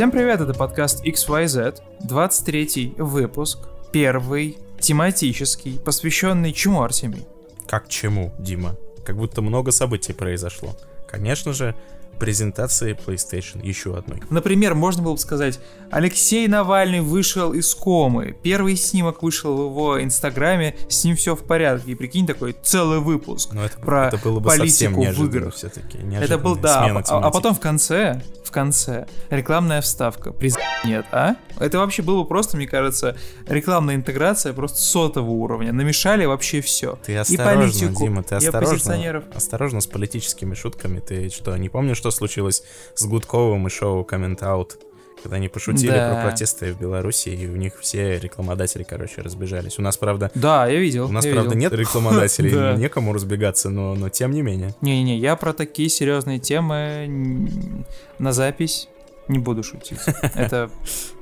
Всем привет, это подкаст XYZ, 23 выпуск, первый, тематический, посвященный чему, Артемий? Как чему, Дима? Как будто много событий произошло. Конечно же, презентации PlayStation еще одной. Например, можно было бы сказать, Алексей Навальный вышел из комы. Первый снимок вышел в его инстаграме, с ним все в порядке. И прикинь, такой целый выпуск Но это, про это было бы политику в играх. все-таки. Это был, да, а, а, а потом в конце, в конце, рекламная вставка. Приз... Нет, а? Это вообще было бы просто, мне кажется, рекламная интеграция просто сотого уровня. Намешали вообще все. Ты осторожно, и политику, Дима, ты осторожно, осторожно с политическими шутками. Ты что, не помнишь, что случилось с Гудковым и шоу Comment Out? Когда они пошутили Да. про протесты в Беларуси, и у них все рекламодатели, короче, разбежались. У нас, правда, Да, я видел. у нас, я правда, видел. нет рекламодателей, Да. некому разбегаться, но, но тем не менее. Не-не-не, я про такие серьезные темы на запись не буду шутить. Это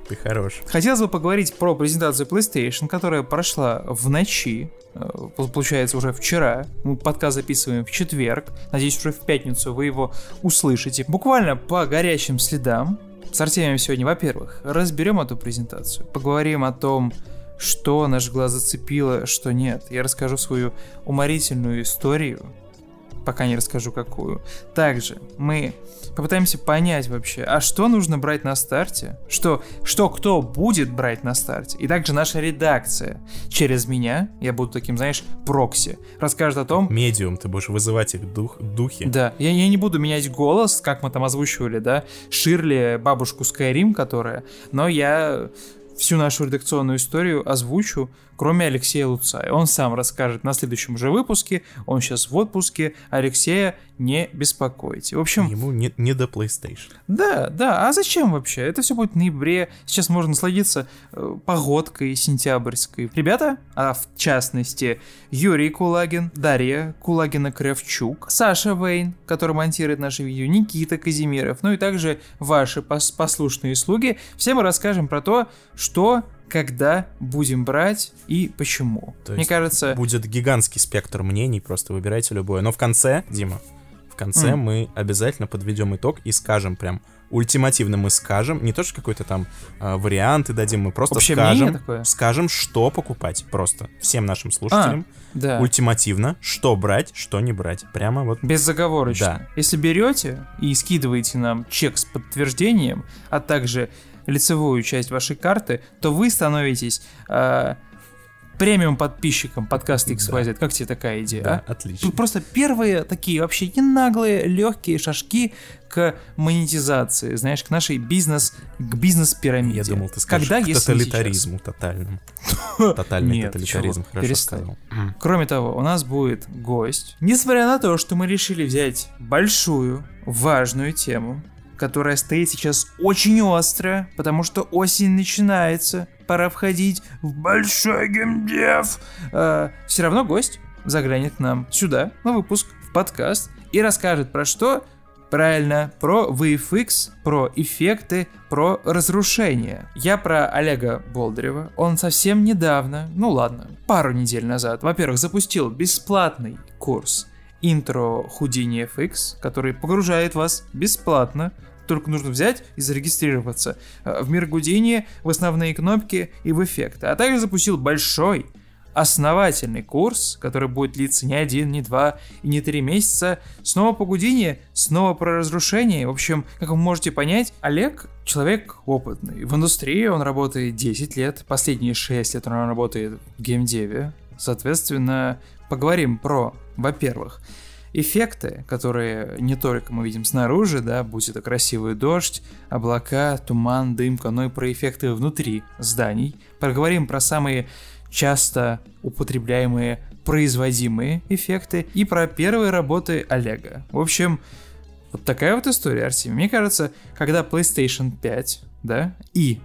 Ты хорош. Хотелось бы поговорить про презентацию PlayStation, которая прошла в ночи. э, Получается, уже вчера. Мы подкаст записываем в четверг. Надеюсь, уже в пятницу вы его услышите. Буквально по горячим следам. С Артемием сегодня, во-первых, разберем эту презентацию. Поговорим о том, что наш глаз зацепило, что нет. Я расскажу свою уморительную историю. Пока не расскажу какую. Также мы попытаемся понять вообще, а что нужно брать на старте, что, что кто будет брать на старте. И также наша редакция через меня, я буду таким, знаешь, прокси, расскажет о том, Медиум, ты будешь вызывать их дух, духи. да, я, я не буду менять голос, как мы там озвучивали, да, Ширли, бабушку Скайрим, которая, но я всю нашу редакционную историю озвучу, кроме Алексея Луцая. Он сам расскажет на следующем же выпуске, он сейчас в отпуске, Алексея не беспокойте. В общем, Ему не, не до PlayStation. да, да, а зачем вообще? Это все будет в ноябре, сейчас можно насладиться э, погодкой сентябрьской. Ребята, а в частности Юрий Кулагин, Дарья Кулагина-Кравчук, Саша Вейн, который монтирует наши видео, Никита Казимиров, ну и также ваши пос- послушные слуги. Все мы расскажем про то, что, когда будем брать и почему. То Мне кажется, Будет гигантский спектр мнений, просто выбирайте любое. Но в конце, Дима, в конце М. мы обязательно подведем итог и скажем прям ультимативно мы скажем, не то что какой-то там а, варианты дадим, мы просто Общее скажем, такое? скажем, что покупать просто всем нашим слушателям, да. ультимативно, что брать, что не брать, прямо вот. Безоговорочно. Да. Если берете и скидываете нам чек с подтверждением, а также лицевую часть вашей карты, то вы становитесь э, премиум подписчиком подкаста XYZ. Как тебе такая идея? Да, а? отлично. Тут просто первые такие вообще не наглые, легкие шажки к монетизации, знаешь, к нашей бизнес, к бизнес-пирамиде. Я думал, ты скажешь Когда, к если тоталитаризму тотальному. Тотальный Нет, тоталитаризм, чего? хорошо Перестань. сказал. Кроме того, у нас будет гость. Несмотря на то, что мы решили взять большую, важную тему, которая стоит сейчас очень остро, потому что осень начинается, пора входить в большой геймдев. все равно гость заглянет к нам сюда, на выпуск, в подкаст, и расскажет про что? Правильно, про VFX, про эффекты, про разрушение. Я про Олега Болдырева. Он совсем недавно, ну ладно, пару недель назад, во-первых, запустил бесплатный курс интро Houdini FX, который погружает вас бесплатно. Только нужно взять и зарегистрироваться э, в мир Гудини, в основные кнопки и в эффекты. А также запустил большой основательный курс, который будет длиться не один, не два и не три месяца. Снова по Гудине, снова про разрушение. В общем, как вы можете понять, Олег человек опытный. В индустрии он работает 10 лет, последние 6 лет он работает в геймдеве. Соответственно, поговорим про, во-первых, эффекты, которые не только мы видим снаружи, да, будь это красивый дождь, облака, туман, дымка, но и про эффекты внутри зданий. Поговорим про самые часто употребляемые производимые эффекты и про первые работы Олега. В общем, вот такая вот история, Артемий. Мне кажется, когда PlayStation 5, да, и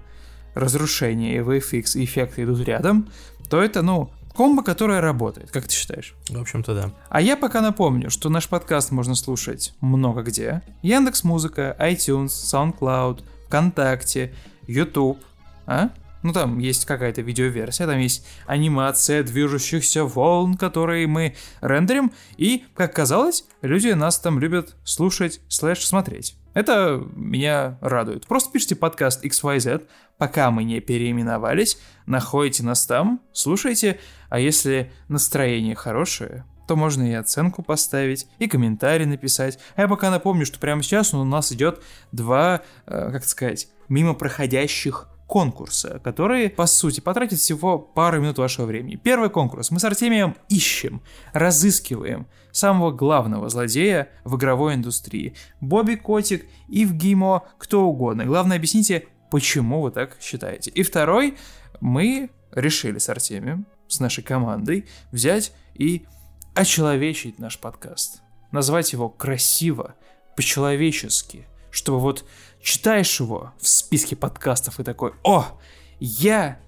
разрушение, и VFX, и эффекты идут рядом, то это, ну, комбо, которая работает, как ты считаешь? В общем-то, да. А я пока напомню, что наш подкаст можно слушать много где. Яндекс Музыка, iTunes, SoundCloud, ВКонтакте, YouTube, а? Ну, там есть какая-то видеоверсия, там есть анимация движущихся волн, которые мы рендерим, и, как казалось, люди нас там любят слушать слэш смотреть. Это меня радует. Просто пишите подкаст XYZ, пока мы не переименовались, находите нас там, слушайте, а если настроение хорошее, то можно и оценку поставить, и комментарий написать. А я пока напомню, что прямо сейчас у нас идет два, э, как сказать, мимо проходящих конкурса, которые, по сути, потратят всего пару минут вашего времени. Первый конкурс. Мы с Артемием ищем, разыскиваем самого главного злодея в игровой индустрии. Бобби Котик, Ив Гимо, кто угодно. Главное, объясните, почему вы так считаете. И второй, мы решили с Артемием, с нашей командой, взять и очеловечить наш подкаст. Назвать его красиво, по-человечески, чтобы вот читаешь его в списке подкастов и такой, о, я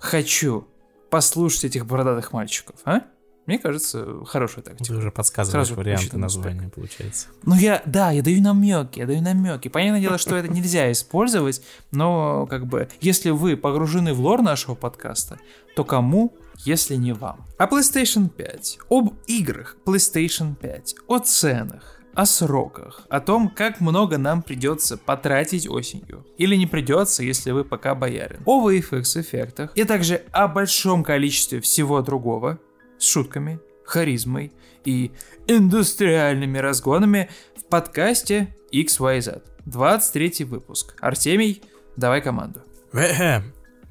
хочу послушать этих бородатых мальчиков, а? Мне кажется, хорошая тактика. Ты уже подсказываешь Сразу варианты названия, так. получается. Ну я, да, я даю намеки, я даю намеки. Понятное дело, что это нельзя использовать, но как бы, если вы погружены в лор нашего подкаста, то кому, если не вам? О PlayStation 5, об играх PlayStation 5, о ценах, о сроках, о том, как много нам придется потратить осенью. Или не придется, если вы пока боярин. О VFX эффектах и также о большом количестве всего другого с шутками, харизмой и индустриальными разгонами в подкасте XYZ. 23 выпуск. Артемий, давай команду.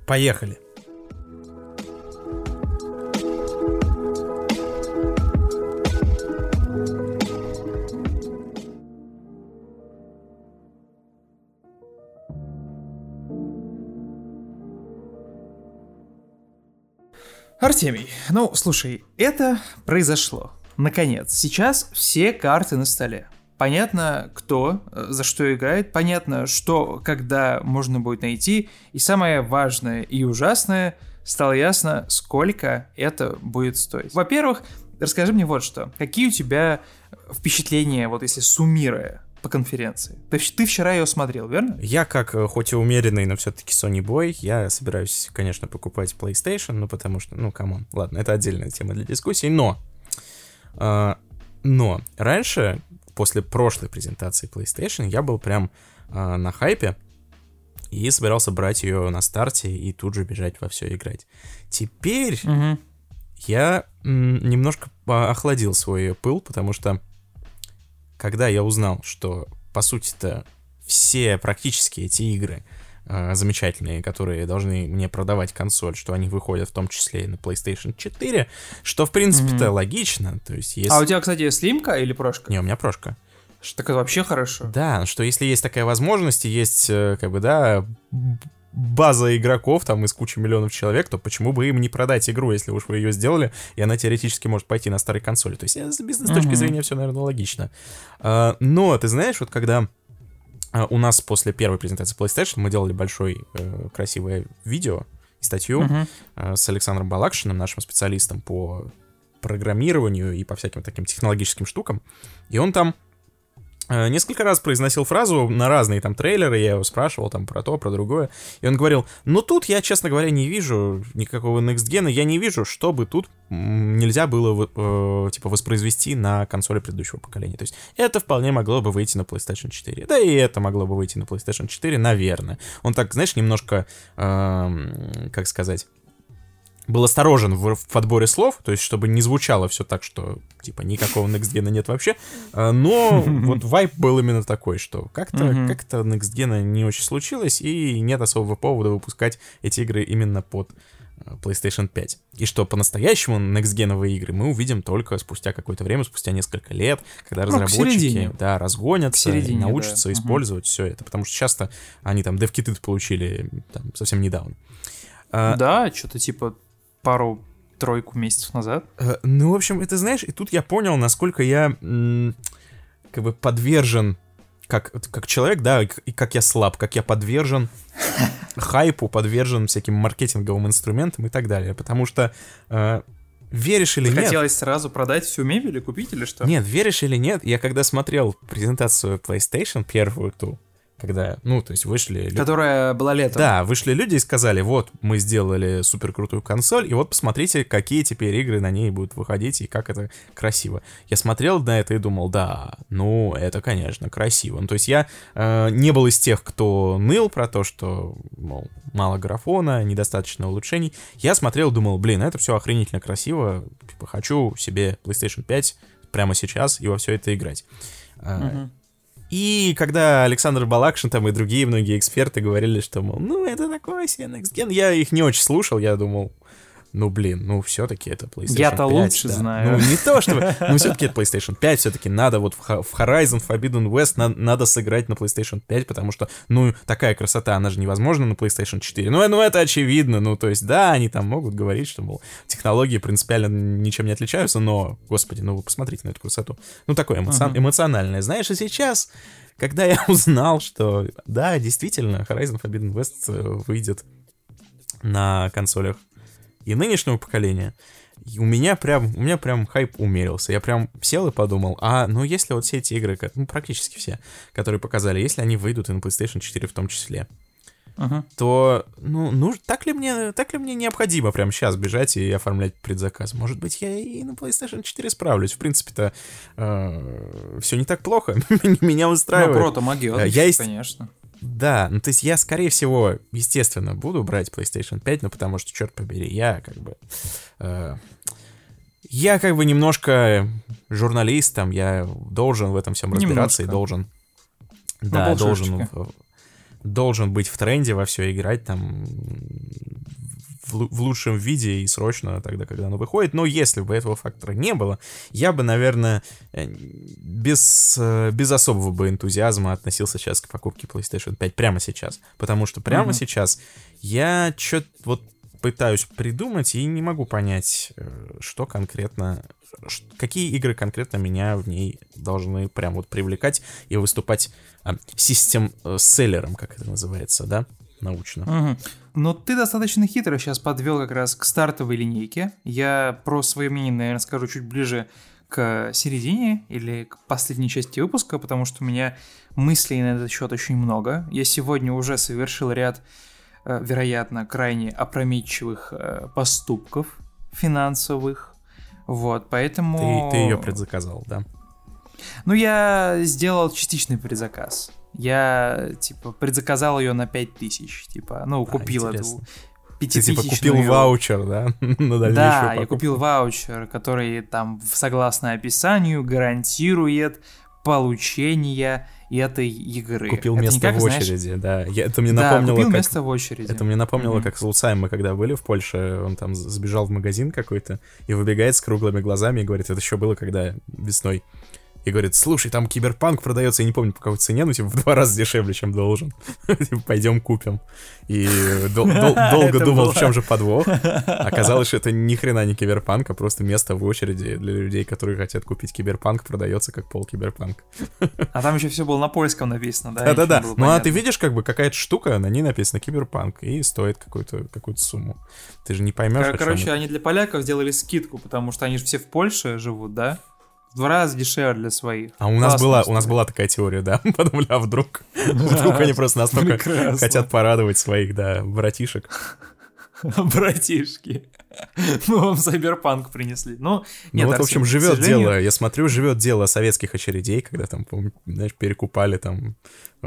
Поехали. Артемий, ну, слушай, это произошло. Наконец, сейчас все карты на столе. Понятно, кто э, за что играет, понятно, что, когда можно будет найти, и самое важное и ужасное, стало ясно, сколько это будет стоить. Во-первых, расскажи мне вот что. Какие у тебя впечатления, вот если суммируя, по конференции. Ты, ты вчера ее смотрел, верно? Я, как э, хоть и умеренный, но все-таки Sony Boy, я собираюсь, конечно, покупать PlayStation, ну потому что, ну, come on, ладно, это отдельная тема для дискуссий, но... Э, но раньше, после прошлой презентации PlayStation, я был прям э, на хайпе, и собирался брать ее на старте и тут же бежать во все играть. Теперь угу. я м, немножко охладил свой пыл, потому что когда я узнал, что, по сути-то, все практически эти игры э, замечательные, которые должны мне продавать консоль, что они выходят в том числе и на PlayStation 4, что, в принципе-то, mm-hmm. логично. То есть, если... А у тебя, кстати, слимка или прошка? Не, у меня прошка. Так это вообще хорошо. Да, что если есть такая возможность, есть, э, как бы, да, база игроков, там, из кучи миллионов человек, то почему бы им не продать игру, если уж вы ее сделали, и она теоретически может пойти на старой консоли. То есть с бизнес точки uh-huh. зрения все, наверное, логично. А, но, ты знаешь, вот когда а, у нас после первой презентации PlayStation мы делали большое э, красивое видео и статью uh-huh. с Александром Балакшиным, нашим специалистом по программированию и по всяким таким технологическим штукам, и он там Э, несколько раз произносил фразу на разные там трейлеры, я его спрашивал там про то, про другое, и он говорил, ну тут я, честно говоря, не вижу никакого Next я не вижу, чтобы тут нельзя было э, типа воспроизвести на консоли предыдущего поколения. То есть это вполне могло бы выйти на PlayStation 4. Да и это могло бы выйти на PlayStation 4, наверное. Он так, знаешь, немножко, э, как сказать был осторожен в, в подборе слов, то есть чтобы не звучало все так, что типа никакого Next Gen нет вообще, а, но вот вайп был именно такой, что как-то как-то Next Gen не очень случилось, и нет особого повода выпускать эти игры именно под а, PlayStation 5. И что по-настоящему next игры мы увидим только спустя какое-то время, спустя несколько лет, когда ну, разработчики да, разгонятся, середине, научатся да. использовать угу. все это. Потому что часто они там дев-киты получили там, совсем недавно. А, да, что-то типа пару-тройку месяцев назад. Э, ну, в общем, это знаешь, и тут я понял, насколько я как бы подвержен как, как человек, да, и как я слаб, как я подвержен хайпу, подвержен всяким маркетинговым инструментам и так далее. Потому что э, веришь или нет... Хотелось сразу продать всю мебель и купить или что? Нет, веришь или нет, я когда смотрел презентацию PlayStation, первую ту, когда, ну, то есть вышли... лю- Которая была летом. Да, вышли люди и сказали, вот, мы сделали супер крутую консоль, и вот посмотрите, какие теперь игры на ней будут выходить, и как это красиво. Я смотрел на это и думал, да, ну, это, конечно, красиво. Ну, то есть я э, не был из тех, кто ныл про то, что, мол, мало графона, недостаточно улучшений. Я смотрел, думал, блин, это все охренительно красиво, типа, хочу себе PlayStation 5 прямо сейчас и во все это играть. Мгм. И когда Александр Балакшин там и другие многие эксперты говорили, что, мол, ну, это такой себе Next Gen, я их не очень слушал, я думал, ну, блин, ну, все-таки это PlayStation Я-то 5. лучше да. знаю. Ну, не то, что... Ну, все-таки это PlayStation 5, все-таки надо вот в Horizon Forbidden West на- надо сыграть на PlayStation 5, потому что, ну, такая красота, она же невозможна на PlayStation 4. Ну, ну, это очевидно, ну, то есть, да, они там могут говорить, что, мол, технологии принципиально ничем не отличаются, но, господи, ну, вы посмотрите на эту красоту. Ну, такое эмоци- Ага. эмоциональное. Знаешь, и сейчас, когда я узнал, что, да, действительно, Horizon Forbidden West э, выйдет на консолях и нынешнего поколения, и у меня прям, у меня прям хайп умерился. Я прям сел и подумал, а, ну если вот все эти игры, ну практически все, которые показали, если они выйдут и на PlayStation 4 в том числе, Ага. то, ну, ну, так ли мне, так ли мне необходимо прямо сейчас бежать и оформлять предзаказ? Может быть, я и на PlayStation 4 справлюсь. В принципе-то все не так плохо. Меня Ну, устраивает. Крото могет, Э, я конечно. Да, ну то есть я, скорее всего, естественно, буду брать PlayStation 5, ну потому что, черт побери, я как бы... э, я как бы немножко журналист, там, я должен в этом всем разбираться и Немножко. должен... На Да, должен, должен быть в тренде во все играть, там, в, лу- в лучшем виде и срочно тогда, когда оно выходит. Но если бы этого фактора не было, я бы, наверное, э, без, э, без особого бы энтузиазма относился сейчас к покупке PlayStation 5 прямо сейчас. Потому что прямо Мгм. сейчас я что-то вот пытаюсь придумать и не могу понять, э, что конкретно, какие игры конкретно меня в ней должны прям вот привлекать и выступать а, систем-селлером, как это называется, да, научно. Мгм. Но ты достаточно хитро сейчас подвел как раз к стартовой линейке. Я про свое мнение, наверное, скажу чуть ближе к середине или к последней части выпуска, потому что у меня мыслей на этот счет очень много. Я сегодня уже совершил ряд, э, вероятно, крайне опрометчивых э, поступков финансовых. Вот, поэтому... Ты, ты ее предзаказал, да? Ну, я сделал частичный предзаказ. Я, типа, предзаказал ее на 5000, типа, ну, купил эту интересно. Ты типа купил ваучер, да, на Да, я покупку? купил ваучер, который там, согласно описанию, гарантирует получение этой игры. Купил Это место как, в знаешь, очереди, да. Я, это мне Да, напомнило, купил как... место в очереди. Это мне напомнило, Мгм. как с Луцаем мы когда были в Польше, он там сбежал в магазин какой-то и выбегает с круглыми глазами и говорит, это еще было когда весной. И говорит, слушай, там киберпанк продается, я не помню по какой цене, но типа в два раза дешевле, чем должен. Типа, Пойдем купим. И дол- дол- долго думал, в чем же подвох. Оказалось, что это ни хрена не киберпанк, а просто место в очереди для людей, которые хотят купить киберпанк, продается как пол киберпанк. А там еще все было на польском написано, да? Да-да-да. Ну а ты видишь, как бы какая-то штука, на ней написано киберпанк и стоит какую-то какую сумму. Ты же не поймешь, Короче, они для поляков сделали скидку, потому что они же все в Польше живут, да? В два раза дешевле для своих. А у нас Классно, была, у нас была такая теория, да? Подумали, а вдруг? Вдруг они просто настолько Прекрасно. хотят порадовать своих, да, братишек. Братишки. Мы вам Сайберпанк принесли. Ну, Ну нет, вот, в Арсен, общем, к живет сожалению- дело, я смотрю, живет дело советских очередей, когда там, помню, знаешь, перекупали там,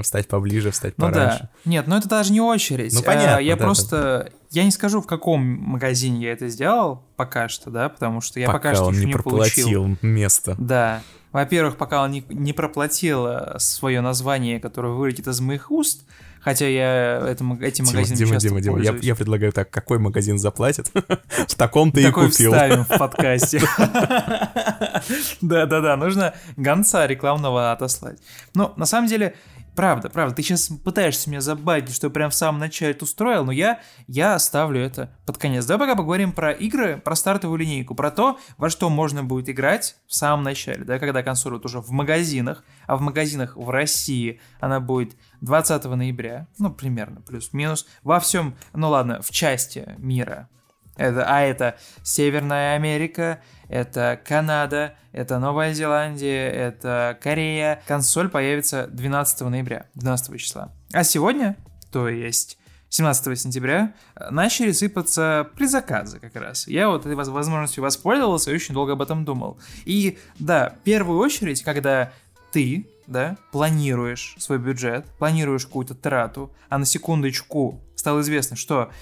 встать поближе, встать Ну пораньше. да. Нет, ну это даже не очередь. Ну, А, понятно, Я да, просто... Я не скажу, в каком магазине я это сделал пока что, да, потому что я пока, Пока что он еще не не получил. проплатил место. Да. Во-первых, пока он не, не проплатил свое название, которое вылетит из моих уст, хотя я этим, этим Дима, магазином Дима, часто Дима, Дима, я, я предлагаю так, какой магазин заплатит? В таком ты и Такой купил. вставим в подкасте. Да-да-да, нужно гонца рекламного отослать. Но на самом деле, правда, правда, ты сейчас пытаешься меня забагить, что я прям в самом начале устроил, но я, я оставлю это под конец. Давай пока поговорим про игры, про стартовую линейку, про то, во что можно будет играть в самом начале, да, когда консоль вот уже в магазинах, а в магазинах в России она будет 20 ноября, ну, примерно, плюс-минус, во всем, ну ладно, в части мира Это, а это Северная Америка, это Канада, это Новая Зеландия, это Корея. Консоль появится 12 ноября, 12 числа. А сегодня, то есть 17 сентября, начали сыпаться предзаказы как раз. Я вот этой возможностью воспользовался и очень долго об этом думал. И да, в первую очередь, когда ты, да, планируешь свой бюджет, планируешь какую-то трату, а на секундочку стало известно, что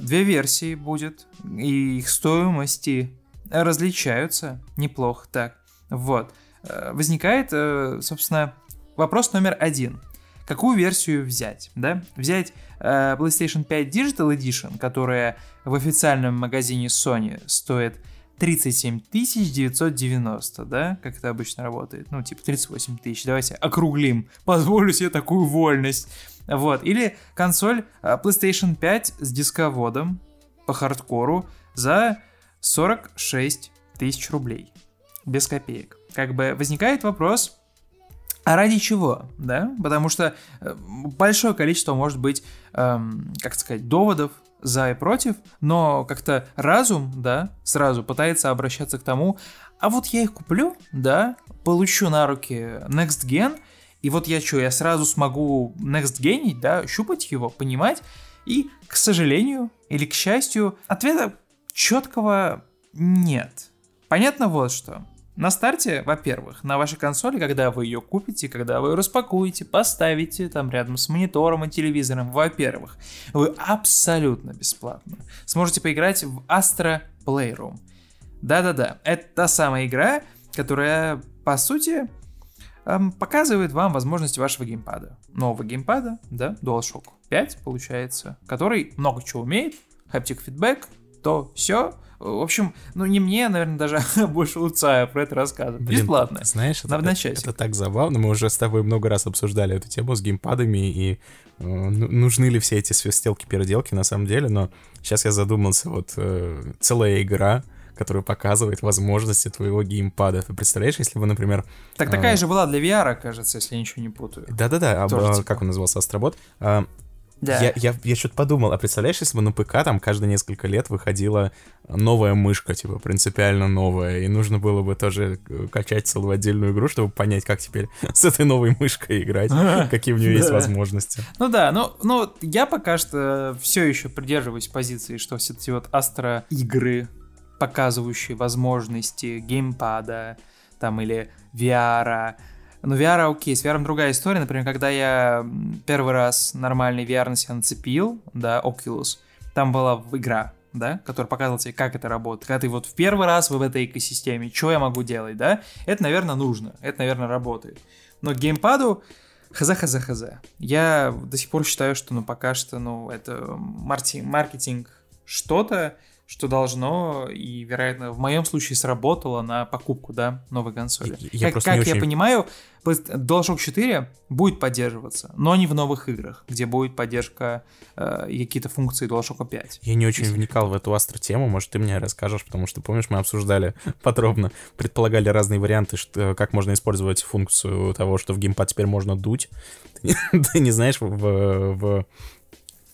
две версии будет, и их стоимости различаются неплохо так. Вот. Э, возникает, э, собственно, вопрос номер один. Какую версию взять, да? Взять э, PlayStation 5 Digital Edition, которая в официальном магазине Sony стоит 37 990, да, как это обычно работает, ну, типа 38 тысяч, давайте округлим, позволю себе такую вольность, вот, или консоль э, PlayStation 5 с дисководом по хардкору за 46 тысяч рублей, без копеек. Как бы возникает вопрос, а ради чего, да? Потому что э, большое количество может быть, эм, как сказать, доводов за и против, но как-то разум, да, сразу пытается обращаться к тому, а вот я их куплю, да, получу на руки Next Gen, и вот я что, я сразу смогу Next Gen, да, щупать его, понимать, и, к сожалению, или к счастью, ответа четкого нет. Понятно вот что. На старте, во-первых, на вашей консоли, когда вы ее купите, когда вы ее распакуете, поставите там рядом с монитором и телевизором, во-первых, вы абсолютно бесплатно сможете поиграть в Astra Playroom. Да-да-да, это та самая игра, которая, по сути, эм, показывает вам возможности вашего геймпада. Нового геймпада, да, DualShock 5, получается, который много чего умеет, haptic feedback, то все, в общем, ну не мне, наверное, даже больше Луцая про это рассказывать. Блин, Бесплатно. Знаешь, это, Надо это, это так забавно. Мы уже с тобой много раз обсуждали эту тему с геймпадами и э, ну, нужны ли все эти свистелки-переделки на самом деле, но сейчас я задумался, вот э, целая игра, которая показывает возможности твоего геймпада. Ты представляешь, если бы, например... Так такая а... же была для VR, кажется, если я ничего не путаю. Да-да-да, а, типа. как он назывался, Астробот? А, да. Я, я, я что-то подумал, а представляешь, если бы на ПК там каждые несколько лет выходила новая мышка, типа, принципиально новая, и нужно было бы тоже э, качать целую отдельную игру, чтобы понять, как теперь с этой новой мышкой играть, какие у нее есть возможности. Ну да, ну, ну я пока что все еще придерживаюсь позиции, что все эти вот астро-игры, показывающие возможности геймпада, там, или VR, ну, VR окей, с VR другая история. Например, когда я первый раз нормальный VR на себя нацепил, да, Oculus, там была игра, да, которая показывала тебе, как это работает. Когда ты вот в первый раз в этой экосистеме, что я могу делать, да, это, наверное, нужно, это, наверное, работает. Но геймпаду хз, хз, хз. Я до сих пор считаю, что, ну, пока что, ну, это маркетинг что-то, что должно и, вероятно, в моем случае сработало на покупку, да, новой консоли. Я, как как очень... я понимаю, DualShock 4 будет поддерживаться, но не в новых играх, где будет поддержка э, какие-то функции DualShock 5. Я не очень вникал в эту астро-тему, может, ты мне расскажешь, потому что, помнишь, мы обсуждали подробно, предполагали разные варианты, что, как можно использовать функцию того, что в геймпад теперь можно дуть. Ты не знаешь, в, в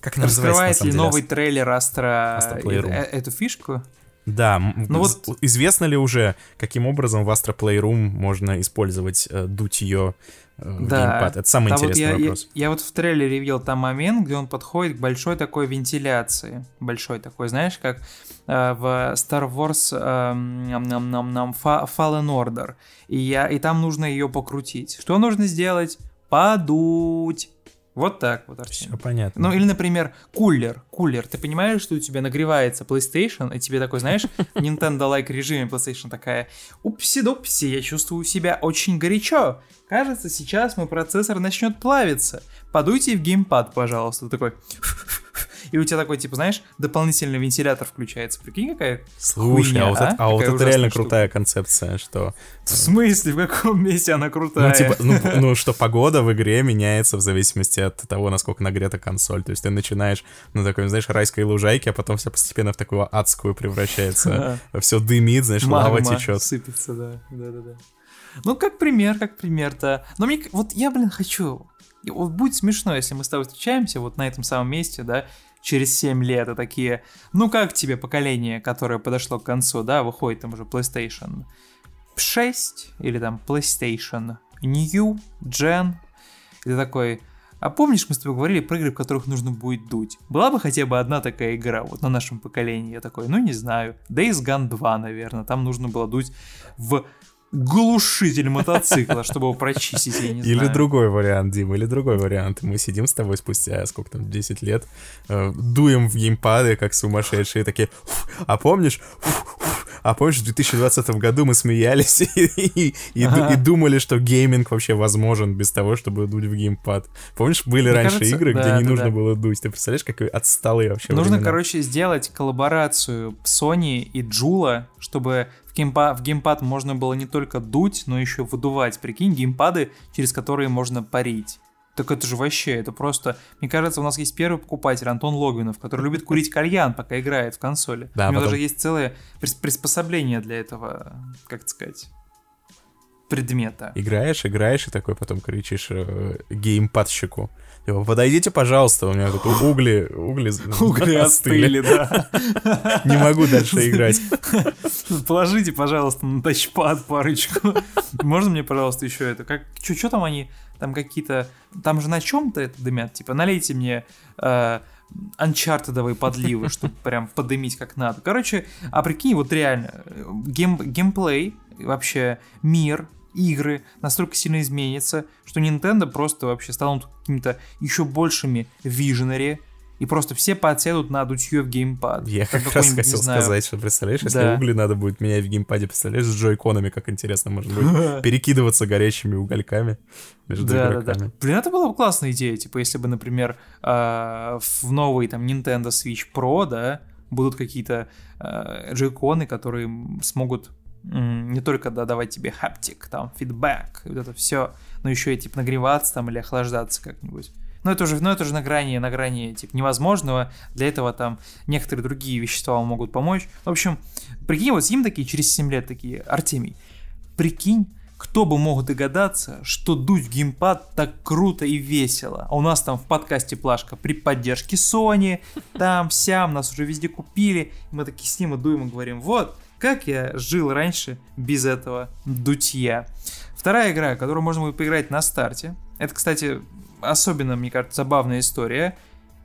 как это Раскрывает ли новый трейлер Астра э, эту фишку? Да, ну вот известно ли уже, каким образом в Astra Playroom можно использовать э, дуть ее э, в да. геймпад? Это самый да, интересный вот я, вопрос. Я, я вот в трейлере видел там момент, где он подходит к большой такой вентиляции. Большой такой, знаешь, как э, в Star Wars э, нам, нам, нам, Fallen Order. И, я, и там нужно ее покрутить. Что нужно сделать? Подуть. Вот так вот, Артем. Все понятно. Ну, или, например, кулер. Кулер. Ты понимаешь, что у тебя нагревается PlayStation, и тебе такой, знаешь, Nintendo-like режиме PlayStation такая, упси-дупси, я чувствую себя очень горячо. Кажется, сейчас мой процессор начнет плавиться. Подуйте в геймпад, пожалуйста. Такой и у тебя такой, типа, знаешь, дополнительный вентилятор включается. Прикинь, какая Слушай, хуйня, а вот, а? Это, а вот это реально штука. крутая концепция, что... В смысле? В каком месте она крутая? Ну, типа, ну, ну, что погода в игре меняется в зависимости от того, насколько нагрета консоль. То есть ты начинаешь, ну, такой, знаешь, райской лужайки, а потом все постепенно в такую адскую превращается. Все дымит, знаешь, лава течет. сыпется, да. Да-да-да. Ну, как пример, как пример-то. Но мне, вот я, блин, хочу. Вот будет смешно, если мы с тобой встречаемся вот на этом самом месте, да, через 7 лет и такие, ну как тебе поколение, которое подошло к концу, да, выходит там уже PlayStation 6 или там PlayStation New Gen, ты такой, а помнишь, мы с тобой говорили про игры, в которых нужно будет дуть? Была бы хотя бы одна такая игра вот на нашем поколении? Я такой, ну не знаю. Days Gone 2, наверное. Там нужно было дуть в глушитель мотоцикла, чтобы его прочистить, я не Или знаю. другой вариант, Дима, или другой вариант. Мы сидим с тобой спустя, сколько там, 10 лет, э, дуем в геймпады, как сумасшедшие, такие, «Фу, а помнишь, а помнишь, в 2020 году мы смеялись и, и- и Ага. и думали, что гейминг вообще возможен без того, чтобы дуть в геймпад. Помнишь, были Мне раньше кажется, игры, где да, не да, нужно да. было дуть? Ты представляешь, какие отсталые вообще Нужно, времена? короче, сделать коллаборацию Sony и Джула, чтобы геймпа- в геймпад можно было не только дуть, но еще выдувать. Прикинь, геймпады, через которые можно парить. Так это же вообще, это просто... Мне кажется, у нас есть первый покупатель, Антон Логвинов, который любит курить кальян, пока играет в консоли. Да, у него потом- даже есть целое прис- приспособление для этого, как это сказать, предмета. Играешь, играешь, и такой потом кричишь э, геймпадщику. Типа, подойдите, пожалуйста, у меня тут угли, угли, Угли остыли, да. Не могу дальше играть. Положите, пожалуйста, на тачпад парочку. Можно мне, пожалуйста, еще это? Как, что там они, там какие-то, там же на чем-то это дымят, типа, налейте мне э, Uncharted овые подливы, чтобы прям подымить как надо. Короче, а прикинь, вот реально, э, гейм, геймплей, вообще мир, игры настолько сильно изменится, что Nintendo просто вообще станут какими-то еще большими visionary, и просто все подсядут на дутье в геймпад. Я Там как раз хотел сказать, что представляешь, если Да. угли надо будет менять в геймпаде, представляешь, с джойконами, как интересно может быть. Перекидываться горячими угольками между Да, да, игроками. да. Блин, это была бы классная идея. Типа, если бы, например, а, в новый там Nintendo Switch Pro, да, будут какие-то а, джойконы, которые смогут не только да, давать тебе хаптик, там, фидбэк, вот это все, но еще и типа нагреваться там или охлаждаться как-нибудь. Но это уже, ну это уже на грани, на грани типа невозможного. Для этого там некоторые другие вещества вам могут помочь. В общем, прикинь, вот им такие через 7 лет такие, Артемий, прикинь, кто бы мог догадаться, что дуть геймпад так круто и весело. А у нас там в подкасте Плашка при поддержке Sony, там, сям, нас уже везде купили. Мы такие с ним и дуем и говорим, вот, как я жил раньше без этого дутья. Вторая игра, которую можно будет поиграть на старте, это, кстати, особенно, мне кажется, забавная история,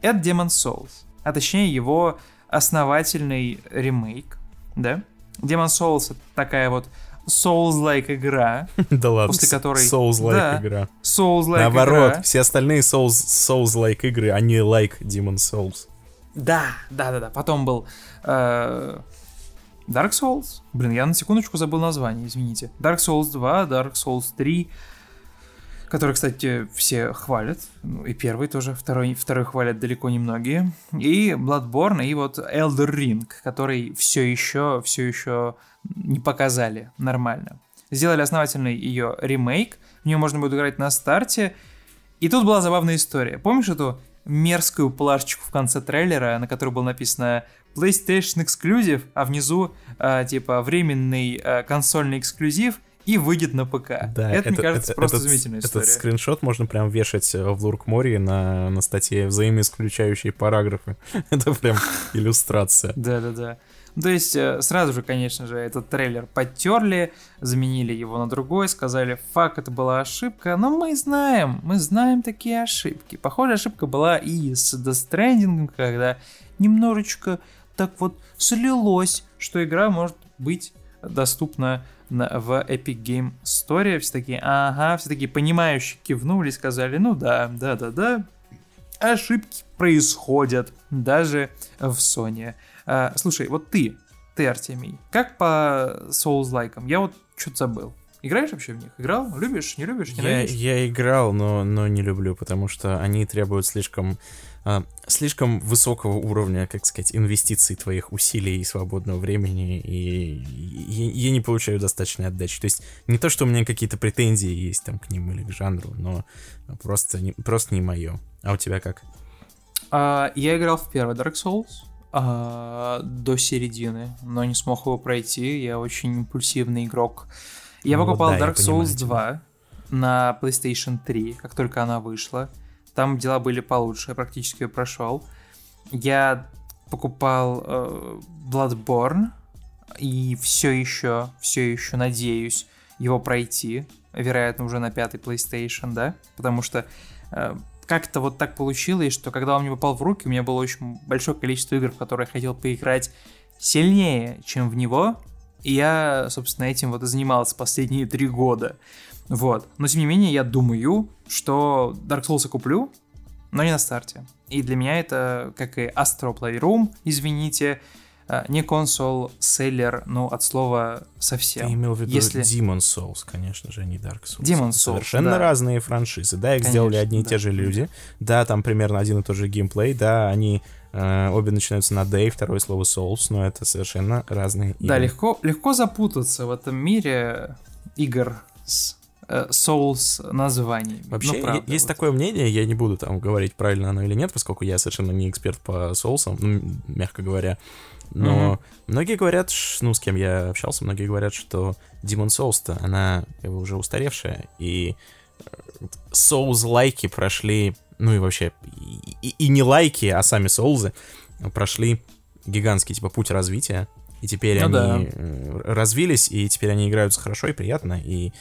это Demon Souls, а точнее его основательный ремейк, да? Demon Souls это такая вот Souls-like игра, Да ладно, После которой- Souls-like Да. игра. Souls-like Наоборот, игра. все остальные Souls- Souls-like игры, они like Demon Souls. Да, да, да, да. Потом был э, Dark Souls. Блин, я на секундочку забыл название, извините. Dark Souls 2, Dark Souls 3, который, кстати, все хвалят. Ну, и первый тоже, второй, второй хвалят далеко не многие. И Bloodborne, и вот Elder Ring, который все еще, все еще не показали нормально. Сделали основательный ее ремейк, в нее можно будет играть на старте. И тут была забавная история. Помнишь эту мерзкую плашечку в конце трейлера, на которой было написано PlayStation Exclusive, а внизу а, типа временный а, консольный эксклюзив и выйдет на ПК. Да, это, мне кажется, это- просто этот- изумительная Этот история. скриншот можно прям вешать э, в Луркморе на, на статье взаимоисключающие параграфы. Это прям иллюстрация. Да-да-да. То есть э, сразу же, конечно же, этот трейлер подтерли, заменили его на другой, сказали, фак, это была ошибка, но мы знаем, мы знаем такие ошибки. Похожая ошибка была и с Death Stranding, когда немножечко так вот слилось, что игра может быть доступна на- в Epic Game Store. Все такие, ага, все такие понимающие кивнули, сказали, ну да, да-да-да, ошибки происходят даже в Sony. А, слушай, вот ты, ты, Артемий, как по Souls-лайкам? Я вот что-то забыл. Играешь вообще в них? Играл? Любишь? Не любишь? Я, Ненавидишь? я играл, но, но не люблю, потому что они требуют слишком, а, слишком высокого уровня, как сказать, инвестиций твоих усилий и свободного времени, и я, я не получаю достаточной отдачи. То есть не то, что у меня какие-то претензии есть там к ним или к жанру, но просто не, просто не мое. А у тебя как? А, я играл в первый Dark Souls а, до середины, но не смог его пройти. Я очень импульсивный игрок. Я Ну вот покупал да, Dark Souls тебя. 2 на PlayStation 3, как только она вышла. Там дела были получше, я практически ее прошел. я покупал э, Bloodborne и все еще, все еще надеюсь его пройти, вероятно, уже на пятый PlayStation, да, потому что э, как-то вот так получилось, что когда он мне попал в руки, у меня было очень большое количество игр, в которые я хотел поиграть сильнее, чем в него, и я, собственно, этим вот и занимался последние три года. Вот. Но, тем не менее, я думаю, что Dark Souls я куплю, но не на старте. И для меня это, как и Astro Playroom, извините, не консол селлер, ну, от слова совсем. Ты имел в виду Если... Demon Souls, конечно же, не Dark Souls. Demon Souls, Совершенно да. разные франшизы. Да, их Конечно, сделали одни и да. те же люди. Да, там примерно один и тот же геймплей. Да, они э, обе начинаются на D, второе слово Souls, но это совершенно разные игры. Да, легко, легко запутаться в этом мире игр с э, Souls названиями. Вообще, Ну, правда, есть вот. такое мнение, я не буду там говорить, правильно оно или нет, поскольку я совершенно не эксперт по соусам, ну, мягко говоря. Но Мгм. многие говорят, ну, с кем я общался, многие говорят, что Demon Souls-то, она как бы уже устаревшая, и Souls-лайки прошли, ну и вообще, и, и- и не лайки, а сами Соулзы прошли гигантский, типа, путь развития, и теперь Ну да. они э, развились, и теперь они играются хорошо и приятно, и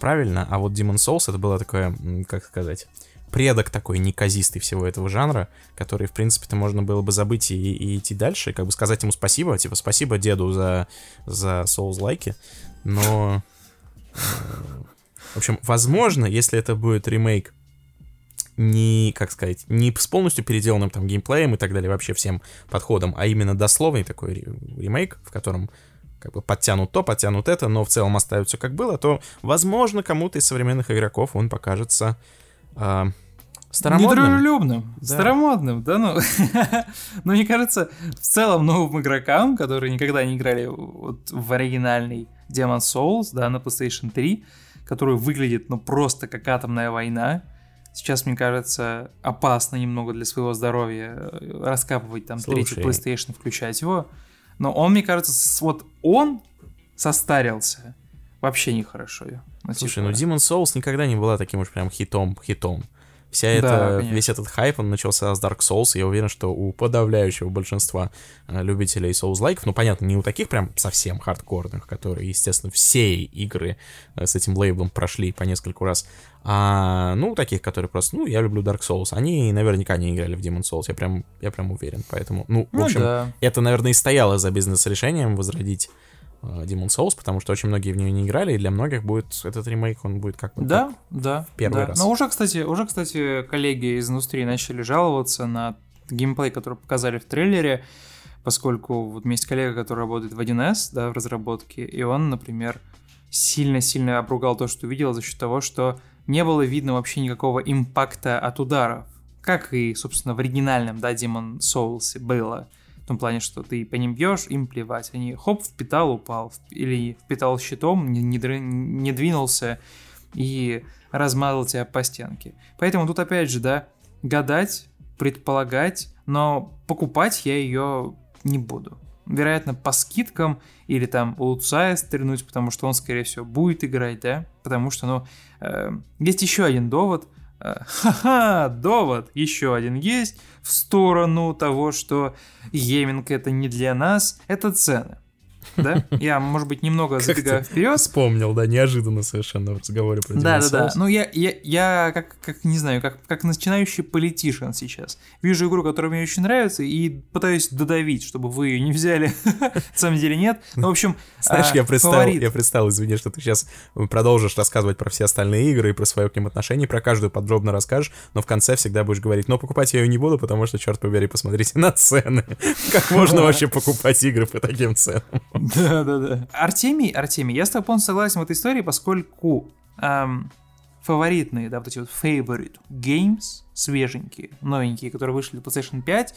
правильно, а вот Demon Souls это было такое, как сказать, предок такой неказистый всего этого жанра, который, в принципе-то, можно было бы забыть и, и идти дальше, и как бы сказать ему спасибо, типа, спасибо деду за, за Souls-лайки, но... э, В общем, возможно, если это будет ремейк не, как сказать, не с полностью переделанным там геймплеем и так далее, вообще всем подходом, а именно дословный такой ре- ремейк, в котором как бы подтянут то, подтянут это, но в целом оставят все как было, то, возможно, кому-то из современных игроков он покажется а, старомодным. Недружелюбным, Да. старомодным, да ну. Но мне кажется, в целом новым игрокам, которые никогда не играли вот в оригинальный Demon Souls, да, на PlayStation 3, который выглядит, ну, просто как атомная война, сейчас, мне кажется, опасно немного для своего здоровья э, раскапывать там третий Слушай. PlayStation, включать его. Но он, мне кажется, вот он состарился вообще нехорошо. Ну, Слушай, типа, ну Demon Souls никогда не была таким уж прям хитом, хитом. Вся эта, конечно. весь этот хайп, он начался с Dark Souls, и я уверен, что у подавляющего большинства э, любителей Souls-лайков, ну, понятно, не у таких прям совсем хардкорных, которые, естественно, все игры э, с этим лейблом прошли по нескольку раз, а, ну, у таких, которые просто, ну, я люблю Dark Souls, они наверняка не играли в Demon Souls, я прям, я прям уверен, поэтому, ну, в ну общем, да. это, наверное, и стояло за бизнес-решением возродить Demon Souls, потому что очень многие в нее не играли, и для многих будет этот ремейк, он будет как бы Да, да. первый да. раз. Но уже, кстати, уже, кстати, коллеги из индустрии начали жаловаться на геймплей, который показали в трейлере, поскольку вот у меня есть коллега, который работает в 1С, да, в разработке, и он, например, сильно-сильно обругал то, что увидел за счет того, что не было видно вообще никакого импакта от ударов. Как и, собственно, в оригинальном, да, Demon Souls было. Том плане, что ты по ним бьешь, им плевать. Они хоп, впитал, упал. Или впитал щитом, не, не не двинулся и размазал тебя по стенке. Поэтому тут опять же, да, гадать, предполагать, но покупать я ее не буду. Вероятно, по скидкам или там у Луцая стрельнуть, потому что он, скорее всего, будет играть, да? Потому что, ну, э, есть еще один довод. Э, Ха-ха, довод еще один есть в сторону того, что гейминг это не для нас, это цены. Да? Я, может быть, немного забегаю вперед. Вспомнил, да, неожиданно совершенно в разговоре про Да, да, да. Ну, я, я, я как, как, не знаю, как, как начинающий политишин сейчас. Вижу игру, которая мне очень нравится, и пытаюсь додавить, чтобы вы ее не взяли. На самом деле нет. Ну, в общем, Знаешь, а, я представил, я представил, извини, что ты сейчас продолжишь рассказывать про все остальные игры и про свое к ним отношение, про каждую подробно расскажешь, но в конце всегда будешь говорить, но покупать я ее не буду, потому что, черт побери, посмотрите на цены. Как можно вообще покупать игры по таким ценам? Да, да, да. Артемий, Артемий, я с тобой полностью согласен в этой истории, поскольку эм, фаворитные, да, вот эти вот favorite games, свеженькие, новенькие, которые вышли для PlayStation 5,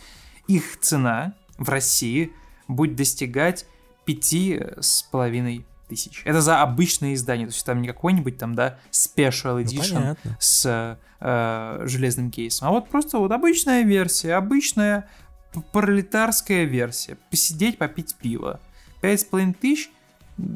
их цена в России будет достигать пяти с половиной тысяч. Это за обычное издание, то есть там не какой-нибудь там, да, special Ну, edition понятно. с э, железным кейсом, а вот просто вот обычная версия, обычная пролетарская версия. Посидеть, попить пиво. Пять с половиной тысяч,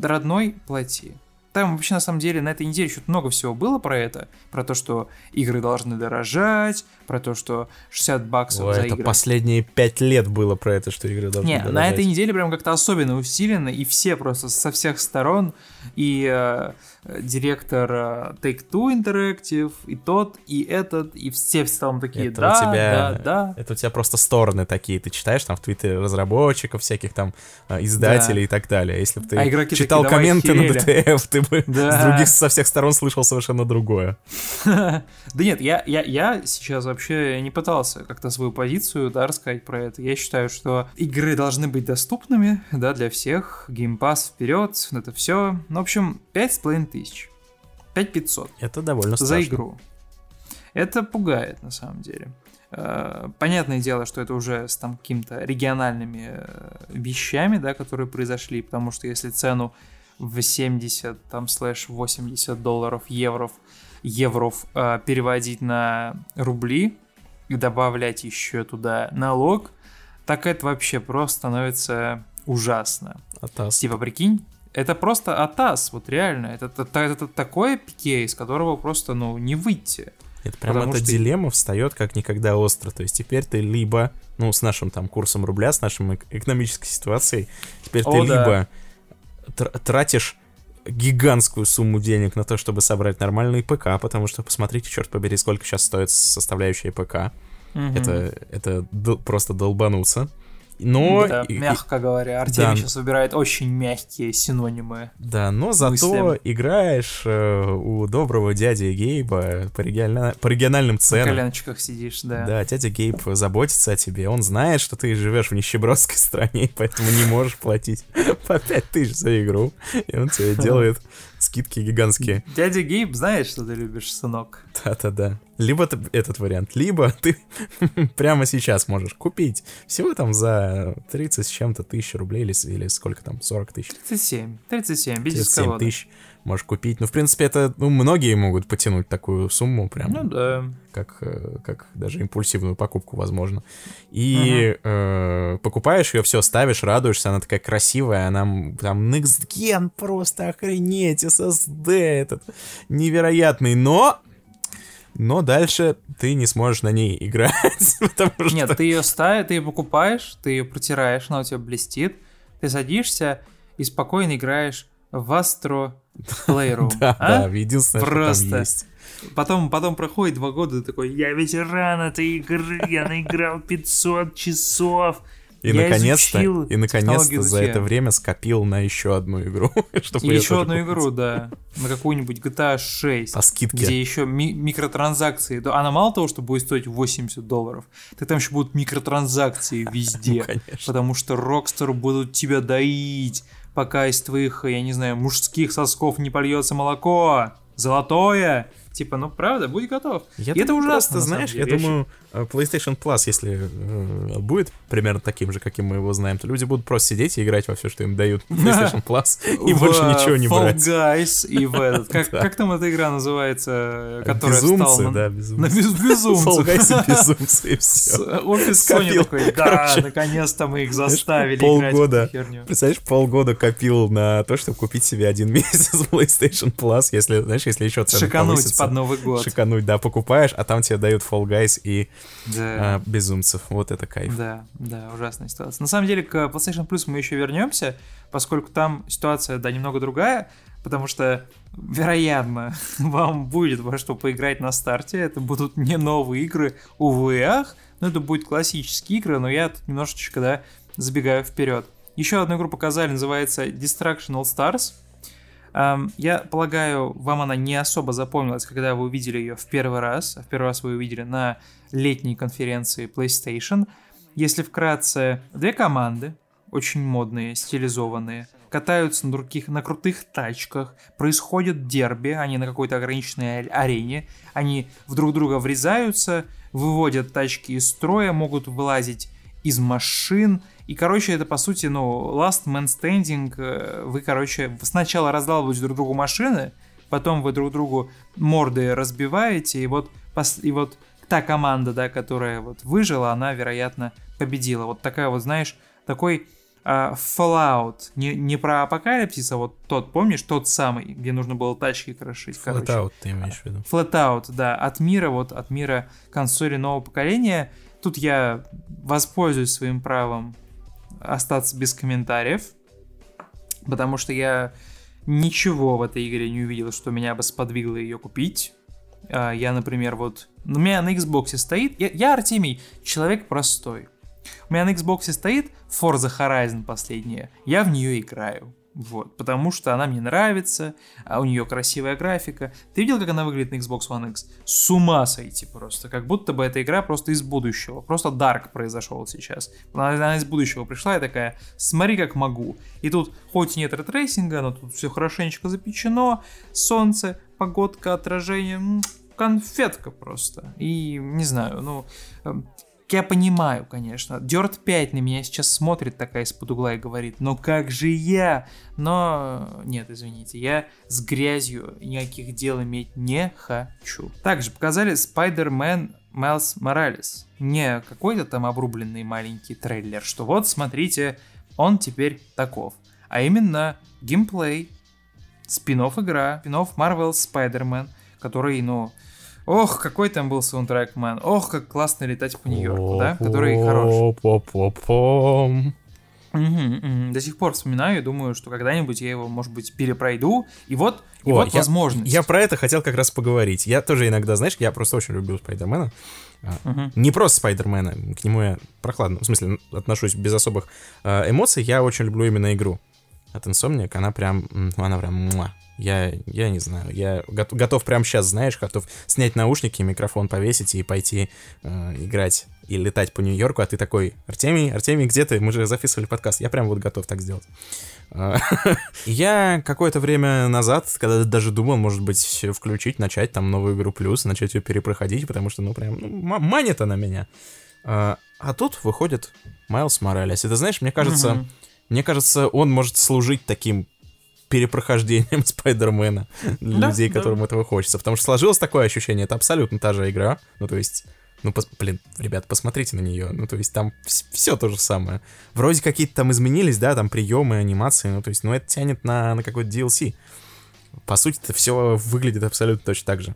родной, плати. там вообще на самом деле на этой неделе что-то много всего было про это, про то, что игры должны дорожать, про то, что 60 баксов Ой, за это игры. последние пять лет было про это, что игры должны Не, на этой неделе прям как-то особенно усиленно, и все просто со всех сторон, и э, э, директор э, Take-Two Interactive, и тот, и этот, и все в целом такие, Это да, у тебя, да, да. Это у тебя просто стороны такие, ты читаешь там в твиттере разработчиков, всяких там а, издателей Да. и так далее. Если бы ты А игроки читал такие, «Давай комменты на херели». ДТФ, ты бы Да. с других, со всех сторон слышал совершенно другое. Да нет, я, я, я сейчас вообще не пытался как-то свою позицию, да, рассказать про это. Я считаю, что игры должны быть доступными, да, для всех. Геймпас вперед, это все. Ну, в общем, 5,5 тысяч. 5500 Это довольно за страшно. игру. Это пугает, на самом деле. Э, Понятное дело, что это уже с там какими-то региональными э, вещами, да, которые произошли, потому что если цену в 70 там слэш 80 долларов евро евров э, переводить на рубли и добавлять еще туда налог, так это вообще просто становится ужасно. Атас. Типа, прикинь, это просто атас, вот реально. Это, это, это такое пике, из которого просто, ну, не выйти. Это прям эта что- дилемма встает как никогда остро. То есть теперь ты либо, ну, с нашим там курсом рубля, с нашей эк- экономической ситуацией, теперь ты О, да. либо тр- тратишь гигантскую сумму денег на то, чтобы собрать нормальный ПК, потому что посмотрите, черт побери, сколько сейчас стоит составляющая ПК. Мгм. Это, это дол- просто долбануться. Но, Да, и- и- мягко говоря, Артемий Да. сейчас выбирает очень мягкие синонимы. да, но зато мыслям. играешь э, у доброго дяди Гейба по, региона- по региональным На ценам. коленочках сидишь, да. Да, дядя Гейб заботится о тебе. Он знает, что ты живешь в нищебродской стране, поэтому не можешь платить по 5000 за игру. И он тебе делает скидки гигантские. Дядя Гейб знает, что ты любишь, сынок. Да-да-да. Либо ты- этот вариант, либо ты прямо сейчас можешь купить всего там за 30 с чем-то тысяч рублей или, или сколько там, 40 тысяч. 37, 37, без 37 дисковода. тысяч можешь купить. Ну, в принципе, это, ну, многие могут потянуть такую сумму прям Ну да. как, э, как даже импульсивную покупку, возможно. И э, покупаешь ее, все, ставишь, радуешься, она такая красивая, она там Next Gen просто охренеть, SSD этот невероятный, но но дальше ты не сможешь на ней играть, потому что... Нет, ты ее ставишь, ты ее покупаешь, ты ее протираешь, она у тебя блестит, ты садишься и спокойно играешь в Astro Playroom. Да, а? да, единственное, что Просто. там есть. Потом, потом проходит два года, ты такой, я ветеран этой игры, я наиграл 500 часов. И наконец-то, и наконец-то за это время скопил на еще одну игру, чтобы еще одну купить. игру, да, на какую-нибудь GTA 6. По скидке. Где еще ми- микротранзакции. Да, Она мало того, что будет стоить 80 долларов, так там еще будут микротранзакции везде. Ну, конечно. Потому что Rockstar будут тебя доить, пока из твоих, я не знаю, мужских сосков не польется молоко. Золотое. Типа, ну правда, будь готов. Я И это ужасно, знаешь, деле. я Я думаю, э, PlayStation Plus, если э, будет примерно таким же, каким мы его знаем, то люди будут просто сидеть и играть во все, что им дают PlayStation Plus, и в, больше э, ничего не Fall брать. Guys и в этот. Как, Да. как там эта игра называется, которая Безумцы, встала на, да, на безумцы. без- безумцев? Fall Guys и безумцы, и все. Офис Sony такой, да, наконец-то мы их заставили полгода. играть в эту херню. Представляешь, полгода копил на то, чтобы купить себе один месяц PlayStation Plus, если, знаешь, если еще цены Шикануть повысятся. Под Новый год. Шикануть, да, покупаешь, а там тебе дают Fall Guys и Да. а, безумцев. Вот это кайф. Да, да, ужасная ситуация. На самом деле, к PlayStation Plus мы еще вернемся, поскольку там ситуация, да, немного другая, потому что, вероятно, вам будет во что поиграть на старте. Это будут не новые игры, увы, ах, но это будут классические игры, но я тут немножечко, да, забегаю вперед. Еще одну игру показали, называется Distraction All Stars. Я полагаю, вам она не особо запомнилась, когда вы увидели ее в первый раз. А в первый раз вы увидели на летней конференции PlayStation. Если вкратце, две команды, очень модные, стилизованные, катаются на, других, на крутых тачках, происходит дерби, они на какой-то ограниченной арене, они в друг друга врезаются, выводят тачки из строя, могут вылазить из машин, и, короче, это, по сути, ну, last man standing, э, вы, короче, сначала раздалбываете друг другу машины, потом вы друг другу морды разбиваете, и вот, и вот та команда, да, которая вот выжила, она, вероятно, победила. Вот такая вот, знаешь, такой а, Fallout, не, не про апокалипсис, а вот тот, помнишь, тот самый, где нужно было тачки крошить. Flatout ты имеешь в виду. Flatout, да, от мира, вот от мира консоли нового поколения. Тут я воспользуюсь своим правом остаться без комментариев, потому что я ничего в этой игре не увидел, что меня бы сподвигло ее купить. А, я, например, вот... У меня на Xbox стоит... Я, я, Артемий, человек простой. У меня на Xbox стоит Forza Horizon последняя. Я в нее играю. Вот, потому что она мне нравится, а у нее красивая графика. Ты видел, как она выглядит на Xbox One X? С ума сойти просто, как будто бы эта игра просто из будущего. Просто Dark произошел сейчас. Она, она из будущего пришла и такая, смотри как могу. И тут хоть и нет ray tracing а, но тут все хорошенечко запечено, солнце, погодка, отражение, конфетка просто. И не знаю, ну, эм, я понимаю, конечно. Dirt 5 на меня сейчас смотрит такая из-под угла и говорит, ну как же я? Но нет, извините, я с грязью никаких дел иметь не хочу. Также показали Spider-Man Miles Morales. Не какой-то там обрубленный маленький трейлер, что вот, смотрите, он теперь таков. А именно геймплей, спин игра, спин Marvel Spider-Man, который, ну, Ох, какой там был саундтрек, мэн. Ох, как классно летать по Нью-Йорку, да? Который хороший. До сих пор вспоминаю и думаю, что когда-нибудь я его, может быть, перепройду. И вот, и О, вот я, возможность. Я про это хотел как раз поговорить. Я тоже иногда, знаешь, я просто очень люблю Спайдермена. Uh-huh. Не просто Спайдермена, к нему я прохладно, в смысле, отношусь без особых э, эмоций. Я очень люблю именно игру. От Insomniac она прям, она прям муа, я, я не знаю, я готов, готов прямо сейчас, знаешь, готов снять наушники, микрофон повесить и пойти э, играть и летать по Нью-Йорку, а ты такой, Артемий, Артемий, где ты? Мы же записывали подкаст. Я прям вот готов так сделать. А, я какое-то время назад, когда даже думал, может быть, включить, начать там новую игру плюс, начать ее перепроходить, потому что, ну, прям, ну, манит она меня. А, а тут выходит Майлз Моралес. Это, знаешь, мне кажется, мне кажется, он может служить таким перепрохождением Спайдермена для да, людей, которым да. этого хочется. Потому что сложилось такое ощущение, это абсолютно та же игра. Ну, то есть, ну, пос, блин, ребят, посмотрите на нее. Ну, то есть, там все то же самое. Вроде какие-то там изменились, да, там приемы, анимации, ну, то есть, ну, это тянет на, на какой-то DLC. По сути, это все выглядит абсолютно точно так же.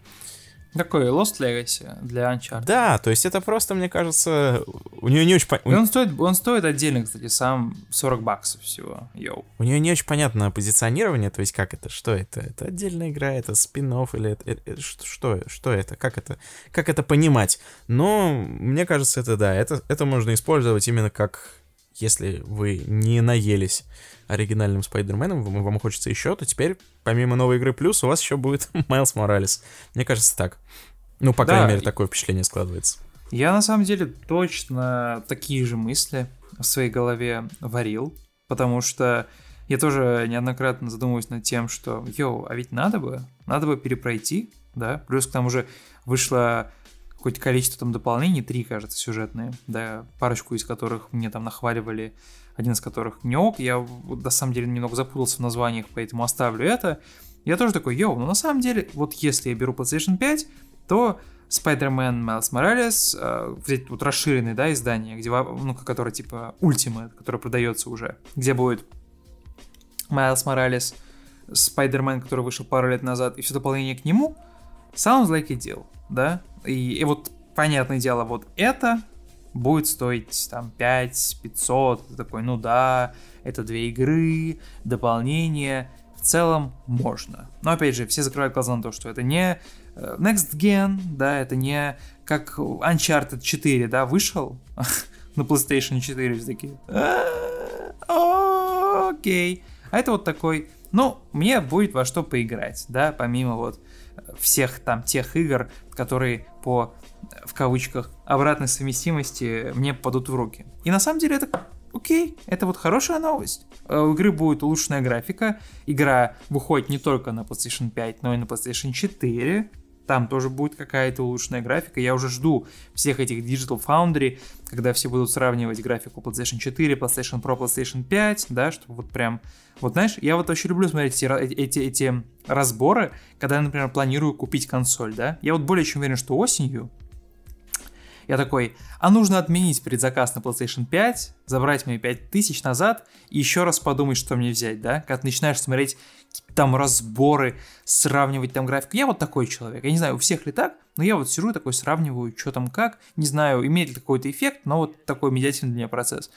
Такой Lost Legacy для Uncharted. Да, то есть это просто, мне кажется, у нее не очень понятно. Он стоит, он стоит отдельно, кстати, сам 40 баксов всего, йоу. У нее не очень понятно позиционирование, то есть как это, что это? Это отдельная игра, это спин или это, это, это, что, что это, как это, как это понимать? Но мне кажется, это да, это, это можно использовать именно как, если вы не наелись оригинальным Спайдерменом, вам, вам хочется еще, то теперь, помимо новой игры плюс, у вас еще будет Майлз Моралес. Мне кажется, так. Ну, по да, крайней мере, такое впечатление складывается. Я на самом деле точно такие же мысли в своей голове варил, потому что я тоже неоднократно задумываюсь над тем, что, йоу, а ведь надо бы, надо бы перепройти, да, плюс к тому же вышло какое-то количество там дополнений, три, кажется, сюжетные, да, парочку из которых мне там нахваливали один из которых не ок. Я на самом деле немного запутался в названиях, поэтому оставлю это. Я тоже такой, йоу, ну на самом деле, вот если я беру PlayStation 5, то Spider-Man Miles Morales, э, взять вот расширенное, да, издание, где, ну, которое типа Ultimate, которое продается уже, где будет Miles Morales, Spider-Man, который вышел пару лет назад, и все дополнение к нему, sounds like a deal, да, и, и вот понятное дело, вот это будет стоить там 5 500, ты такой, ну да, это две игры, дополнение, в целом можно. Но опять же, все закрывают глаза на то, что это не э, Next Gen, да, это не как Uncharted 4, да, вышел на PlayStation 4, все такие, «А, окей. А это вот такой, ну, мне будет во что поиграть, да, помимо вот всех там тех игр, которые по в кавычках, обратной совместимости мне попадут в руки. И на самом деле это окей, это вот хорошая новость. Э, у игры будет улучшенная графика. Игра выходит не только на PlayStation 5, но и на PlayStation 4. Там тоже будет какая-то улучшенная графика. Я уже жду всех этих Digital Foundry, когда все будут сравнивать графику PlayStation 4, PlayStation Pro, PlayStation 5, да, чтобы вот прям... Вот знаешь, я вот очень люблю смотреть эти, эти, эти разборы, когда я, например, планирую купить консоль, да. Я вот более чем уверен, что осенью Я такой, а нужно отменить предзаказ на PlayStation 5, забрать мои 5000 назад и еще раз подумать, что мне взять, да? Когда ты начинаешь смотреть там разборы, сравнивать там графику. Я вот такой человек. Я не знаю, у всех ли так, но я вот сижу такой, сравниваю, что там как. Не знаю, имеет ли какой-то эффект, но вот такой медиативный для меня процесс.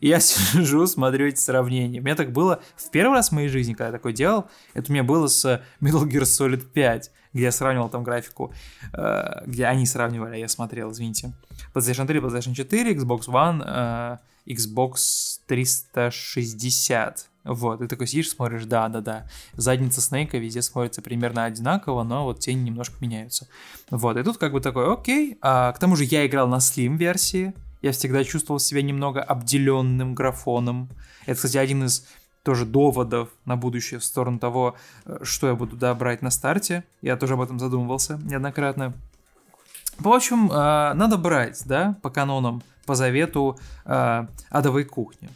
я сижу, смотрю эти сравнения. У меня так было в первый раз в моей жизни, когда я такое делал. Это у меня было с Metal Gear Solid 5 где я сравнивал там графику, э, где они сравнивали, а я смотрел, извините. PlayStation 3, PlayStation 4, Xbox One, э, Xbox 360. Вот, ты такой сидишь, смотришь, да, да, да. Задница Снейка везде смотрится примерно одинаково, но вот тени немножко меняются. Вот, и тут как бы такой, окей. А, к тому же я играл на Slim версии. Я всегда чувствовал себя немного обделенным графоном. Это, кстати, один из тоже доводов на будущее в сторону того, э, что я буду да, брать на старте. Я тоже об этом задумывался неоднократно. В общем, э, надо брать, да, по канонам, по завету э, адовой кухни.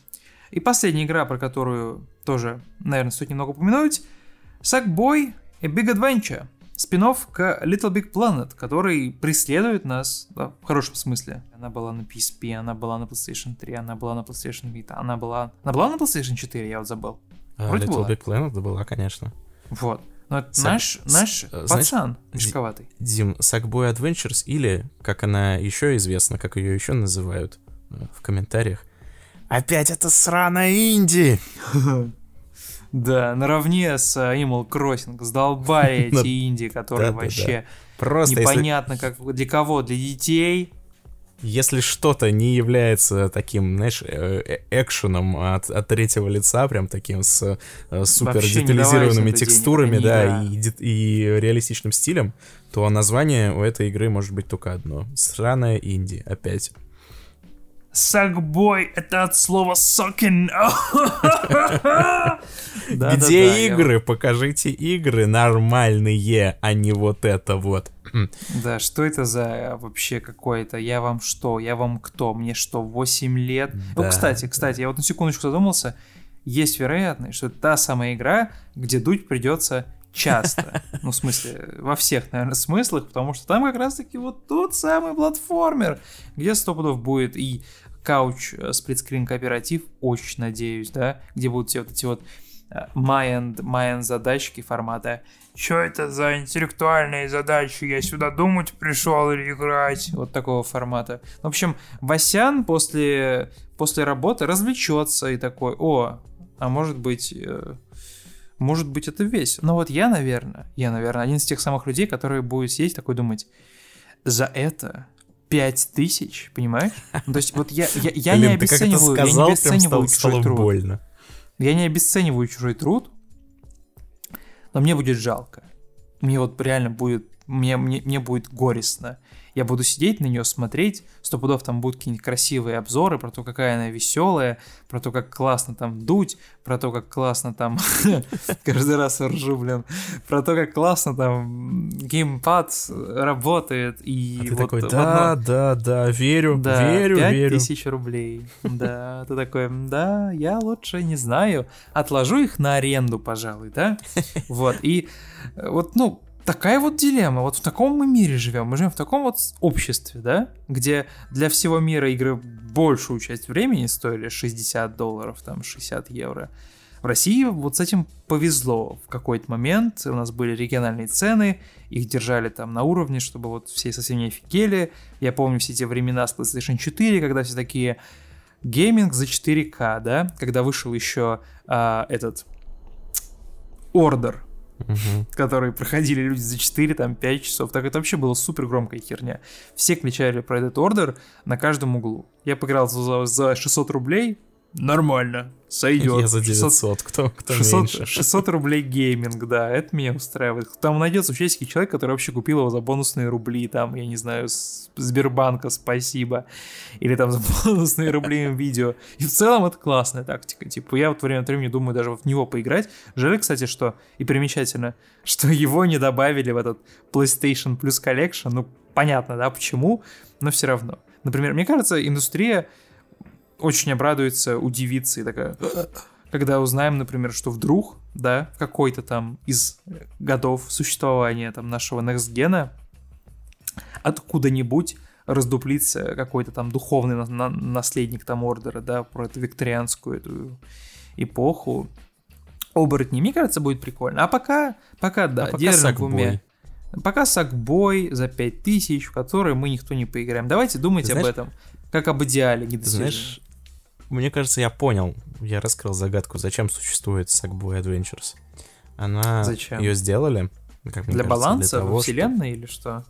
И последняя игра, про которую тоже, наверное, стоит немного упомянуть, Sackboy A Big Adventure спинов к Little Big Planet, который преследует нас да, в хорошем смысле. Она была на PSP, она была на PlayStation 3, она была на PlayStation Vita, она была... Она была на PlayStation 4, я вот забыл. А, Вроде Little была. Big Planet да была, конечно. Вот. Но это Сак... наш, наш Знаешь, пацан мешковатый. Дим, Sackboy Adventures или, как она еще известна, как ее еще называют э, в комментариях, Опять это сраная Инди! Да, наравне с э, Animal Crossing сдолбали эти инди, которые вообще Просто непонятно, как для кого, для детей. Если что-то не является таким, знаешь, э, э, экшеном от, от третьего лица, прям таким с супер детализированными текстурами, да, и, и реалистичным стилем, то название у этой игры может быть только одно. Сраная инди, опять. Сакбой — это от слова «сокин». Где игры? Покажите игры нормальные, а не вот это вот. Да, что это за вообще какое-то? Я вам что? Я вам кто? Мне что, 8 лет? Ну, кстати, кстати, я вот на секундочку задумался. Есть вероятность, что это та самая игра, где дуть придется часто. Ну, в смысле, во всех, наверное, смыслах, потому что там как раз-таки вот тот самый платформер, где сто пудов будет и кауч э, сплитскрин кооператив, очень надеюсь, да, где будут все вот эти вот майен, майен задачки формата «Что это за интеллектуальные задачи? Я сюда думать пришел или играть?» Вот такого формата. В общем, Васян после, после работы развлечется и такой «О, а может быть...» э, может быть, это весь. Но вот я, наверное, я, наверное, один из тех самых людей, которые будет сидеть такой думать, за это пять тысяч, понимаешь? Ну, то есть вот я, я, я Блин, не обесцениваю, сказал, я не обесцениваю стало, чужой труд. Больно. Я не обесцениваю чужой труд, но мне будет жалко. Мне вот реально будет, мне, мне, мне будет горестно, я буду сидеть на нее смотреть, сто пудов там будут какие-нибудь красивые обзоры про то, какая она веселая, про то, как классно там дуть, про то, как классно там, каждый раз ржу, блин, про то, как классно там геймпад работает, и а ты такой, да, да, да, верю, верю, 5 верю. тысяч рублей, да, ты такой, да, я лучше не знаю, отложу их на аренду, пожалуй, да, вот, и вот, ну, такая вот дилемма. Вот в таком мы мире живем. Мы живем в таком вот обществе, да, где для всего мира игры большую часть времени стоили 60 долларов, там 60 евро. В России вот с этим повезло. В какой-то момент у нас были региональные цены, их держали там на уровне, чтобы вот все совсем не офигели. Я помню все эти времена с PlayStation 4, когда все такие гейминг за 4К, да, когда вышел еще а, этот Order, угу. которые проходили люди за 4, там, 5 часов. Так это вообще было супер громкая херня. Все кричали про этот ордер на каждом углу. Я поиграл за, за 600 рублей, Нормально, сойдет. Я за 900, 600, кто, кто 600, меньше. 600 рублей гейминг, да, это меня устраивает. Там найдется всяческий человек, который вообще купил его за бонусные рубли, там, я не знаю, с Сбербанка, спасибо, или там за бонусные рубли в видео. И в целом это классная тактика. Типа, я вот время от времени думаю даже в него поиграть. Жаль, кстати, что, и примечательно, что его не добавили в этот PlayStation Plus Collection. Ну, понятно, да, почему, но все равно. Например, мне кажется, индустрия очень обрадуется, удивится и такая... Когда узнаем, например, что вдруг, да, в какой-то там из годов существования там нашего Next Gen откуда-нибудь раздуплится какой-то там духовный на- на- наследник там ордера, да, про эту викторианскую эту эпоху. Оборотни, мне кажется, будет прикольно. А пока, пока, да, А пока держим в Сакбой. уме. Пока Сакбой за 5000, в который мы никто не поиграем. Давайте думайте Ты об знаешь- этом, как об идеале недостижимом. знаешь, мне кажется, я понял. Я раскрыл загадку, зачем существует Sackboy Adventures. Она... Зачем? Ее сделали, как Для кажется, баланса того, во что- вселенной или что?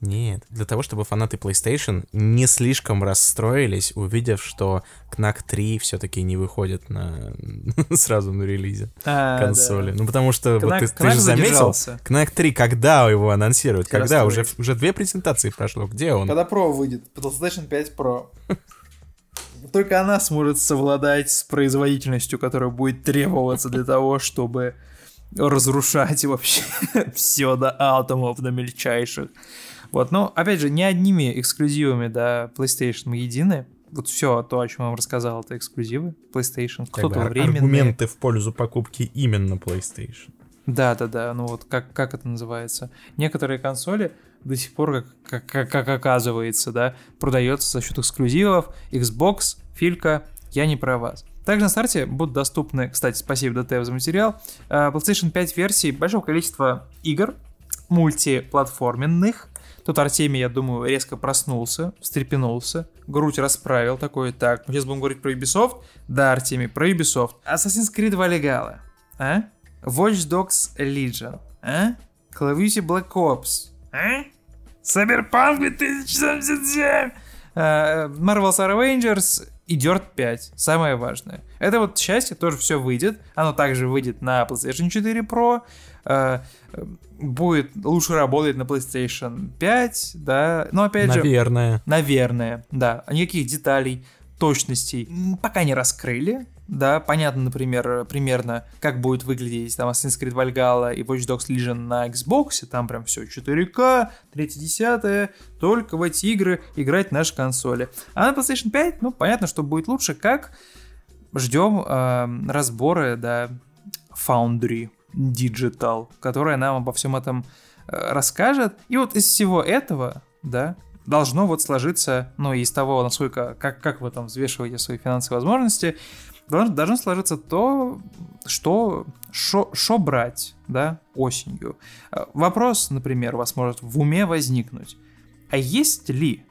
Нет, для того, чтобы фанаты PlayStation не слишком расстроились, увидев, что Knack 3 все-таки не выходит на сразу на релизе А, консоли. Ну, потому что вот Knack- ты, ты Knack же заметил. Knack 3, когда его анонсируют? Когда? Уже, уже две презентации прошло. Где он? Когда Pro выйдет, PlayStation 5 Pro. Только она сможет совладать с производительностью, которая будет требоваться для того, чтобы разрушать вообще все до атомов, до мельчайших. Вот, но, опять же, не одними эксклюзивами, да, PlayStation мы едины. Вот все то, о чем я вам рассказал, это эксклюзивы PlayStation. Как бы Кто-то временные. аргументы в пользу покупки именно PlayStation. Да, да, да. Ну вот как, как это называется? Некоторые консоли до сих пор, как, как, как, оказывается, да, продается за счет эксклюзивов. Xbox, Филька, я не про вас. Также на старте будут доступны, кстати, спасибо DTF за материал, э, PlayStation 5 версий большого количества игр, мультиплатформенных. Тут Артемий, я думаю, резко проснулся, встрепенулся, грудь расправил, такой, так, мы сейчас будем говорить про Ubisoft. Да, Артемий, про Ubisoft. Assassin's Creed Valhalla, а? Watch Dogs Legion, а? Call of Duty Black Ops, а? Cyberpunk 2077, э, Marvel's Avengers и Dirt 5, самое важное. Это вот счастье тоже все выйдет, оно также выйдет на PlayStation 4 Pro, э, будет лучше работать на PlayStation 5, да, но опять же... Наверное. Наверное, да. Никаких деталей, точностей пока не раскрыли. Да, понятно, например, примерно, как будет выглядеть там Assassin's Creed Valhalla и Watch Dogs Legion на Xbox, там прям все 4К, 30 только в эти игры играть наши консоли. А на PlayStation 5, ну, понятно, что будет лучше, как ждем э, разборы, да, Foundry Digital, которая нам обо всем этом э, расскажет. И вот из всего этого, да, должно вот сложиться, ну, из того, насколько, как, как вы там взвешиваете свои финансовые возможности, должно, сложиться то, что, что брать, да, осенью. Э, Вопрос, например, у вас может в уме возникнуть. А есть ли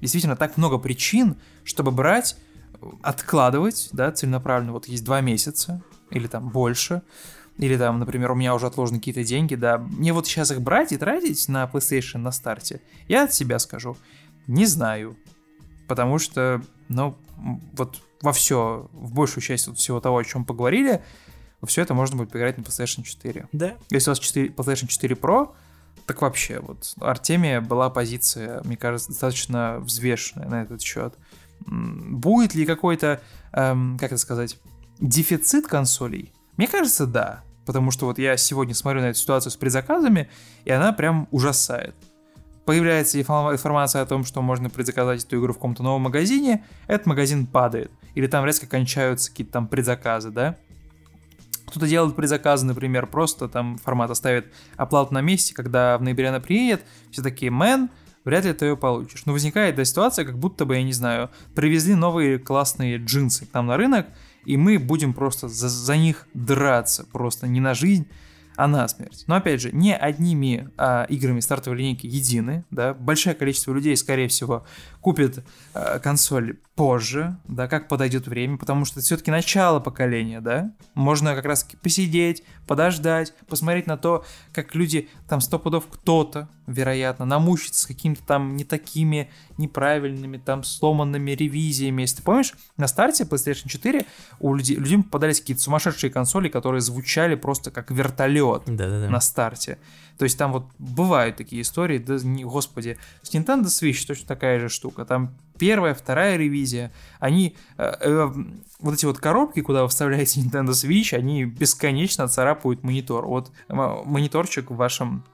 действительно так много причин, чтобы брать, э, откладывать, да, целенаправленно, вот есть два месяца, или там больше, или там, например, у меня уже отложены какие-то деньги, да, мне вот сейчас их брать и тратить на PlayStation на старте, я от себя скажу, не знаю, потому что, м, вот во все, в большую часть вот всего того, о чем поговорили, все это можно будет поиграть на PlayStation 4. Да. Если у вас 4, PlayStation 4 Pro, так вообще, вот, Артемия была позиция, мне кажется, достаточно взвешенная на этот счет. Будет ли какой-то, эм, как это сказать, дефицит консолей? Мне кажется, да. Потому что вот я сегодня смотрю на эту ситуацию с предзаказами, и она прям ужасает. Появляется инфо- информация о том, что можно предзаказать эту игру в каком-то новом магазине, этот магазин падает. Или там резко кончаются какие-то там предзаказы, да? Кто-то делает предзаказы, например, просто там формат оставит оплату на месте, когда в ноябре она приедет, все такие, мэн, вряд ли ты ее получишь. Но возникает эта ситуация, как будто бы, я не знаю, привезли новые классные джинсы к нам на рынок, и мы будем просто за, за них драться, просто не на жизнь, а на смерть. Но опять же, не одними а, играми стартовой линейки едины, да, большое количество людей, скорее всего, купит а, консоль позже, да, как подойдет время, потому что это все-таки начало поколения, да, можно как раз посидеть, подождать, посмотреть на то, как люди, там, сто пудов кто-то, вероятно, намучится с какими-то там не такими неправильными, там, сломанными ревизиями. Если ты помнишь, на старте PlayStation 4 у людей, людям попадались какие-то сумасшедшие консоли, которые звучали просто как вертолет Да-да-да. на старте. То есть там вот бывают такие истории, да, не, господи, с Nintendo Switch точно такая же штука. Там первая, вторая ревизия, они, э, э, вот эти вот коробки, куда вы вставляете Nintendo Switch, они бесконечно царапают монитор. Вот мониторчик в вашем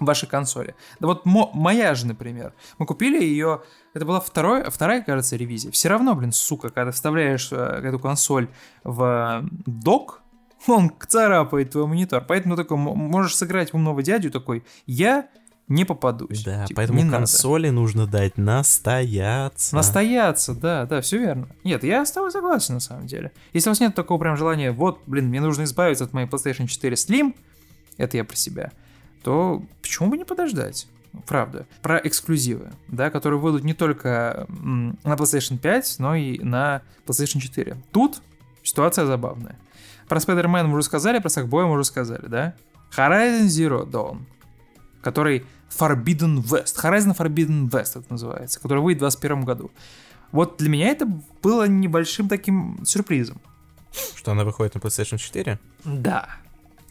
вашей консоли. Да вот мо- моя же, например. Мы купили ее, это была второй, вторая, кажется, ревизия. Все равно, блин, сука, когда вставляешь э, эту консоль в док, он царапает твой монитор. Поэтому такой, можешь сыграть умного дядю такой, я не попадусь. Да, Типа, поэтому не надо. консоли нужно дать настояться. Настояться, да, да, все верно. Нет, я с тобой согласен на самом деле. Если у вас нет такого прям желания, вот, блин, мне нужно избавиться от моей PlayStation 4 Slim, это я про себя, то почему бы не подождать? Правда. Про эксклюзивы, да, которые выйдут не только на PlayStation 5, но и на PlayStation 4. Тут ситуация забавная. Про Spider-Man мы уже сказали, про Sackboy мы уже сказали, да? Horizon Zero Dawn, который Forbidden West. Horizon Forbidden West это называется, который выйдет в 2021 году. Вот для меня это было небольшим таким сюрпризом. Что она выходит на PlayStation 4? Да.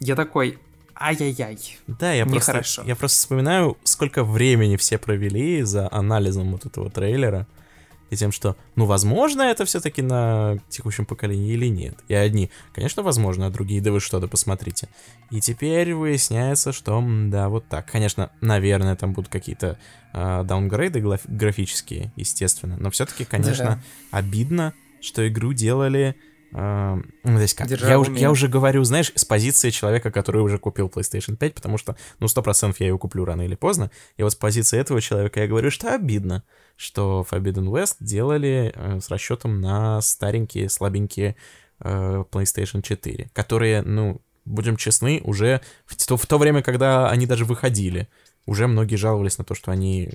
Я такой, ай-яй-яй. Да, я просто, Нехорошо. я просто вспоминаю, сколько времени все провели за анализом вот этого трейлера. И тем, что, ну, возможно, это все-таки на текущем поколении или нет. И одни, конечно, возможно, а другие, да вы что, да посмотрите. И теперь выясняется, что, да, вот так. Конечно, наверное, там будут какие-то э, даунгрейды гла- графические, естественно. Но все-таки, конечно, обидно, что игру делали... э, ну, то есть как, я, уже, я уже говорю, знаешь, с позиции человека, который уже купил PlayStation 5, потому что, ну, 100% я ее куплю рано или поздно. И вот с позиции этого человека я говорю, что обидно, что Forbidden West делали э, с расчетом на старенькие, слабенькие э, PlayStation 4, которые, ну, будем честны, уже в то, в то время, когда они даже выходили, уже многие жаловались на то, что они,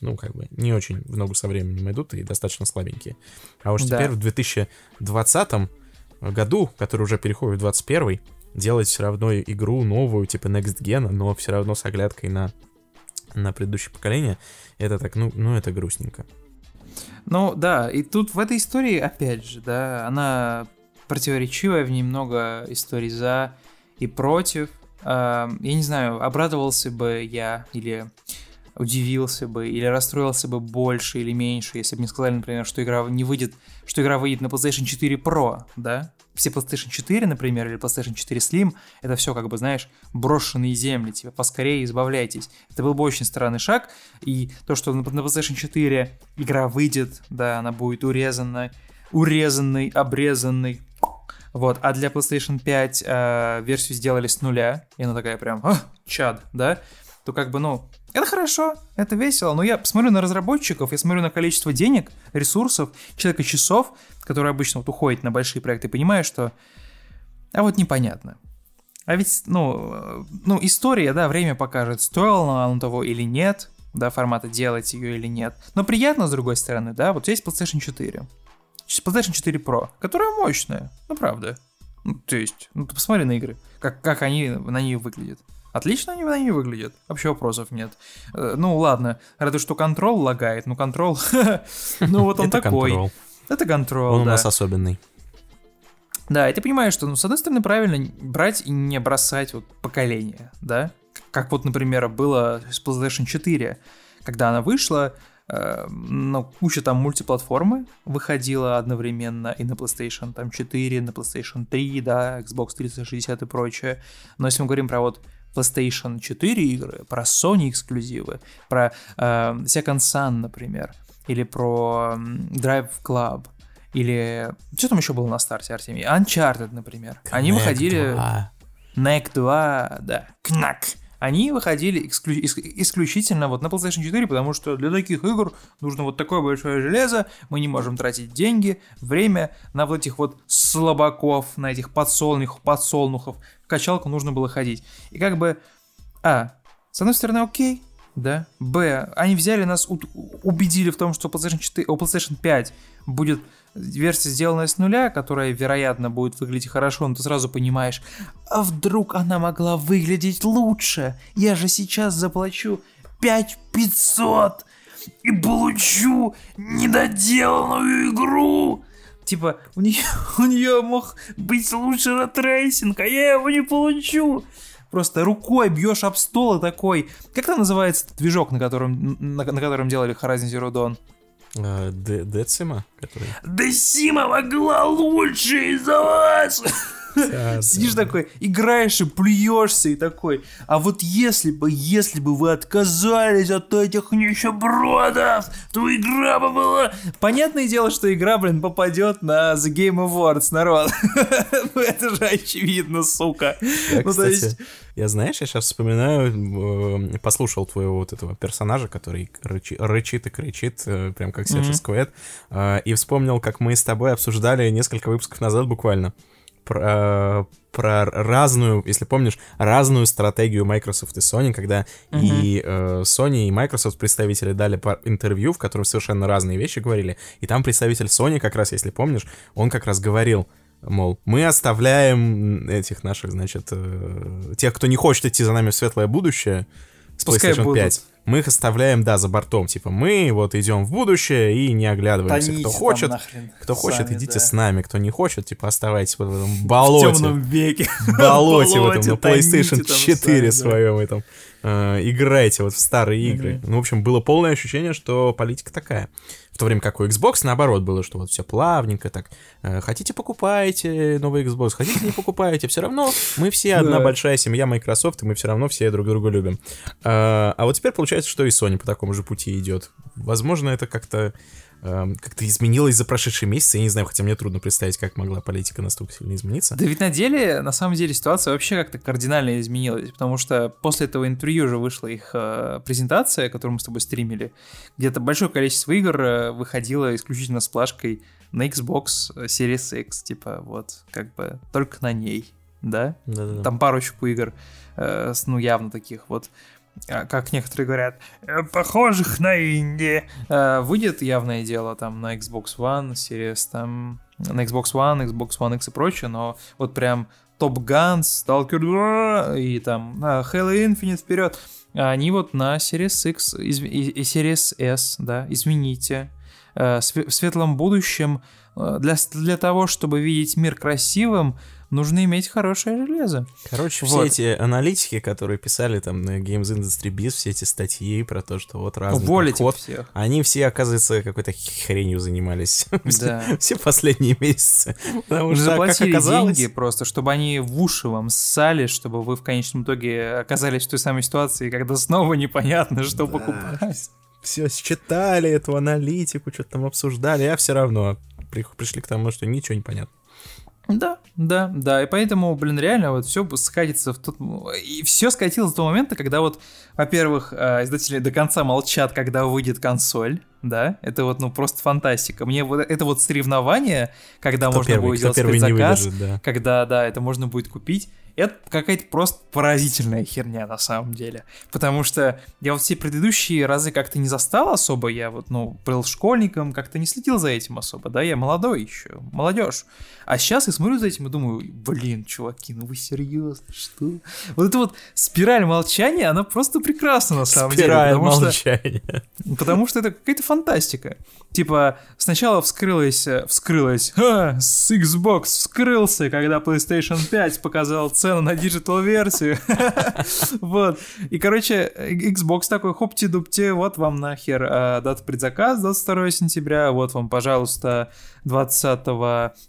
ну, как бы, не очень в ногу со временем идут и достаточно слабенькие. А уж Да. теперь в 2020 году, который уже переходит в 21 делать все равно игру новую, типа Next Gen, но все равно с оглядкой на, на предыдущее поколение, это так, ну, ну, это грустненько. Ну да, и тут в этой истории, опять же, да, она противоречивая, в ней много историй за и против. Я не знаю, обрадовался бы я или удивился бы, или расстроился бы больше или меньше, если бы мне сказали, например, что игра не выйдет, что игра выйдет на PlayStation 4 Pro, да? Все PlayStation 4, например, или PlayStation 4 Slim, это все, как бы, знаешь, брошенные земли, типа, поскорее избавляйтесь. Это был бы очень странный шаг, и то, что на PlayStation 4 игра выйдет, да, она будет урезанной, урезанной, обрезанной, вот, а для PlayStation 5 э, версию сделали с нуля, и она такая прям, «А, чад, да, то как бы, ну, это хорошо, это весело, но я смотрю на разработчиков, я смотрю на количество денег, ресурсов, человека часов, которые обычно вот уходят на большие проекты, понимаю, что, а вот непонятно. А ведь, ну, э, ну, история, да, время покажет, стоило оно того или нет, да, формата делать ее или нет. Но приятно, с другой стороны, да, вот есть PlayStation 4. PlayStation 4 Pro, которая мощная, ну правда. Ну, то есть, ну ты посмотри на игры, как, как они на ней выглядят. Отлично они ней выглядят, вообще вопросов нет. Э, Ну ладно, разве что контрол лагает, ну контрол, ну вот он такой. Это контрол, Он у нас особенный. Да, и ты понимаешь, что, ну, с одной стороны, правильно брать и не бросать вот поколение, да? Как вот, например, было с PlayStation 4, когда она вышла, э, ну, куча там мультиплатформы выходила одновременно и на PlayStation там 4, на PlayStation 3, да, Xbox 360 и прочее. Но если мы говорим про вот PlayStation 4 игры, про Sony эксклюзивы, про э, Second Sun, например, или про Drive Club, или... Что там еще было на старте, Артемий? Uncharted, например. Они Connect выходили... 2. Knack 2, да. Knack. Они выходили эксклю- ис- исключительно вот на PlayStation 4, потому что для таких игр нужно вот такое большое железо, мы не можем тратить деньги, время на вот этих вот слабаков, на этих подсолнухов, подсолнухов. Качалку нужно было ходить. И как бы, а, с одной стороны, окей, да. Б, они взяли нас, убедили в том, что PlayStation, 4, о, PlayStation 5 будет версия, сделанная с нуля, которая, вероятно, будет выглядеть хорошо, но ты сразу понимаешь, а вдруг она могла выглядеть лучше? Я же сейчас заплачу 5500 и получу недоделанную игру. Типа, у нее, у нее мог быть лучше ray tracing, а я его не получу. Просто рукой бьешь об стол и такой... Как там называется этот движок, на котором, на, на котором делали Horizon Zero Dawn? Э, D- Decima, который... Decima могла лучше из-за вас! Сидишь такой, играешь и плюешься и такой. А вот если бы, если бы вы отказались от этих нищебродов, то игра бы была... Понятное дело, что игра, блин, попадет на The Game Awards, народ. Ну это же очевидно, сука. ну, то есть... Я, знаешь, я сейчас вспоминаю, э, послушал твоего вот этого персонажа, который рычи, рычит и кричит, э, прям как Саша mm-hmm. Сквет, э, и вспомнил, как мы с тобой обсуждали несколько выпусков назад буквально про, про разную, если помнишь, разную стратегию Microsoft и Sony, когда uh-huh. и э, Sony и Microsoft представители дали интервью, в котором совершенно разные вещи говорили, и там представитель Sony, как раз, если помнишь, он как раз говорил, мол, мы оставляем этих наших, значит, э, тех, кто не хочет идти за нами в светлое будущее с Пускай PlayStation будут. 5 мы их оставляем, да, за бортом. Типа, мы вот идем в будущее и не оглядываемся. Тоните кто хочет, кто хочет, Сами, идите да. с нами. Кто не хочет, типа, оставайтесь вот в этом болоте. В темном веке. Болоте в этом, на PlayStation 4 своем этом. Э, играйте вот в старые игры. Ну, в общем, было полное ощущение, что политика такая. В то время как у Xbox наоборот было, что вот все плавненько так. Э, хотите покупайте новый Xbox, хотите не покупайте, все равно мы все одна большая семья Microsoft, и мы все равно все друг друга любим. А, а вот теперь получается, что и Sony по такому же пути идет. Возможно, это как-то как-то изменилось за прошедшие месяцы. Я не знаю, хотя мне трудно представить, как могла политика настолько сильно измениться. Да ведь на деле, на самом деле, ситуация вообще как-то кардинально изменилась, потому что после этого интервью уже вышла их э, презентация, которую мы с тобой стримили, где-то большое количество игр э, выходило исключительно с плашкой на Xbox Series X, типа вот, как бы только на ней, да? Да-да-да. Там парочку игр, э, ну явно таких вот как некоторые говорят, «Э, похожих на инди. Э, выйдет явное дело там на Xbox One, Series там, на Xbox One, Xbox One X и прочее, но вот прям Top Guns, Stalker 2 и там Halo Infinite вперед, они вот на Series X и Series S, да, извините. Э, в светлом будущем для, для того, чтобы видеть мир красивым, нужно иметь хорошее железо. Короче, вот. все эти аналитики, которые писали там на Games Industry Biz, все эти статьи про то, что вот разный Уволить подход, всех. они все, оказывается, какой-то хренью занимались. Да. все последние месяцы. Потому что, Заплатили как оказалось... деньги просто, чтобы они в уши вам ссали, чтобы вы в конечном итоге оказались в той самой ситуации, когда снова непонятно, что да. покупать. Все считали эту аналитику, что-то там обсуждали, а все равно пришли к тому, что ничего не понятно. Да, да, да, и поэтому, блин, реально вот все скатится в тот... И все скатилось до того момента, когда вот, во-первых, э, издатели до конца молчат, когда выйдет консоль, да, это вот, ну, просто фантастика. Мне вот это вот соревнование, когда кто можно первый, будет сделать предзаказ, выдержит, да. когда, да, это можно будет купить, это какая-то просто поразительная херня на самом деле. Потому что я вот все предыдущие разы как-то не застал особо, я вот, ну, был школьником, как-то не следил за этим особо, да, я молодой еще, молодежь. А сейчас я смотрю за этим и думаю, блин, чуваки, ну вы серьезно, что? Вот эта вот спираль молчания, она просто прекрасна на самом спираль деле. Спираль молчания. Что, потому что это какая-то фантастика. Типа, сначала вскрылась, э, вскрылась, ха, с Xbox вскрылся, когда PlayStation 5 показал цену на digital-версию. Вот. И, короче, Xbox такой, хопти-дупти, вот вам нахер а, дата предзаказа, 22 сентября, вот вам, пожалуйста, 20,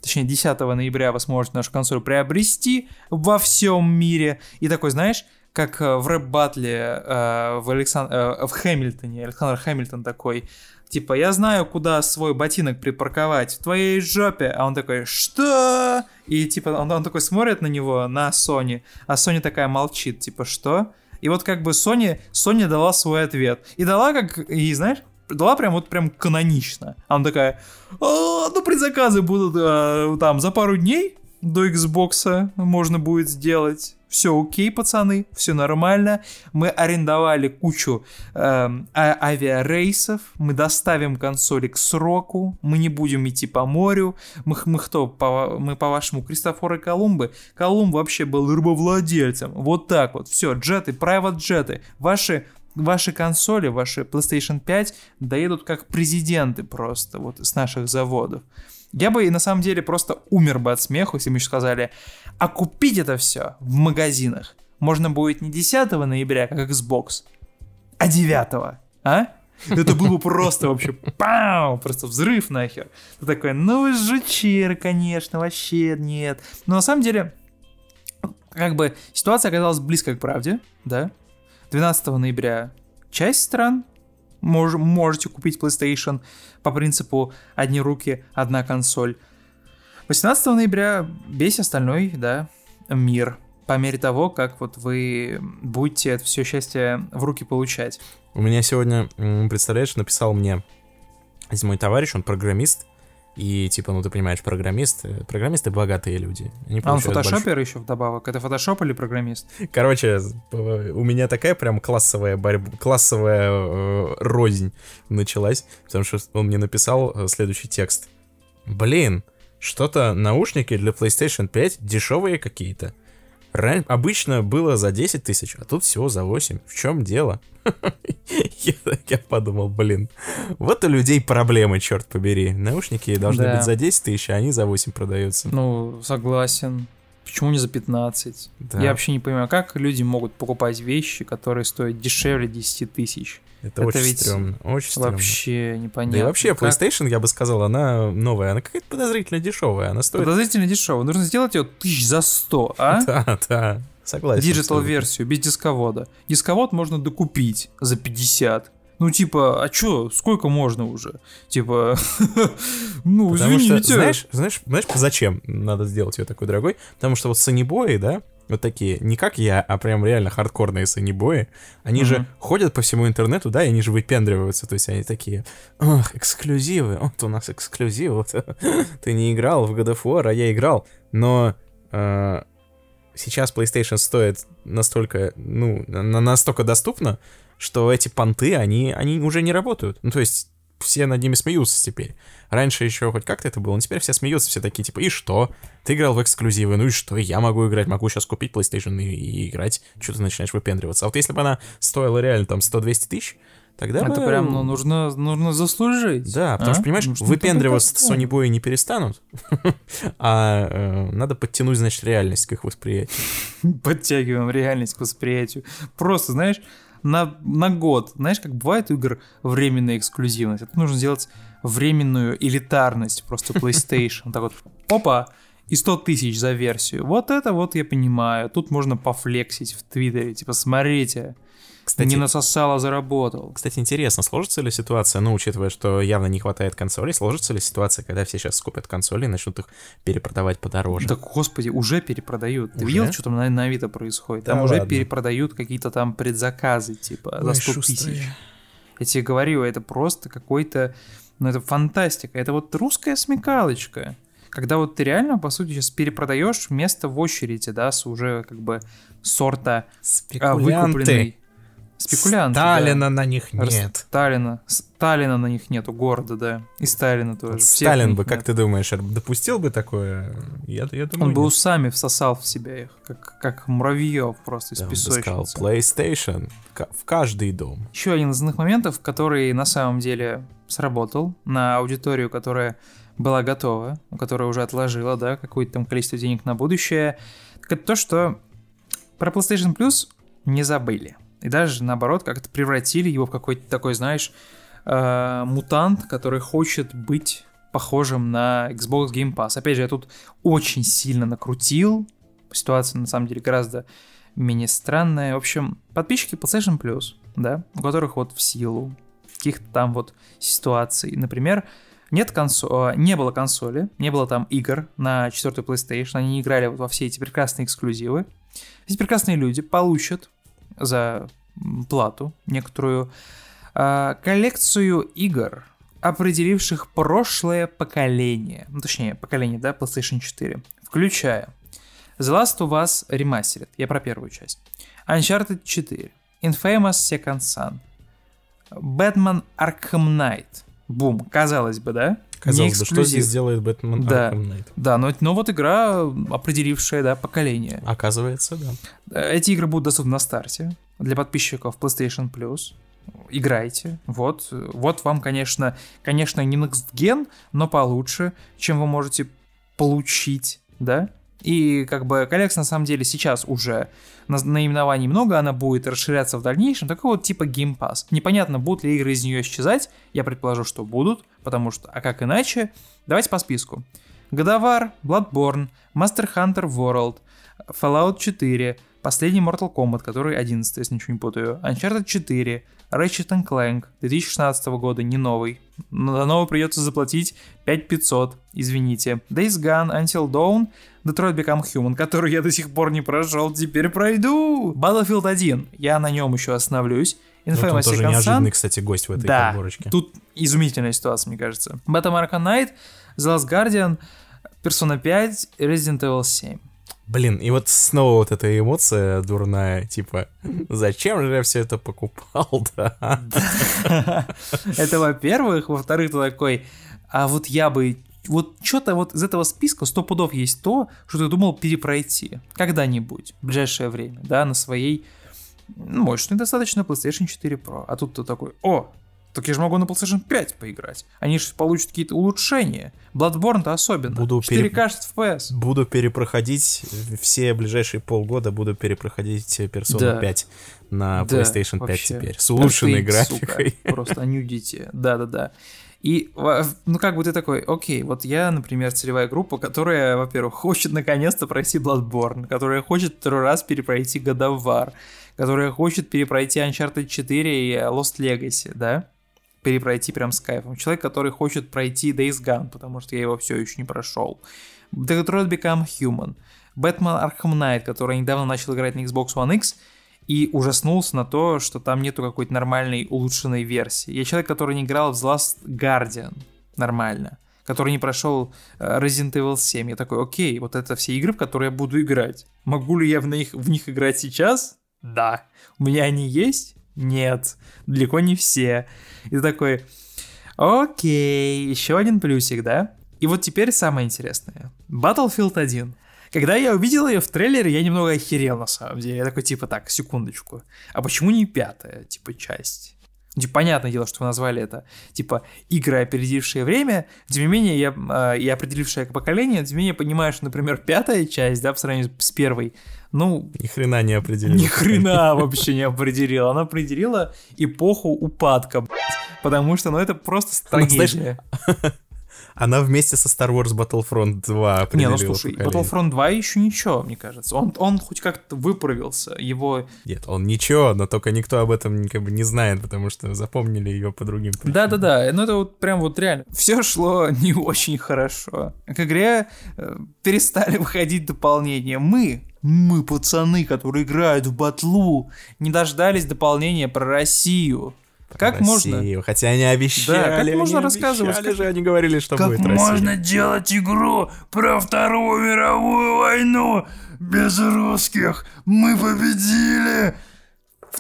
точнее, 10 ноября вы сможете нашу консоль приобрести во всем мире. И такой, знаешь, как э, в рэп-батле э, в, Александ... э, в Хэмилтоне, Александр Хэмилтон такой, типа, я знаю, куда свой ботинок припарковать, в твоей жопе. А он такой, что? И типа, он, он такой смотрит на него, на Sony, а Sony такая молчит, типа, что? И вот как бы Sony, Sony дала свой ответ. И дала как, и знаешь, дала прям вот прям канонично. А он такая, а, ну предзаказы будут а, там за пару дней до Xbox можно будет сделать все окей, пацаны, все нормально. Мы арендовали кучу э, авиарейсов, мы доставим консоли к сроку, мы не будем идти по морю. Мы, мы кто? По, мы по-вашему Кристофора Колумбы? Колумб вообще был рыбовладельцем. Вот так вот. Все, джеты, private джеты. Ваши ваши консоли, ваши PlayStation 5 доедут как президенты просто вот с наших заводов. Я бы на самом деле просто умер бы от смеху, если бы еще сказали, а купить это все в магазинах можно будет не 10 ноября, как Xbox, а 9, а? Это было бы просто вообще пау, просто взрыв нахер. Ты такой, ну вы жучир, конечно, вообще нет. Но на самом деле, как бы ситуация оказалась близко к правде, да. 12 ноября часть стран мож, можете купить PlayStation по принципу одни руки, одна консоль. 18 ноября весь остальной, да, мир по мере того, как вот вы будете это все счастье в руки получать. У меня сегодня, представляешь, написал мне мой товарищ, он программист, и типа, ну ты понимаешь, программисты, программисты богатые люди. Они а он фотошопер больш... еще вдобавок? Это фотошоп или программист? Короче, у меня такая прям классовая борьба, классовая э, рознь началась, потому что он мне написал э, следующий текст. Блин, что-то наушники для PlayStation 5 дешевые какие-то. Ран... Обычно было за 10 тысяч, а тут всего за 8. В чем дело? я, подумал, блин, вот у людей проблемы, черт побери. Наушники должны быть за 10 тысяч, а они за 8 продаются. Ну, согласен. Почему не за 15? Да. Я вообще не понимаю, как люди могут покупать вещи, которые стоят дешевле 10 тысяч. Это, это очень ведь стрёмно, очень стрёмно. Вообще непонятно. Да и вообще, как... PlayStation, я бы сказал, она новая, она какая-то подозрительно дешевая, она стоит... Подозрительно дешевая, нужно сделать ее тысяч за сто, а? Да, да, согласен. Digital-версию, без дисковода. Дисковод можно докупить за 50. Ну, типа, а чё, сколько можно уже? Типа, ну, Потому извините. Что, знаешь, знаешь, знаешь, зачем надо сделать ее такой дорогой? Потому что вот сонибои, да, вот такие, не как я, а прям реально хардкорные сонибои, они угу. же ходят по всему интернету, да, и они же выпендриваются, то есть они такие, ох, эксклюзивы, вот у нас эксклюзивы, вот, ты не играл в God of War, а я играл, но э, сейчас PlayStation стоит настолько, ну, настолько доступно, что эти понты, они, они уже не работают, ну, то есть все над ними смеются теперь. Раньше еще хоть как-то это было, но теперь все смеются, все такие, типа, и что? Ты играл в эксклюзивы, ну и что? Я могу играть, могу сейчас купить PlayStation и, и играть. Что ты начинаешь выпендриваться? А вот если бы она стоила реально там 100-200 тысяч, Тогда это бы... прям ну, нужно, нужно заслужить. Да, потому а? что, понимаешь, ну, выпендриваться Sony Boy не перестанут, а э, надо подтянуть, значит, реальность к их восприятию. Подтягиваем реальность к восприятию. Просто, знаешь, на, на год. Знаешь, как бывает у игр временная эксклюзивность. Это нужно сделать временную элитарность просто PlayStation. Так вот, опа, и 100 тысяч за версию. Вот это вот я понимаю. Тут можно пофлексить в Твиттере. Типа, смотрите, кстати, не насосало, заработал. Кстати, интересно, сложится ли ситуация, ну, учитывая, что явно не хватает консолей, сложится ли ситуация, когда все сейчас скупят консоли и начнут их перепродавать подороже? Да, господи, уже перепродают. Ты видел, что там на, на Авито происходит? Там да уже ладно. перепродают какие-то там предзаказы, типа, Ой, за 100 тысяч. Я тебе говорю, это просто какой-то... Ну, это фантастика. Это вот русская смекалочка когда вот ты реально, по сути, сейчас перепродаешь место в очереди, да, с уже как бы сорта а, выкупленной. Спекулянты. Сталина да. на них нет. Сталина. Сталина на них нету, города, да. И Сталина тоже. Сталин бы, как нет. ты думаешь, допустил бы такое? Я, я думаю, Он бы усами всосал в себя их, как, как муравьев просто из да, песочницы. сказал, PlayStation в каждый дом. Еще один из иных моментов, который на самом деле сработал на аудиторию, которая была готова, которая уже отложила, да, какое-то там количество денег на будущее, так это то, что про PlayStation Plus не забыли. И даже наоборот, как-то превратили его в какой-то такой, знаешь, э, мутант, который хочет быть похожим на Xbox Game Pass. Опять же, я тут очень сильно накрутил. Ситуация на самом деле гораздо менее странная. В общем, подписчики PlayStation Plus, да, у которых вот в силу каких-то там вот ситуаций, например, нет консо... Э, не было консоли, не было там игр на четвертую PlayStation, они не играли вот во все эти прекрасные эксклюзивы. Эти прекрасные люди получат за плату некоторую э, коллекцию игр, определивших прошлое поколение, ну, точнее, поколение, да, PlayStation 4, включая The Last of Us Remastered, я про первую часть, Uncharted 4, Infamous Second Son, Batman Arkham Knight, бум, казалось бы, да? Казалось бы, что здесь делает Бэтмен да, Arkham Knight? Да, но, но вот игра, определившая, да, поколение. Оказывается, да. Эти игры будут доступны на старте для подписчиков PlayStation Plus. Играйте. Вот, вот вам, конечно, конечно, не Next Gen, но получше, чем вы можете получить, да? И как бы коллекция на самом деле сейчас уже на- наименований много, она будет расширяться в дальнейшем, такой вот типа Game Pass. Непонятно, будут ли игры из нее исчезать, я предположу, что будут, потому что, а как иначе? Давайте по списку. Годовар, Bloodborne, Master Hunter World, Fallout 4, последний Mortal Kombat, который 11, если ничего не путаю, Uncharted 4, Ratchet Clank 2016 года, не новый. Но за новый придется заплатить 5500, извините. Days Gone, Until Dawn, Detroit Become Human, который я до сих пор не прошел, теперь пройду. Battlefield 1, я на нем еще остановлюсь. Он Infamous тоже Second неожиданный, кстати, гость в этой да, подборочке. тут изумительная ситуация, мне кажется. Batman Arkham Knight, The Last Guardian, Persona 5, Resident Evil 7. Блин, и вот снова вот эта эмоция дурная, типа, зачем же я все это покупал, да? Это во-первых. Во-вторых, ты такой, а вот я бы... Вот что-то вот из этого списка сто пудов есть то, что ты думал перепройти когда-нибудь, в ближайшее время, да, на своей ну, мощной достаточно PlayStation 4 Pro. А тут ты такой, о, так я же могу на PlayStation 5 поиграть. Они же получат какие-то улучшения. Bloodborne-то особенно. Буду 4К пере- 60 FPS. Буду перепроходить все ближайшие полгода, буду перепроходить Persona Да. 5 на Да, PlayStation 5 вообще. теперь. С улучшенной сука. графикой. Просто нюдите. Да-да-да. И, ну, как бы ты такой, окей, вот я, например, целевая группа, которая, во-первых, хочет наконец-то пройти Bloodborne, которая хочет второй раз перепройти God of War, которая хочет перепройти Uncharted 4 и Lost Legacy, да? Перепройти прям с кайфом. Человек, который хочет пройти Days Gone, потому что я его все еще не прошел. Detroit Become Human. Batman Arkham Knight, который недавно начал играть на Xbox One X, и ужаснулся на то, что там нету какой-то нормальной улучшенной версии. Я человек, который не играл в The Last Guardian нормально, который не прошел э, Resident Evil 7. Я такой, окей, вот это все игры, в которые я буду играть. Могу ли я в них, в них играть сейчас? Да. У меня они есть? Нет. Далеко не все. И ты такой, окей, еще один плюсик, да? И вот теперь самое интересное. Battlefield 1. Когда я увидел ее в трейлере, я немного охерел на самом деле. Я такой, типа, так, секундочку. А почему не пятая, типа, часть? Типа, понятное дело, что вы назвали это, типа, игры, опередившие время. Тем не менее, я, э, и определившее поколение, тем не менее, понимаю, что, например, пятая часть, да, по сравнению с первой, ну, Ни хрена не определил. ни хрена вообще не определила. Она определила эпоху упадка, блядь. Потому что, ну, это просто Ну, знаешь, трагедия. Она вместе со Star Wars Battlefront 2 Не, ну слушай, поколение. Battlefront 2 еще ничего, мне кажется. Он, он хоть как-то выправился. Его Нет, он ничего, но только никто об этом как бы не знает, потому что запомнили ее по другим причинам. Да-да-да, ну это вот прям вот реально. Все шло не очень хорошо. К игре э, перестали выходить дополнения. Мы, мы, пацаны, которые играют в батлу, не дождались дополнения про Россию. Как можно? Россию. Хотя они обещали. Да, как можно рассказывать, обещали как- же, они говорили, что Как будет Россия. можно делать игру про Вторую мировую войну без русских? Мы победили!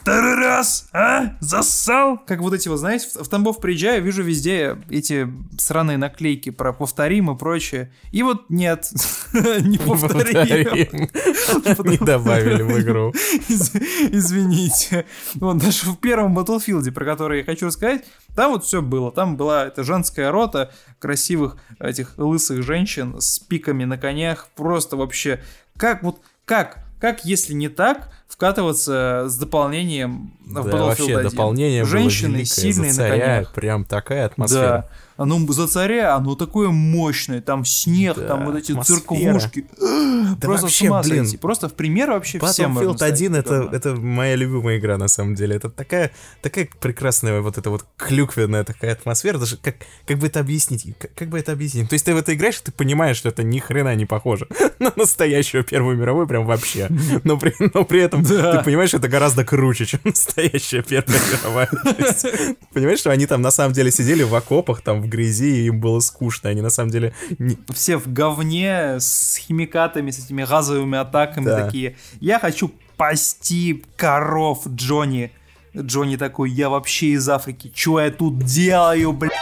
Второй раз, а? Зассал? Как вот эти вот, знаете, в в Тамбов приезжаю, вижу везде эти сраные наклейки про повторим и прочее. И вот нет, не повторим. Не добавили в игру. Из- Извините. Вот даже в первом Battlefield, про который я хочу рассказать, там вот все было. Там была эта женская рота красивых этих лысых женщин с пиками на конях. Просто вообще, как вот, как, как если не так, вкатываться с дополнением в Да, Battlefield вообще 1? дополнение было Женщины великое, сильные за на конях. Прям такая атмосфера. Да. Оно за царя, оно такое мощное, там снег, Да, там вот эти атмосфера. циркушки. Просто вообще, с ума блин, сойти. Просто в пример вообще всем Battlefield ставить 1 это, это моя любимая игра на самом деле. Это такая, такая прекрасная вот эта вот клюквенная такая атмосфера. Даже как, как бы это объяснить? Как, как бы это объяснить? То есть ты в это играешь, ты понимаешь, что это ни хрена не похоже на настоящую Первую мировую прям вообще. Но при, но при этом Да. ты понимаешь, что это гораздо круче, чем настоящая Первая мировая. Понимаешь, что они там на самом деле сидели в окопах, там в грязи, и им было скучно. Они на самом деле не- все в говне с химикатами, с этими газовыми атаками Да. такие. Я хочу пасти коров, Джонни. Джонни такой, я вообще из Африки. Чё я тут делаю, блядь,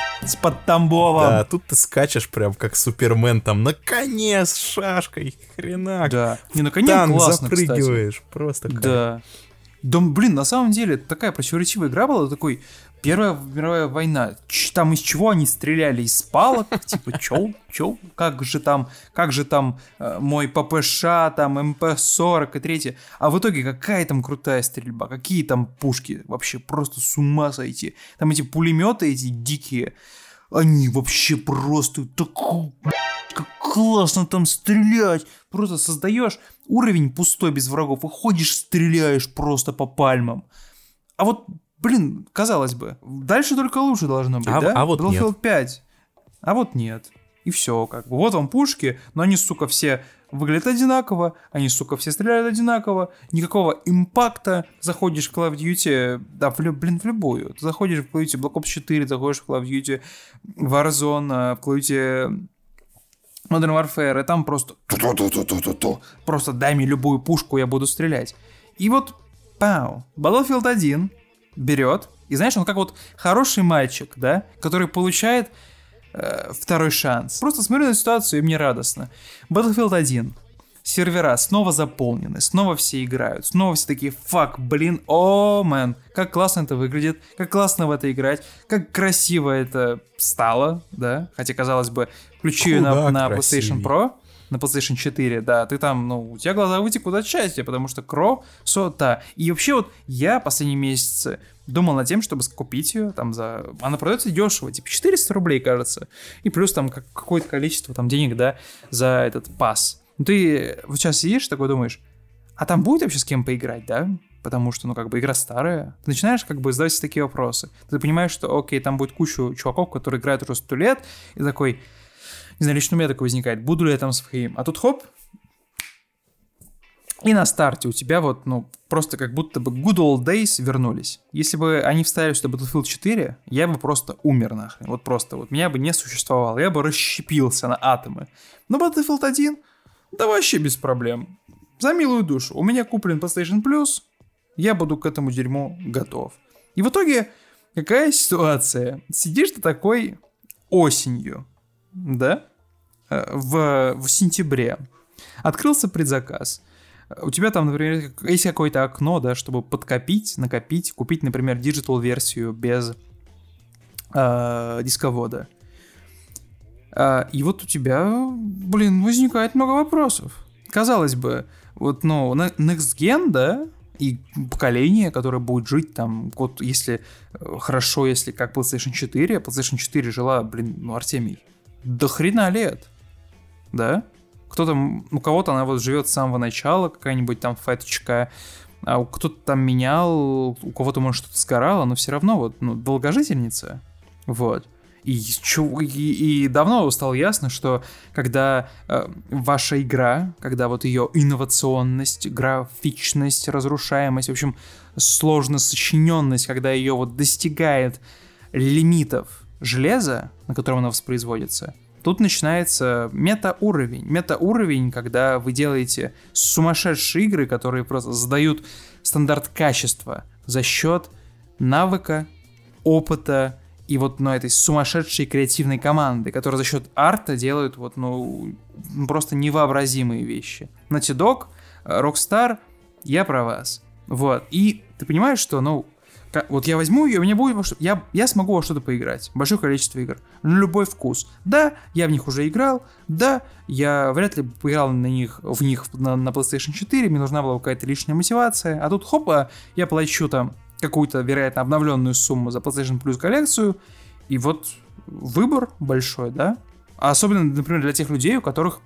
под Тамбовом? Да, тут ты скачешь прям как Супермен там на коне с шашкой, хренак. Да. Не, коне Танк классно, кстати. запрыгиваешь, просто кайф. Да. Да, блин, на самом деле, такая противоречивая игра была, такой, Первая мировая война, там из чего они стреляли? Из палок? Типа, чё? Чё? Как же там, как же там э, мой ППШ, там МП-40 и третье? А в итоге какая там крутая стрельба? Какие там пушки? Вообще просто с ума сойти. Там эти пулеметы эти дикие, они вообще просто так как классно там стрелять. Просто создаешь уровень пустой без врагов и ходишь стреляешь просто по пальмам. А вот Блин, казалось бы, дальше только лучше должно быть, а, да? А вот Battlefield нет. 5. А вот нет. И все, как бы. Вот вам пушки, но они, сука, все выглядят одинаково, они, сука, все стреляют одинаково, никакого импакта. Заходишь в Call of Duty, да, в, блин, в любую. Ты заходишь в Call of Duty Black Ops 4, заходишь в Call of Duty Warzone, в Call of Duty Modern Warfare, и там просто просто дай мне любую пушку, я буду стрелять. И вот, пау, Battlefield 1 берет, и знаешь, он как вот хороший мальчик, да, который получает э, второй шанс. Просто смотрю на ситуацию, и мне радостно. Battlefield 1. Сервера снова заполнены, снова все играют, снова все такие, фак, блин, о, мэн, как классно это выглядит, как классно в это играть, как красиво это стало, да, хотя, казалось бы, включи на, на PlayStation Pro, на PlayStation 4, да, ты там, ну, у тебя глаза вытекут от счастья, потому что Кро, сота. И вообще вот я последние месяцы думал над тем, чтобы купить ее, там, за... Она продается дешево, типа 400 рублей, кажется. И плюс там какое-то количество там денег, да, за этот пас. Ну, ты вот сейчас сидишь такой думаешь, а там будет вообще с кем поиграть, да? Потому что, ну, как бы игра старая. Ты начинаешь как бы задавать такие вопросы. Ты понимаешь, что, окей, там будет кучу чуваков, которые играют уже сто лет, и такой, не знаю, лично у меня такое возникает, буду ли я там своим. А тут хоп, и на старте у тебя вот, ну, просто как будто бы good old days вернулись. Если бы они вставили сюда Battlefield 4, я бы просто умер нахрен. Вот просто вот меня бы не существовало, я бы расщепился на атомы. Но Battlefield 1, да вообще без проблем. За милую душу. У меня куплен PlayStation Plus, я буду к этому дерьму готов. И в итоге, какая ситуация? Сидишь ты такой осенью, да, э, в, в сентябре. Открылся предзаказ. У тебя там, например, есть какое-то окно, да, чтобы подкопить, накопить, купить, например, digital-версию без э, дисковода. Э, и вот у тебя, блин, возникает много вопросов. Казалось бы, вот, ну, Next Gen, да, и поколение, которое будет жить там, вот если э, хорошо, если как PlayStation 4, а PlayStation 4 жила, блин, ну, Артемий, до хрена лет, да? Кто-то, у кого-то она вот живет с самого начала, какая-нибудь там фэточка, а кто-то там менял, у кого-то, может, что-то сгорало, но все равно вот, ну, долгожительница, вот. И, и, и давно стало ясно, что когда э, ваша игра, когда вот ее инновационность, графичность, разрушаемость, в общем, сложно сочиненность, когда ее вот достигает лимитов железа, на котором она воспроизводится, тут начинается мета-уровень. Мета-уровень, когда вы делаете сумасшедшие игры, которые просто задают стандарт качества за счет навыка, опыта, и вот, ну, этой сумасшедшей креативной команды, которая за счет арта делают вот, ну, просто невообразимые вещи. Naughty Dog, Rockstar, я про вас. Вот. И ты понимаешь, что, ну, вот я возьму ее, мне будет, я, я смогу во что-то поиграть. Большое количество игр. На любой вкус. Да, я в них уже играл. Да, я вряд ли поиграл на них, в них на, на PlayStation 4. Мне нужна была какая-то лишняя мотивация. А тут хопа, я плачу там какую-то, вероятно, обновленную сумму за PlayStation Plus коллекцию, и вот выбор большой, да? А особенно, например, для тех людей, у которых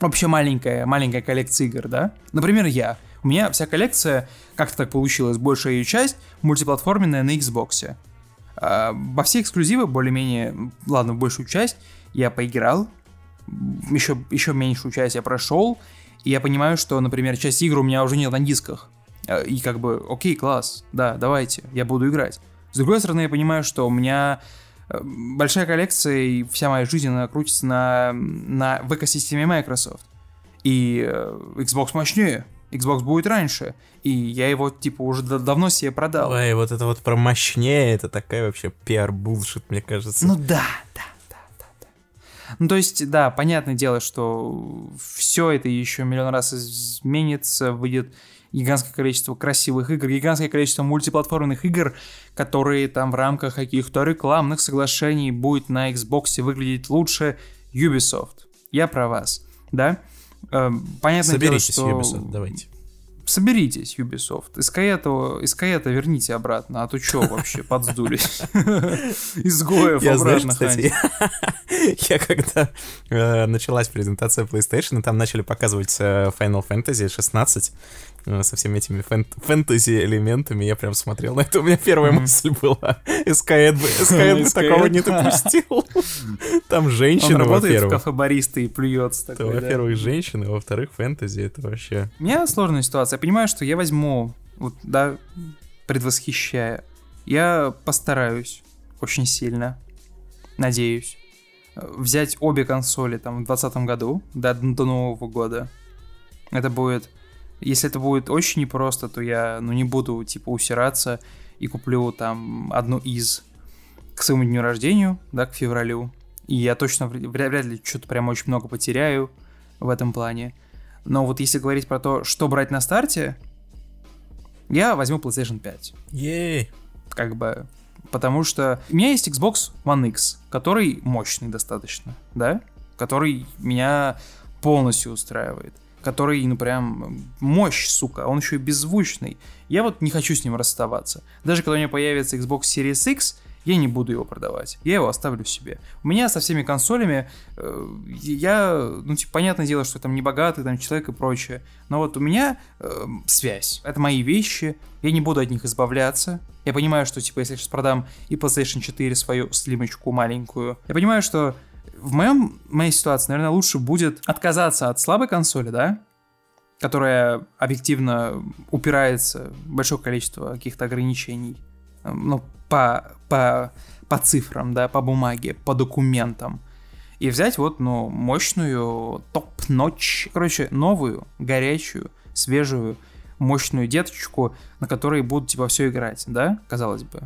вообще маленькая, маленькая коллекция игр, да? Например, я. У меня вся коллекция, как-то так получилось, большая ее часть мультиплатформенная на Xbox. А, во все эксклюзивы, более-менее, ладно, большую часть я поиграл, еще, еще меньшую часть я прошел, и я понимаю, что, например, часть игр у меня уже нет на дисках. Э, и как бы, окей, класс, да, давайте, я буду играть. С другой стороны, я понимаю, что у меня э, большая коллекция, и вся моя жизнь, она крутится на, на, в экосистеме Microsoft. И э, Xbox мощнее, Xbox будет раньше, и я его, типа, уже давно себе продал. Ой, вот это вот про мощнее, это такая вообще пиар-булшит, мне кажется. Ну да, да, да, да, да. Ну, то есть, да, понятное дело, что все это еще миллион раз изменится, выйдет гигантское количество красивых игр, гигантское количество мультиплатформенных игр, которые там в рамках каких-то рекламных соглашений будет на Xbox выглядеть лучше Ubisoft. Я про вас, да? Э, понятно Соберитесь, дело, что... Ubisoft, давайте соберитесь, Ubisoft. Из Каэта, из Каэта верните обратно, а то что вообще, подсдулись. Изгоев я, обратно знаешь, кстати, я когда э, началась презентация PlayStation, там начали показывать э, Final Fantasy 16, Э, со всеми этими фэн фэнтези-элементами, я прям смотрел на это, у меня первая мысль была, СКЭД бы, СКЭД бы такого не допустил. Там женщины, Он работает в кафе-бариста и плюется такой, Во-первых, женщины, во-вторых, фэнтези, это вообще... У меня сложная ситуация, я понимаю, что я возьму, вот, да, предвосхищая, я постараюсь очень сильно, надеюсь, взять обе консоли там в 2020 году, до, до Нового года. Это будет если это будет очень непросто, то я, ну, не буду, типа, усираться и куплю там одну из к своему дню рождения, да, к февралю. И я точно вряд, вряд ли что-то прям очень много потеряю в этом плане. Но вот если говорить про то, что брать на старте, я возьму PlayStation 5. Ей! Как бы, потому что у меня есть Xbox One X, который мощный достаточно, да, который меня полностью устраивает который, ну, прям мощь, сука, он еще и беззвучный. Я вот не хочу с ним расставаться. Даже когда у меня появится Xbox Series X, я не буду его продавать. Я его оставлю себе. У меня со всеми консолями, э, я, ну, типа, понятное дело, что там не богатый там человек и прочее. Но вот у меня э, связь. Это мои вещи. Я не буду от них избавляться. Я понимаю, что, типа, если я сейчас продам и PlayStation 4 свою слимочку маленькую, я понимаю, что в моем, моей ситуации, наверное, лучше будет отказаться от слабой консоли, да, которая объективно упирается в большое количество каких-то ограничений, эм, ну, по, по, по цифрам, да, по бумаге, по документам, и взять вот, ну, мощную топ-ночь, короче, новую, горячую, свежую, мощную деточку, на которой будут, типа, все играть, да, казалось бы.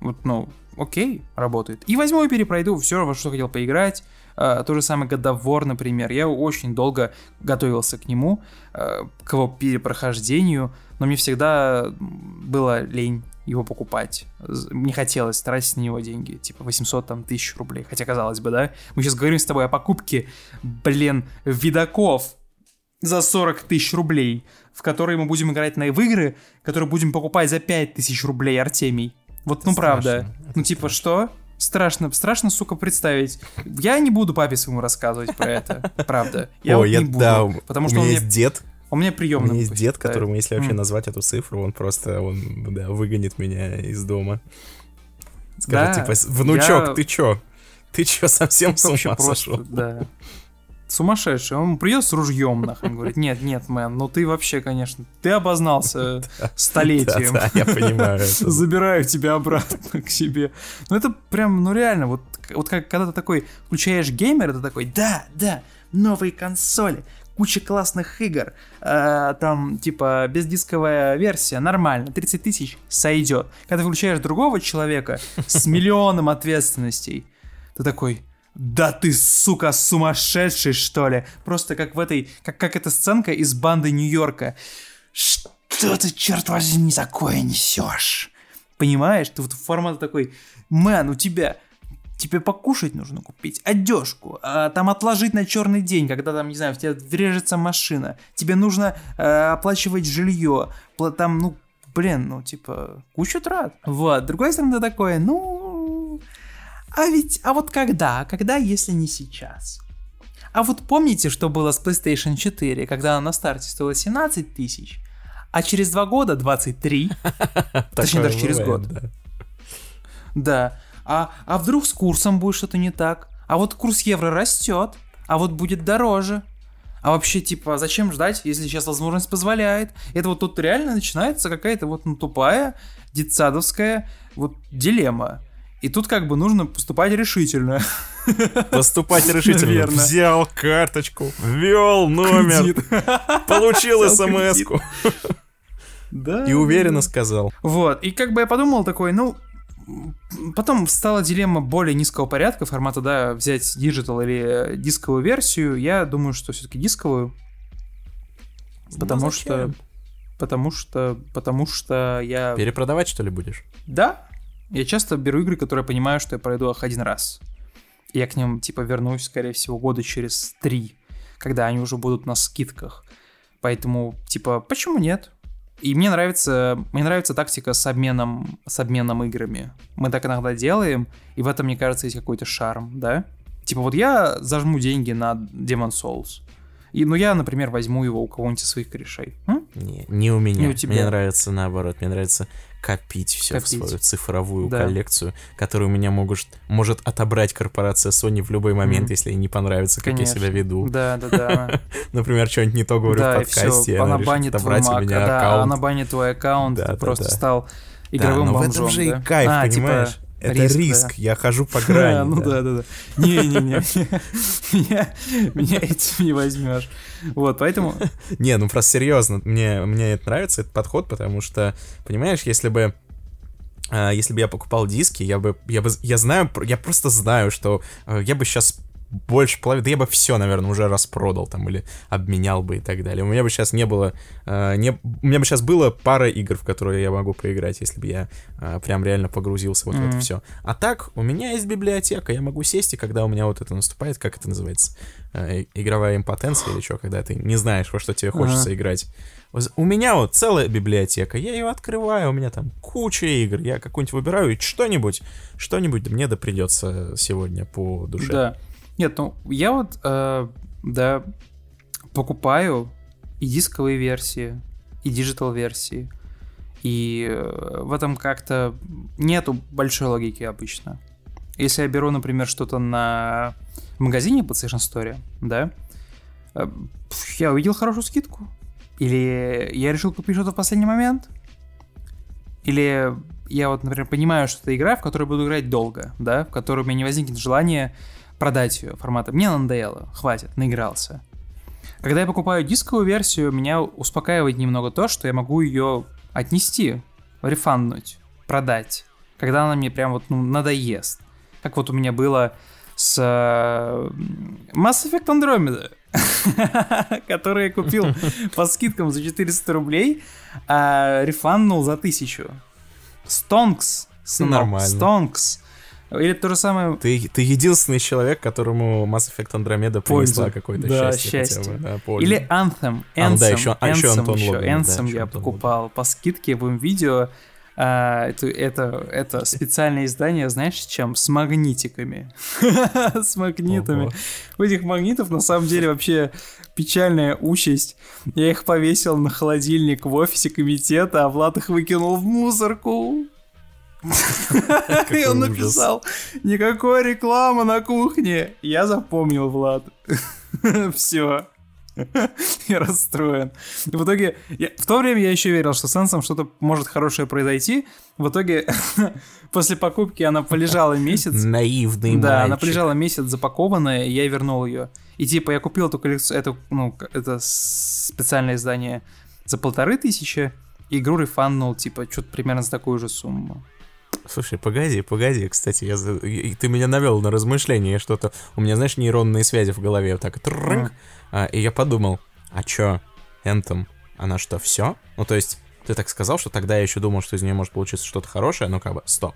Вот, ну, окей, работает. И возьму и перепройду все, во что хотел поиграть. Uh, то же самое God of War, например. Я очень долго готовился к нему, uh, к его перепрохождению, но мне всегда было лень его покупать. Не хотелось тратить на него деньги, типа 800 там тысяч рублей. Хотя, казалось бы, да? Мы сейчас говорим с тобой о покупке, блин, видаков за 40 тысяч рублей, в которые мы будем играть на в игры, которые будем покупать за 5 тысяч рублей, Артемий. Вот, ну правда. Ну типа что? Страшно, страшно, сука, представить. Я не буду папе своему рассказывать про это, правда. Я О, вот я, да, потому у что меня он есть дед, у меня у приемный. меня есть дед, которому, если вообще назвать эту цифру, он просто, он, да, выгонит меня из дома. Скажет, типа, внучок, ты чё? Ты чё, совсем с ума сошел? да. Сумасшедший. Он придет с ружьем, нахуй, он говорит, нет, нет, мэн, ну ты вообще, конечно, ты обознался столетием. Да, я понимаю. Забираю тебя обратно к себе. Ну это прям, ну реально, вот, вот как, когда ты такой включаешь геймер, ты такой, да, да, новые консоли, куча классных игр, э, там, типа, бездисковая версия, нормально, 30 тысяч сойдет. Когда ты включаешь другого человека с миллионом ответственностей, ты такой, да ты, сука, сумасшедший, что ли? Просто как в этой, как, как эта сценка из банды Нью-Йорка. Что ты, черт возьми, такое несешь? Понимаешь? Ты вот формат такой, мэн, у тебя тебе покушать нужно купить, одежку, а, там отложить на черный день, когда там, не знаю, в тебя врежется машина, тебе нужно э, оплачивать жилье, там, ну, блин, ну, типа, куча трат. Вот, другой стороны, такое, ну, а ведь, а вот когда, когда, если не сейчас? А вот помните, что было с PlayStation 4, когда она на старте стоила 17 тысяч, а через два года 23? Точнее, даже через год. да. Да. А, а вдруг с курсом будет что-то не так? А вот курс евро растет, а вот будет дороже. А вообще, типа, зачем ждать, если сейчас возможность позволяет? Это вот тут реально начинается какая-то вот ну, тупая, детсадовская вот дилемма. И тут как бы нужно поступать решительно. Поступать решительно. Верно. Взял карточку, ввел номер, Кредит. получил смс Да. И уверенно сказал. Вот. И как бы я подумал такой, ну, Потом стала дилемма более низкого порядка, формата, да, взять digital или э, дисковую версию. Я думаю, что все-таки дисковую. Ну, потому ну, что... Потому что... Потому что я... Перепродавать, что ли, будешь? Да, я часто беру игры, которые я понимаю, что я пройду их один раз. Я к ним, типа, вернусь, скорее всего, года через три, когда они уже будут на скидках. Поэтому, типа, почему нет? И мне нравится, мне нравится тактика с обменом, с обменом играми. Мы так иногда делаем, и в этом, мне кажется, есть какой-то шарм, да? Типа, вот я зажму деньги на Demon Souls — и, ну, я, например, возьму его у кого-нибудь из своих корешей. М? Не, не у меня. Не у тебя. Мне нравится наоборот. Мне нравится копить все в свою цифровую да. коллекцию, которую у меня могут, может отобрать корпорация Sony в любой момент, mm. если ей не понравится, как я себя веду. Да, да, да. Например, что-нибудь не то говорю в подкасте, она решит отобрать у меня аккаунт. Она банит твой аккаунт, ты просто стал игровым бомжом. Да, но в этом же и кайф, а, типа, понимаешь? Это риск, риск. Да. я хожу по грани. А, ну да, да, да. Не-не-не, меня этим не возьмешь. Вот, поэтому... Не, ну просто серьезно, мне, мне это нравится, этот подход, потому что, понимаешь, если бы а, если бы я покупал диски, я бы, я бы, я знаю, я просто знаю, что э, я бы сейчас больше половины, да я бы все, наверное, уже распродал там или обменял бы и так далее. У меня бы сейчас не было, э, не, у меня бы сейчас было пара игр, в которые я могу поиграть, если бы я э, прям реально погрузился вот mm-hmm. в это все. А так, у меня есть библиотека, я могу сесть, и когда у меня вот это наступает, как это называется, э, игровая импотенция или что, когда ты не знаешь, во что тебе хочется uh-huh. играть. У меня вот целая библиотека, я ее открываю, у меня там куча игр, я какую-нибудь выбираю и что-нибудь, что-нибудь мне да придется сегодня по душе. Да. Нет, ну я вот, э, да, покупаю и дисковые версии, и digital версии. И э, в этом как-то нету большой логики обычно. Если я беру, например, что-то на магазине PlayStation Store, да, э, я увидел хорошую скидку. Или я решил купить что-то в последний момент. Или я вот, например, понимаю, что это игра, в которую буду играть долго, да, в которой у меня не возникнет желания продать ее формата. Мне надоело, хватит, наигрался. Когда я покупаю дисковую версию, меня успокаивает немного то, что я могу ее отнести, рефанднуть, продать, когда она мне прям вот ну, надоест. Как вот у меня было с Mass Effect Andromeda, который я купил по скидкам за 400 рублей, а рефанднул за 1000. Стонкс, сынок, Нормально. Стонкс. Или то же самое... Ты, ты единственный человек, которому Mass Effect Andromeda принесла какое-то да, счастье. счастье. Бы, да, счастье Или Anthem. Anthem. А, да, еще, Anthem, еще а Антон еще. Логвин, Anthem да, я Антон покупал Логвин. по скидке в видео. А, это, это, это специальное издание, знаешь, чем? С магнитиками. С магнитами. У этих магнитов на самом деле вообще печальная участь. Я их повесил на холодильник в офисе комитета, а Влад их выкинул в мусорку. И он написал, никакой рекламы на кухне. Я запомнил, Влад. Все. Я расстроен. В итоге, в то время я еще верил, что с Сенсом что-то может хорошее произойти. В итоге, после покупки она полежала месяц. Наивный Да, она полежала месяц запакованная, и я вернул ее. И типа я купил эту коллекцию, эту, ну, это специальное издание за полторы тысячи, игру рефаннул, типа, что-то примерно за такую же сумму. Слушай, погоди, погоди, кстати, я, ты меня навел на размышление, что-то... У меня, знаешь, нейронные связи в голове вот так... Трынк, а, и я подумал, а чё, Энтом, она что, все? Ну, то есть, ты так сказал, что тогда я еще думал, что из нее может получиться что-то хорошее, ну как бы, стоп.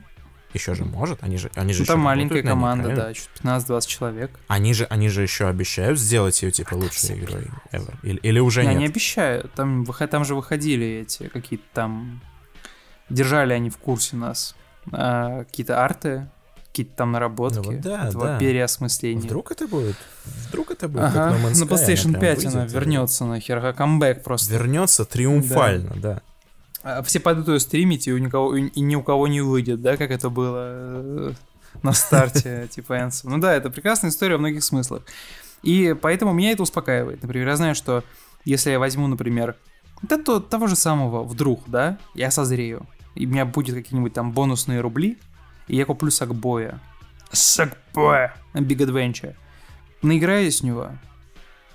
Еще же может, они же, они же ну, там маленькая работают, команда, них, да, чуть 15-20 человек. Они же, они же еще обещают сделать ее типа а лучшей игрой ever. Или, или уже я нет? Я не обещаю, там, там же выходили эти какие-то там, держали они в курсе нас а, какие-то арты, какие-то там наработки Ну вот да, этого да. переосмысления. Вдруг это будет? Вдруг это будет Ага, как No Man's на PlayStation прям 5 она выйдет и вернется нахер, а камбэк просто. Вернется триумфально, да. А Все пойдут ее стримить, и, у никого, и ни у кого не выйдет, да, как это было э, на старте, типа Anthem. Ну да, это прекрасная история во многих смыслах. И поэтому меня это успокаивает. Например, я знаю, что если я возьму, например, да, то, того же самого вдруг, да, я созрею, и у меня будет какие-нибудь там бонусные рубли, и я куплю Сакбоя. Сакбоя! Big Adventure. Наиграюсь в него,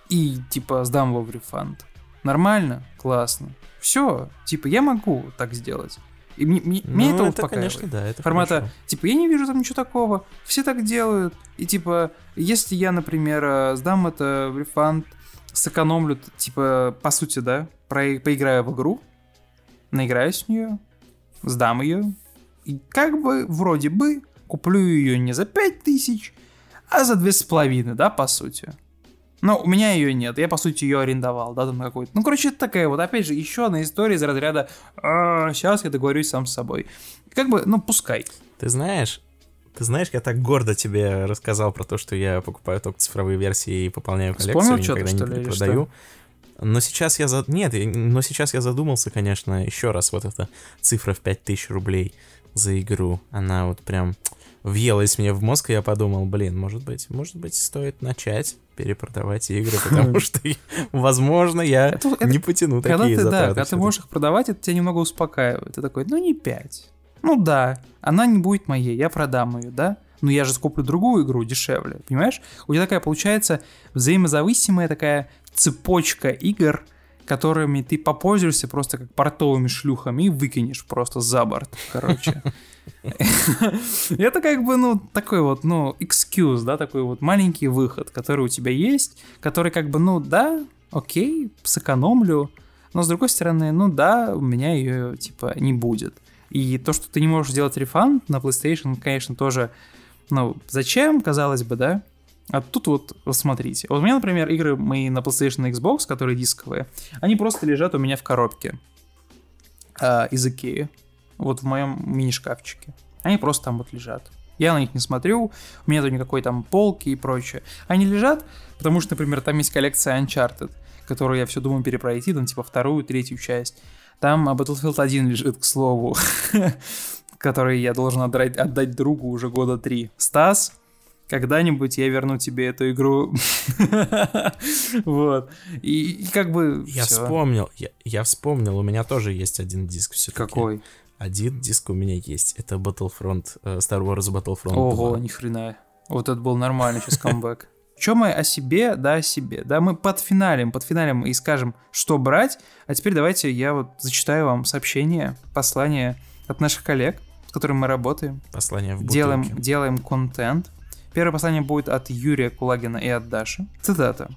и типа сдам его в рефанд. Нормально? Классно. Все, типа, я могу так сделать. И мне, мне- Ну, это успокаивает. конечно, да, это Формата, хорошо. типа, я не вижу там ничего такого, все так делают. И типа, если я, например, э, сдам это в рефанд, сэкономлю, типа, по сути, да, про, поиграю в игру, наиграюсь в нее, сдам ее, и как бы вроде бы куплю ее не за 5000, а за две с половиной, да, по сути. Но у меня ее нет, я, по сути, ее арендовал, да, там какой-то. Ну, короче, это такая вот, опять же, еще одна история из разряда «А, сейчас я договорюсь сам с собой. Как бы, ну, пускай. Ты знаешь, ты знаешь, я так гордо тебе рассказал про то, что я покупаю только цифровые версии и пополняю коллекцию, Вспомнил что-то, никогда что не ли, или перепродаю. Но сейчас я за... Нет, но сейчас я задумался, конечно, еще раз, вот эта цифра в 5000 рублей за игру, она вот прям въелась мне в мозг, и я подумал, блин, может быть, может быть, стоит начать перепродавать игры, потому что, возможно, я Это- это не потяну Когда такие ты, да, затраты когда ты можешь их продавать, это тебя немного успокаивает. Ты такой, ну не 5. Ну да, она не будет моей, я продам ее, да? Но я же скуплю другую игру дешевле, понимаешь? У тебя такая получается взаимозависимая такая цепочка игр, которыми ты попользуешься просто как портовыми шлюхами и выкинешь просто за борт, короче. Это как бы, ну, такой вот, ну, excuse, да, такой вот маленький выход, который у тебя есть, который как бы, ну, да, окей, сэкономлю, но с другой стороны, ну да, у меня ее, типа, не будет. И то, что ты не можешь сделать рефанд на PlayStation, конечно, тоже, ну, зачем, казалось бы, да? А тут вот, смотрите. Вот у меня, например, игры мои на PlayStation и Xbox, которые дисковые, они просто лежат у меня в коробке а, из Икеи. Вот в моем мини-шкафчике. Они просто там вот лежат. Я на них не смотрю, у меня тут никакой там полки и прочее. Они лежат, потому что, например, там есть коллекция Uncharted, которую я все думаю перепройти, там типа вторую, третью часть. Там а, Battlefield 1 лежит, к слову, который я должен отдать другу уже года три. Стас, когда-нибудь я верну тебе эту игру. Вот. И, как бы Я вспомнил, я, вспомнил, у меня тоже есть один диск все Какой? Один диск у меня есть, это Battlefront, э, Star Wars Battlefront Ого, 2. ни хрена. Вот это был нормальный сейчас камбэк. Че мы о себе, да, о себе. Да, мы подфиналим, подфиналим и скажем, что брать. А теперь давайте я вот зачитаю вам сообщение, послание от наших коллег, с которыми мы работаем. Послание в бутылке. Делаем, делаем контент. Первое послание будет от Юрия Кулагина и от Даши. Цитата.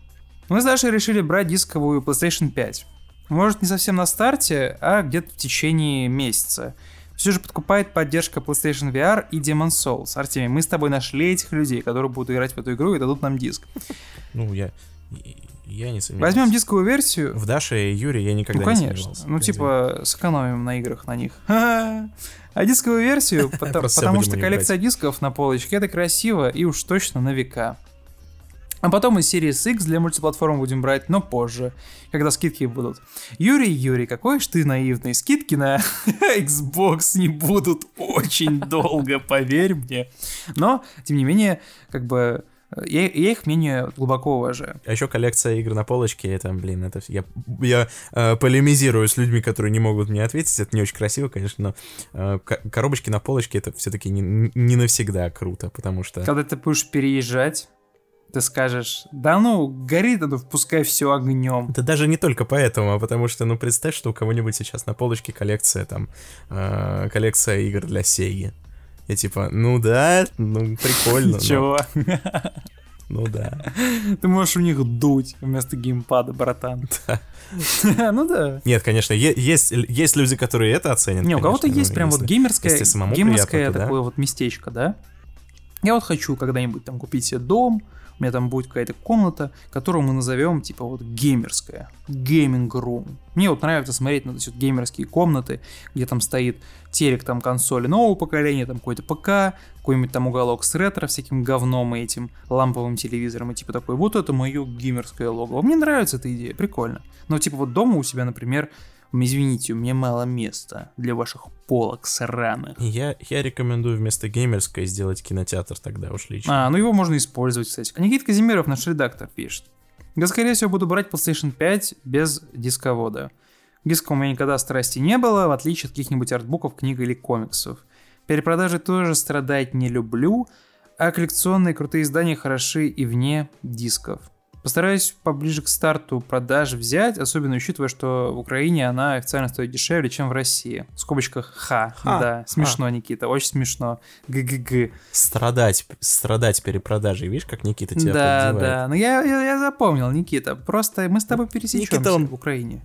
Мы с Дашей решили брать дисковую PlayStation 5. Может, не совсем на старте, а где-то в течение месяца. Все же подкупает поддержка PlayStation VR и Demon Souls. Артемий, мы с тобой нашли этих людей, которые будут играть в эту игру и дадут нам диск. Ну, я, я не сомневался. Возьмем дисковую версию. В Даше и Юре я никогда Ну, не конечно. сомневался. Ну, типа, сэкономим на играх на них. А дисковую версию, потому что коллекция дисков на полочке это красиво и уж точно на века. А потом из серии X для мультиплатформ будем брать, но позже, когда скидки будут. Юрий, Юрий, какой ж ты наивный. Скидки на Xbox не будут очень долго, поверь мне. Но, тем не менее, как бы, я, я их мнение глубоко уважаю. А еще коллекция игр на полочке, это, блин, это... Я, я э, полемизирую с людьми, которые не могут мне ответить, это не очень красиво, конечно, но э, ко- коробочки на полочке это все-таки не, не навсегда круто, потому что... Когда ты будешь переезжать, ты скажешь, да ну, горит оно, пускай все огнем. Это даже не только поэтому, а потому что, ну, представь, что у кого-нибудь сейчас на полочке коллекция, там, э, коллекция игр для Сеги. Я типа, ну да, ну прикольно. но- Чего? Ну да. Ты можешь у них дуть вместо геймпада, братан. Ну да. Нет, конечно, есть, есть люди, которые это оценят. Не, у кого-то есть ну, прям вот геймерское, геймерское такое вот местечко, да? Я вот хочу когда-нибудь там купить себе дом, у меня там будет какая-то комната, которую мы назовем типа вот геймерская, гейминг рум. Мне вот нравится смотреть на эти вот геймерские комнаты, где там стоит телек, там консоли нового поколения, там какой-то ПК, какой-нибудь там уголок с ретро, всяким говном и этим ламповым телевизором, и типа такой, вот это мое геймерское логово. Мне нравится эта идея, прикольно. Но типа вот дома у себя, например, извините, у меня мало места для ваших полок сраных. Я, я рекомендую вместо геймерской сделать кинотеатр тогда уж лично. А, ну его можно использовать, кстати. А Никита Казимиров, наш редактор, пишет. Я, скорее всего, буду брать PlayStation 5 без дисковода. Диска у меня никогда страсти не было, в отличие от каких-нибудь артбуков, книг или комиксов. Перепродажи тоже страдать не люблю, а коллекционные крутые издания хороши и вне дисков. Постараюсь поближе к старту продаж взять, особенно учитывая, что в Украине она официально стоит дешевле, чем в России. В скобочках ха, Ха, да, смешно, Никита, очень смешно. ГГГ. Страдать, страдать перепродажей, видишь, как Никита тебя Да, поддевает? да. Ну я, я, я запомнил, Никита. Просто мы с тобой пересечемся Никита, он- в Украине.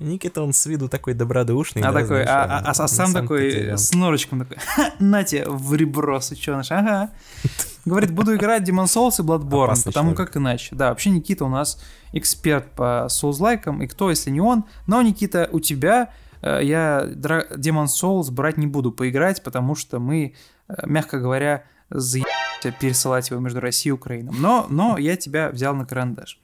Никита, он с виду такой добродушный. А да, такой, знаешь, а, а- а на сам такой с норочком такой, «Ха, на тебе в ребро, сученыш, ага. Говорит, буду играть Demon Souls и Bloodborne, Опасный потому человек. как иначе. Да, вообще Никита у нас эксперт по соузлайкам, и кто, если не он. Но, Никита, у тебя э, я Demon Souls брать не буду поиграть, потому что мы, э, мягко говоря, заебемся пересылать его между Россией и Украиной. Но, но я тебя взял на карандаш.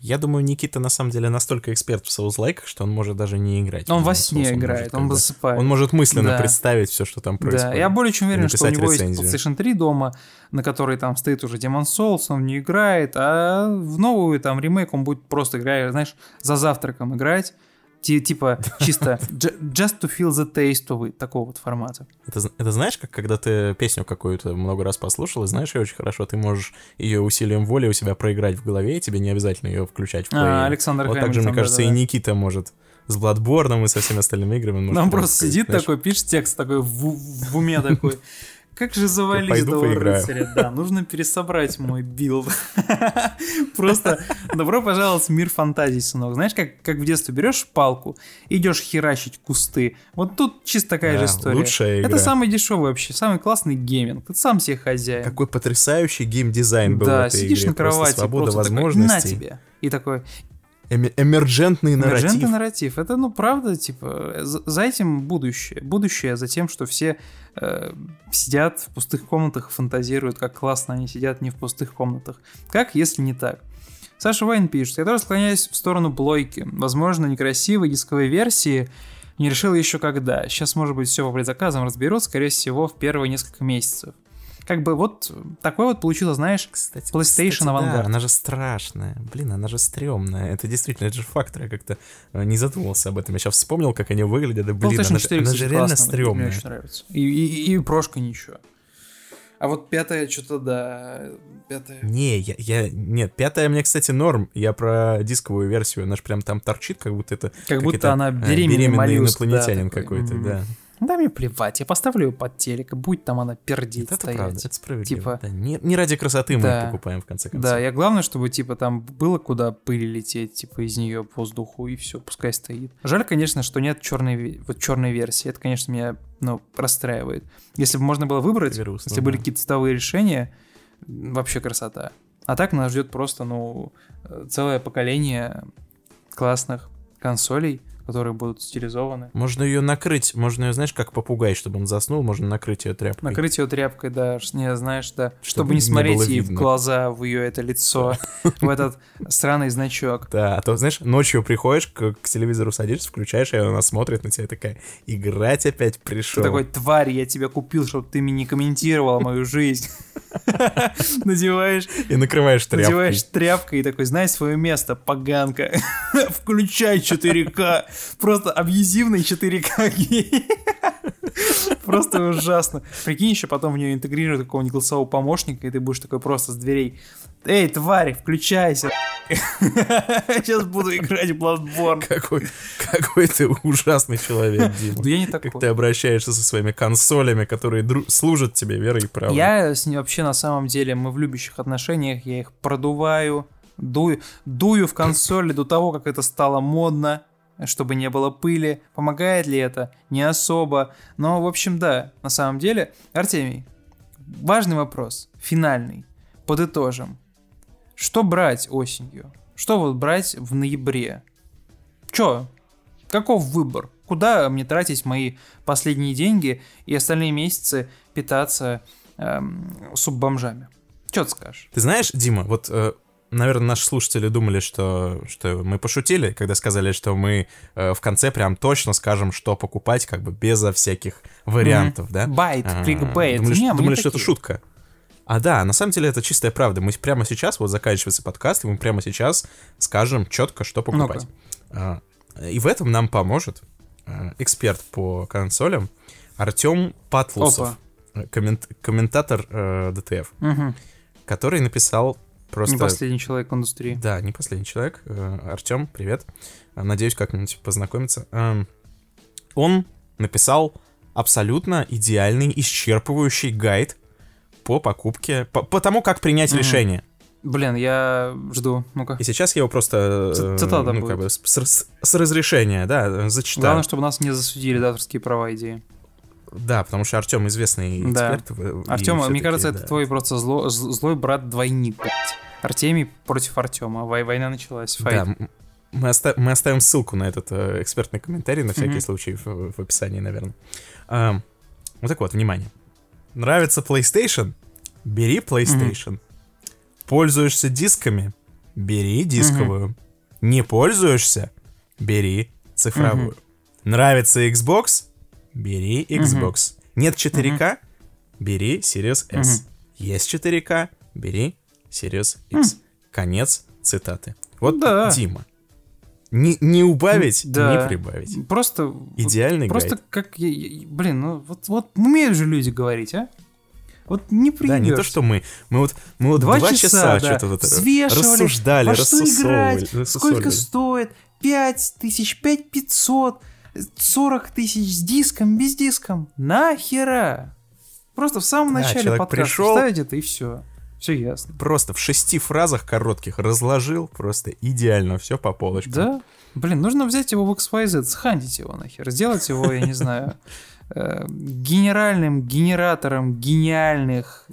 Я думаю, Никита на самом деле настолько эксперт в соузлайках, что он может даже не играть. Он в во сне Souls, играет, может он засыпает. Он может мысленно Да. представить все, что там происходит. Да, я более чем уверен, что у него есть рецензию. PlayStation 3 дома, на которой там стоит уже Demon Souls, он в нее играет, а в новую там ремейк он будет просто играть, знаешь, за завтраком играть, типа чисто ju- just to feel the taste of it, такого вот формата. Это, это знаешь, как когда ты песню какую-то много раз послушал, и знаешь ее очень хорошо, ты можешь ее усилием воли у себя проиграть в голове, и тебе не обязательно ее включать в А, плеер. Александр Вот так же, Хэмилтон, мне кажется, и да-да-да. Никита может с Бладборном и со всеми остальными играми. прям просто сидит знаешь, такой, пишет текст такой в, в уме такой. Как же завалить этого рыцаря? Да, нужно пересобрать мой билд. Просто добро пожаловать в мир фантазий, сынок. Знаешь, как, как в детстве берешь палку, идешь херачить кусты. Вот тут чисто такая Да, же история. лучшая Это игра. самый дешевый вообще, самый классный гейминг. Ты сам себе хозяин. Какой потрясающий геймдизайн был в да, этой сидишь игре. на Просто кровати, свобода просто такой, возможностей. на тебе. И такой, Эмерджентный нарратив. Эмерджентный нарратив. Это, ну, правда, типа, за, этим будущее. Будущее за тем, что все э, сидят в пустых комнатах и фантазируют, как классно они сидят не в пустых комнатах. Как, если не так? Саша Вайн пишет, я тоже склоняюсь в сторону плойки. Возможно, некрасивой дисковой версии не решил еще когда. Сейчас, может быть, все по предзаказам разберут, скорее всего, в первые несколько месяцев. Как бы вот такое вот получилось, знаешь, Кстати, PlayStation кстати, авангард. Да, она же страшная. Блин, она же стрёмная. Это действительно, это же фактор. Я как-то э, не задумывался об этом. Я сейчас вспомнил, как они выглядят. Да, блин, PlayStation она, же- 4, она кстати, же реально классно, Мне стрёмная. очень нравится. И, и, и прошка ничего. А вот пятая что-то, да, пятая... Не, я, я... Нет, пятая мне, кстати, норм. Я про дисковую версию. Она же прям там торчит, как будто это... Как будто это, она э, беременный, беременный моллюск, да, инопланетянин такой. какой-то, Мгм. да. Да мне плевать, я поставлю ее под телек, будет там она пердеть Это стоять. правда, это справедливо. Типа- да. не, не ради красоты мы Да. их покупаем, в конце концов. Да, я главное, чтобы типа там было куда пыли лететь, типа из нее по воздуху и все, пускай стоит. Жаль, конечно, что нет черной вот черной версии. Это, конечно, меня ну расстраивает. Если бы можно было выбрать, Грустно, если были да. какие-то цветовые решения, вообще красота. А так нас ждет просто ну э, целое поколение классных консолей, которые будут стилизованы. Можно ее накрыть, можно ее, знаешь, как попугай, чтобы он заснул, можно накрыть ее тряпкой. Накрыть ее тряпкой, да, не знаешь, да, чтобы, Чтобы не не смотреть было ей в видно. глаза, в ее это лицо, в этот сраный значок. Да, а то, знаешь, ночью приходишь, к, телевизору садишься, включаешь, и она смотрит на тебя такая, играть опять Ты пришел. такой, тварь, я тебя купил, чтобы ты мне не комментировал мою жизнь. Надеваешь, И накрываешь тряпкой. надеваешь тряпкой и такой, знай свое место, поганка. Включай 4К. Просто абьюзивный 4К гей. Просто ужасно. Прикинь, еще потом в нее интегрируют какого-нибудь голосового помощника, и ты будешь такой просто с дверей. Эй, тварь, включайся. Сейчас буду играть в Bloodborne. Какой, какой ты ужасный человек, Дима. Да я не Как такой. ты обращаешься со своими консолями, которые служат тебе верой и правдой. Я с ней вообще на самом деле, мы в любящих отношениях, я их продуваю, дую, дую в консоли до того, как это стало модно, чтобы не было пыли. Помогает ли это? Не особо. Но, в общем, да, на самом деле. Артемий, важный вопрос, финальный. Подытожим. Что брать осенью? Что вот брать в ноябре? Чё? Каков выбор? Куда мне тратить мои последние деньги и остальные месяцы питаться эм, суббомжами? Чё ты скажешь? Ты знаешь, Дима, вот, э, наверное, наши слушатели думали, что, что мы пошутили, когда сказали, что мы э, в конце прям точно скажем, что покупать, как бы безо всяких вариантов, да? Байт, А, кликбейт. Думали, Не, думали, что это такие. шутка. А да, на самом деле это чистая правда. Мы прямо сейчас, вот заканчивается подкаст, и мы прямо сейчас скажем четко, что покупать. А, И в этом нам поможет а, эксперт по консолям Артем Патлусов, э, коммент- комментатор э, ДТФ, Мгм. который написал просто... Не последний человек в индустрии. Да, не последний человек. Артем, привет. А, Надеюсь, как-нибудь познакомиться. Эм, Он написал абсолютно идеальный, исчерпывающий гайд по покупке, по, по тому, как принять Мгм. решение. Блин, я жду. Ну-ка. И сейчас я его просто, Ц- э, цитата ну, будет. как бы, с, с- с разрешения, да, зачитаю. Главное, чтобы нас не засудили за авторские права идеи. Да, потому что Артем известный Да. эксперт. и Артем, мне кажется, да. это твой просто зло- злой брат-двойник. Артемий против Артема. Война началась. Да, Файт. м- мы, оста- мы оставим ссылку на этот э, экспертный комментарий на всякий Мгм. случай в, в описании, наверное. Ам, вот так вот, внимание. Нравится PlayStation? Бери PlayStation. Пользуешься дисками? Бери дисковую. Не пользуешься? Бери цифровую. Нравится Xbox? Бери Xbox. Нет 4К? Бери Series S. Есть 4К? Бери Series X. Конец цитаты. Вот Да. Дима. Не, не убавить, Да. не прибавить. Просто... Идеальный Просто гайд. как... блин, ну вот, вот умеют же люди говорить, а? Вот не Да, не то, что мы. Мы вот, мы вот Два два, часа, часа, да, что-то вот рассуждали, во что рассусовывали. играть, сколько стоит, 5 тысяч, 5 500, 40 тысяч с диском, без диском. Нахера? Просто в самом Да, начале подкаста пришел- ставить это и все. Все ясно. Просто в шести фразах коротких разложил просто идеально все по полочкам. Да? Блин, нужно взять его в XYZ, схантить его нахер, сделать его, я не знаю, э, генеральным генератором гениальных,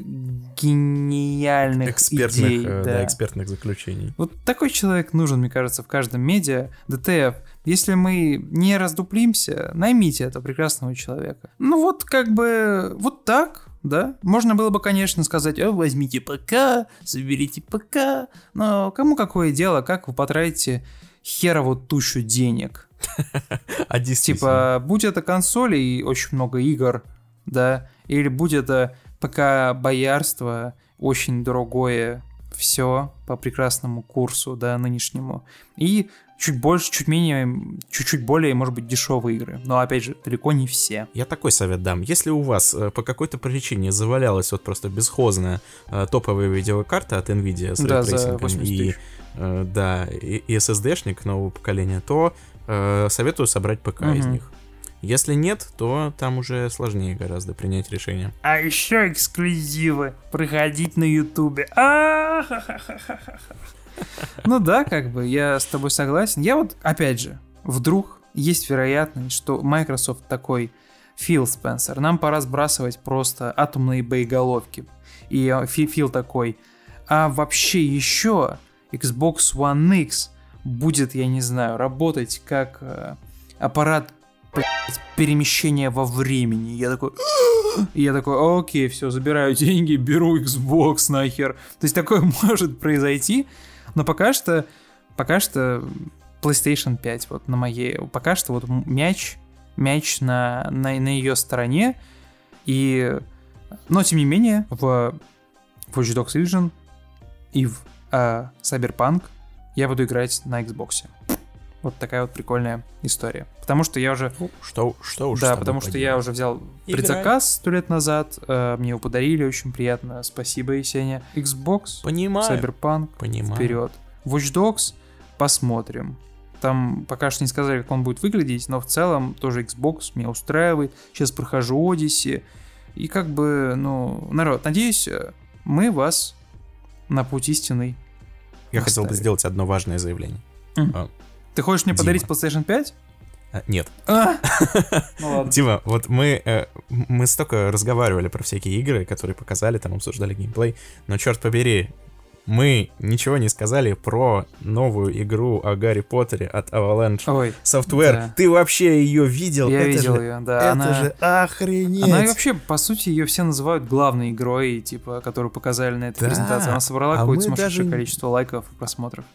гениальных Экспертных, идей. э, да. да, экспертных заключений. Вот такой человек нужен, мне кажется, в каждом медиа. ДТФ, если мы не раздуплимся, наймите этого прекрасного человека. Ну вот как бы вот так, да. Можно было бы, конечно, сказать, «Э, возьмите ПК, заберите ПК, но кому какое дело, как вы потратите херову тучу денег. А. Типа, будь это консоли и очень много игр, да, или будь это ПК боярство, очень дорогое все по прекрасному курсу, да, нынешнему. И чуть больше, чуть менее, чуть-чуть более, может быть, дешевые игры. Но, опять же, далеко не все. Я такой совет дам. Если у вас э, по какой-то причине завалялась вот просто бесхозная э, топовая видеокарта от Nvidia с Да, за рейтрейсингом 80 и, э, да, и, SSD-шник нового поколения, то э, советую собрать ПК из Мгм. них. Если нет, то там уже сложнее гораздо принять решение. А еще эксклюзивы. Проходить на Ютубе. А-ха-ха-ха-ха-ха. Ну да, как бы, я с тобой согласен. Я вот, опять же, вдруг есть вероятность, что Microsoft такой, Фил Спенсер, нам пора сбрасывать просто атомные боеголовки. И э, Фи- Фил такой, а вообще еще Xbox One X будет, я не знаю, работать как э, аппарат блядь, перемещения во времени. Я такой, и я такой, окей, все, забираю деньги, беру Xbox нахер. То есть такое может произойти, но пока что, пока что PlayStation 5 вот на моей, пока что вот мяч, мяч на, на, на ее стороне, и, но тем не менее, в Watch Dogs Legion и в а, Cyberpunk я буду играть на Xbox. Вот такая вот прикольная история. Потому что я уже Что, что уж да, потому что я поделать. уже взял Играй. предзаказ сто лет назад, э, мне его подарили, очень приятно, спасибо, Есеня. Xbox, Понимаю, Cyberpunk, понимаю. вперед. Watch Dogs, посмотрим. Там пока что не сказали, как он будет выглядеть, но в целом тоже Xbox меня устраивает. Сейчас прохожу Odyssey. И как бы, ну, народ, надеюсь, э, мы вас на путь истинный. Я хотел бы сделать одно важное заявление. Ты хочешь мне Дима. подарить PlayStation 5? А, нет. А! Ну ладно. Дима, вот мы, э, мы столько разговаривали про всякие игры, которые показали, там обсуждали геймплей, но черт побери, мы ничего не сказали про новую игру о Гарри Поттере от Avalanche Ой, Software. да. Ты вообще ее видел? я Это видел же- ее, да. Это она... же охренеть! Она и вообще, по сути, ее все называют главной игрой, типа, которую показали на этой Да, презентации. Она собрала а какое-то сумасшедшее даже- количество лайков и просмотров.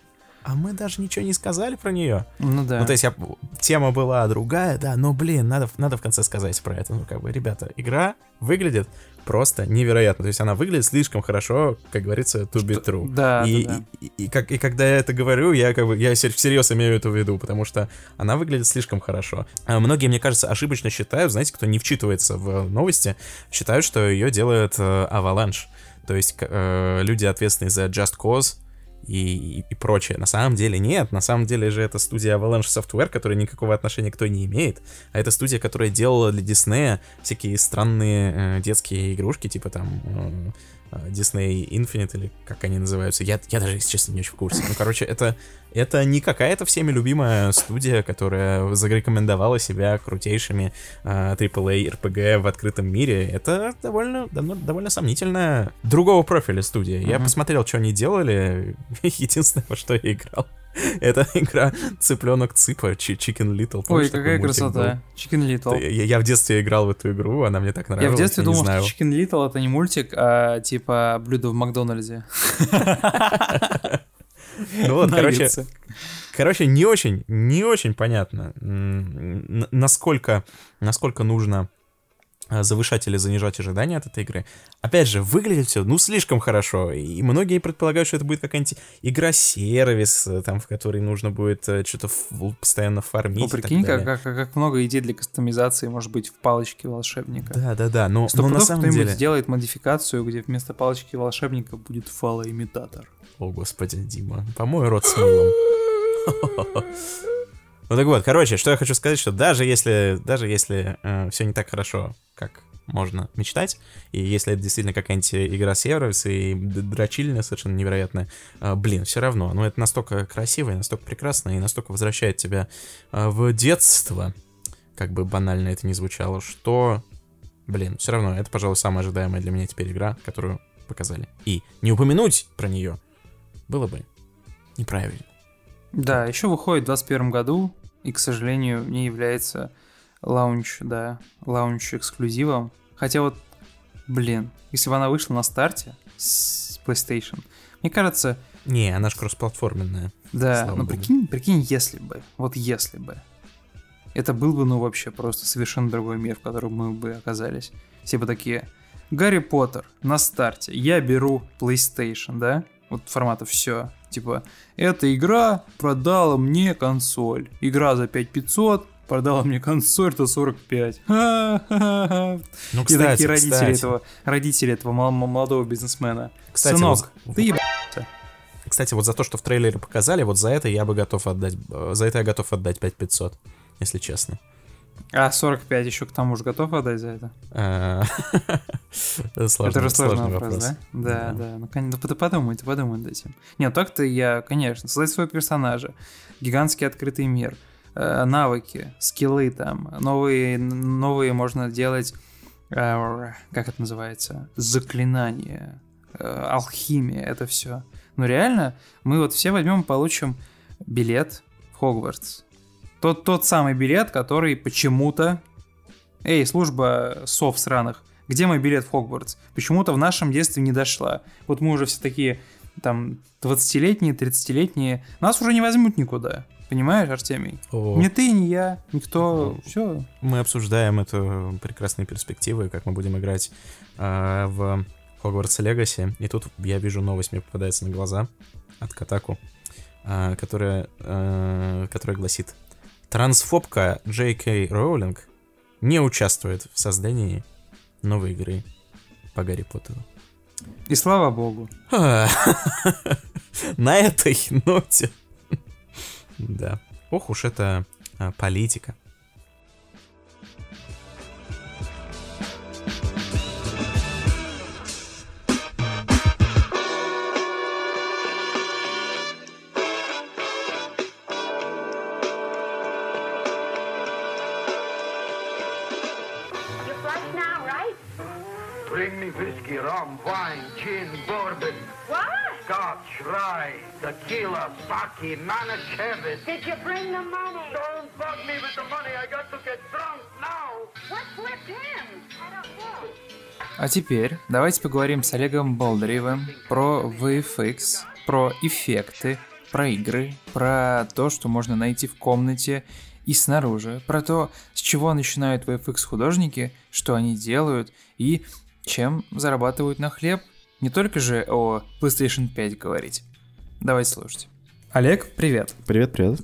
А мы даже ничего не сказали про нее. Ну да. Ну, то есть, я, тема была другая, да, но, блин, надо, надо в конце сказать про это. Ну, как бы, ребята, игра выглядит просто невероятно. То есть, она выглядит слишком хорошо, как говорится, to be true. Да, и, да, да. И, и, и как, и когда я это говорю, я как бы я сер- всерьез имею это в виду, потому что она выглядит слишком хорошо. А многие, мне кажется, ошибочно считают, знаете, кто не вчитывается в новости, считают, что ее делает э, Avalanche. То есть э, люди, ответственные за Just Cause и, и, и прочее. На самом деле нет. На самом деле же это студия Avalanche Software, которая никакого отношения к той не имеет. А это студия, которая делала для Диснея всякие странные э, детские игрушки, типа там... э, Disney Infinite, или как они называются. Я, я даже, если честно, не очень в курсе. Ну, короче, это, это не какая-то всеми любимая студия, которая зарекомендовала себя крутейшими э, AAA RPG в открытом мире. Это довольно, довольно, довольно сомнительная другого профиля студия. Я Мгм. посмотрел, что они делали. Единственное, во что я играл, это игра Цыпленок Цыпа, Chicken Little. Ой, какая красота. Chicken Little. Я, я в детстве играл в эту игру, она мне так нравилась. Я в детстве думал, что Chicken Little это не мультик, а типа блюдо в Макдональдсе. Ну вот, короче, короче, не очень, не очень понятно, насколько, насколько нужно завышать или занижать ожидания от этой игры. Опять же, выглядит все, ну, слишком хорошо, и многие предполагают, что это будет какая-нибудь игра-сервис, э, там, в которой нужно будет э, что-то постоянно фармить Ну, прикинь, как, как, как много идей для кастомизации может быть в палочке волшебника. Да-да-да, но, но на самом кто-нибудь деле... сделает модификацию, где вместо палочки волшебника будет фалоимитатор. О, господи, Дима, помой рот с мылом. Ну так вот, короче, что я хочу сказать, что даже если, даже если все не так хорошо, как можно мечтать, и если это действительно какая-нибудь игра-сервис и д- дрочильня совершенно невероятная, а, блин, все равно, ну это настолько красиво, и настолько прекрасно, и настолько возвращает тебя а, в детство, как бы банально это ни звучало, что, блин, все равно, это, пожалуй, самая ожидаемая для меня теперь игра, которую показали. И не упомянуть про нее было бы неправильно. Да, еще выходит в 2021 году, и, к сожалению, не является launch, да, launch эксклюзивом. Хотя вот, блин, если бы она вышла на старте с PlayStation, мне кажется, Не, она же кроссплатформенная. да, Слава ну прикинь, прикинь, если бы, вот если бы, это был бы, ну, вообще просто совершенно другой мир, в котором мы бы оказались. Все бы такие, Гарри Поттер на старте, я беру PlayStation, да? Вот формата все. Типа, эта игра продала мне консоль. Игра за 5500 продала мне консоль за 45. Ха-ха-ха. Ну, И кстати, такие родители кстати, этого, родители этого мол- молодого бизнесмена. Кстати, Сынок, вот- ты еб... Кстати, вот за то, что в трейлере показали, вот за это я бы готов отдать, э, за это я готов отдать 5500, если честно. А 45 еще к тому же готов отдать за это? Э, Это же сложный вопрос, да? Да, Да. Ну, кон- ну, под- подумай, ты подумай над этим. Нет, так-то я, конечно, создать своего персонажа, гигантский открытый мир, навыки, скиллы там, новые, новые можно делать, э, как это называется, заклинания, э, алхимия, это все. Но реально, мы вот все возьмем получим билет в Хогвартс. Тот, тот самый билет, который почему-то... Эй, служба сов сраных, где мой билет в Хогвартс? Почему-то в нашем детстве не дошла. Вот мы уже все такие, там, 20-летние, 30-летние. Нас уже не возьмут никуда. Понимаешь, Артемий? О, Ни ты, ни я, никто. Все. Мы обсуждаем эту прекрасные перспективы, как мы будем играть э, в Хогвартс Легаси. И тут я вижу новость, мне попадается на глаза от Катаку, э, которая, э, которая гласит Трансфобка Джей Кей Роулинг не участвует в создании новой игры по Гарри Поттеру. И слава богу. На этой ноте. Да. Ох уж это а, политика. Bring me whiskey, rum, wine, gin, bourbon, What? scotch, rye, tequila, sake, manischewitz. Did you bring the money? Don't bug me with the money. I got to get drunk now. What flipped him? I don't know. А теперь давайте поговорим с Олегом Болдыревым про VFX, про эффекты, про игры, про то, что можно найти в комнате и снаружи, про то, с чего начинают VFX художники, что они делают и чем зарабатывают на хлеб. Не только же о PlayStation 5 говорить. Давайте слушать. Олег, привет. Привет, привет.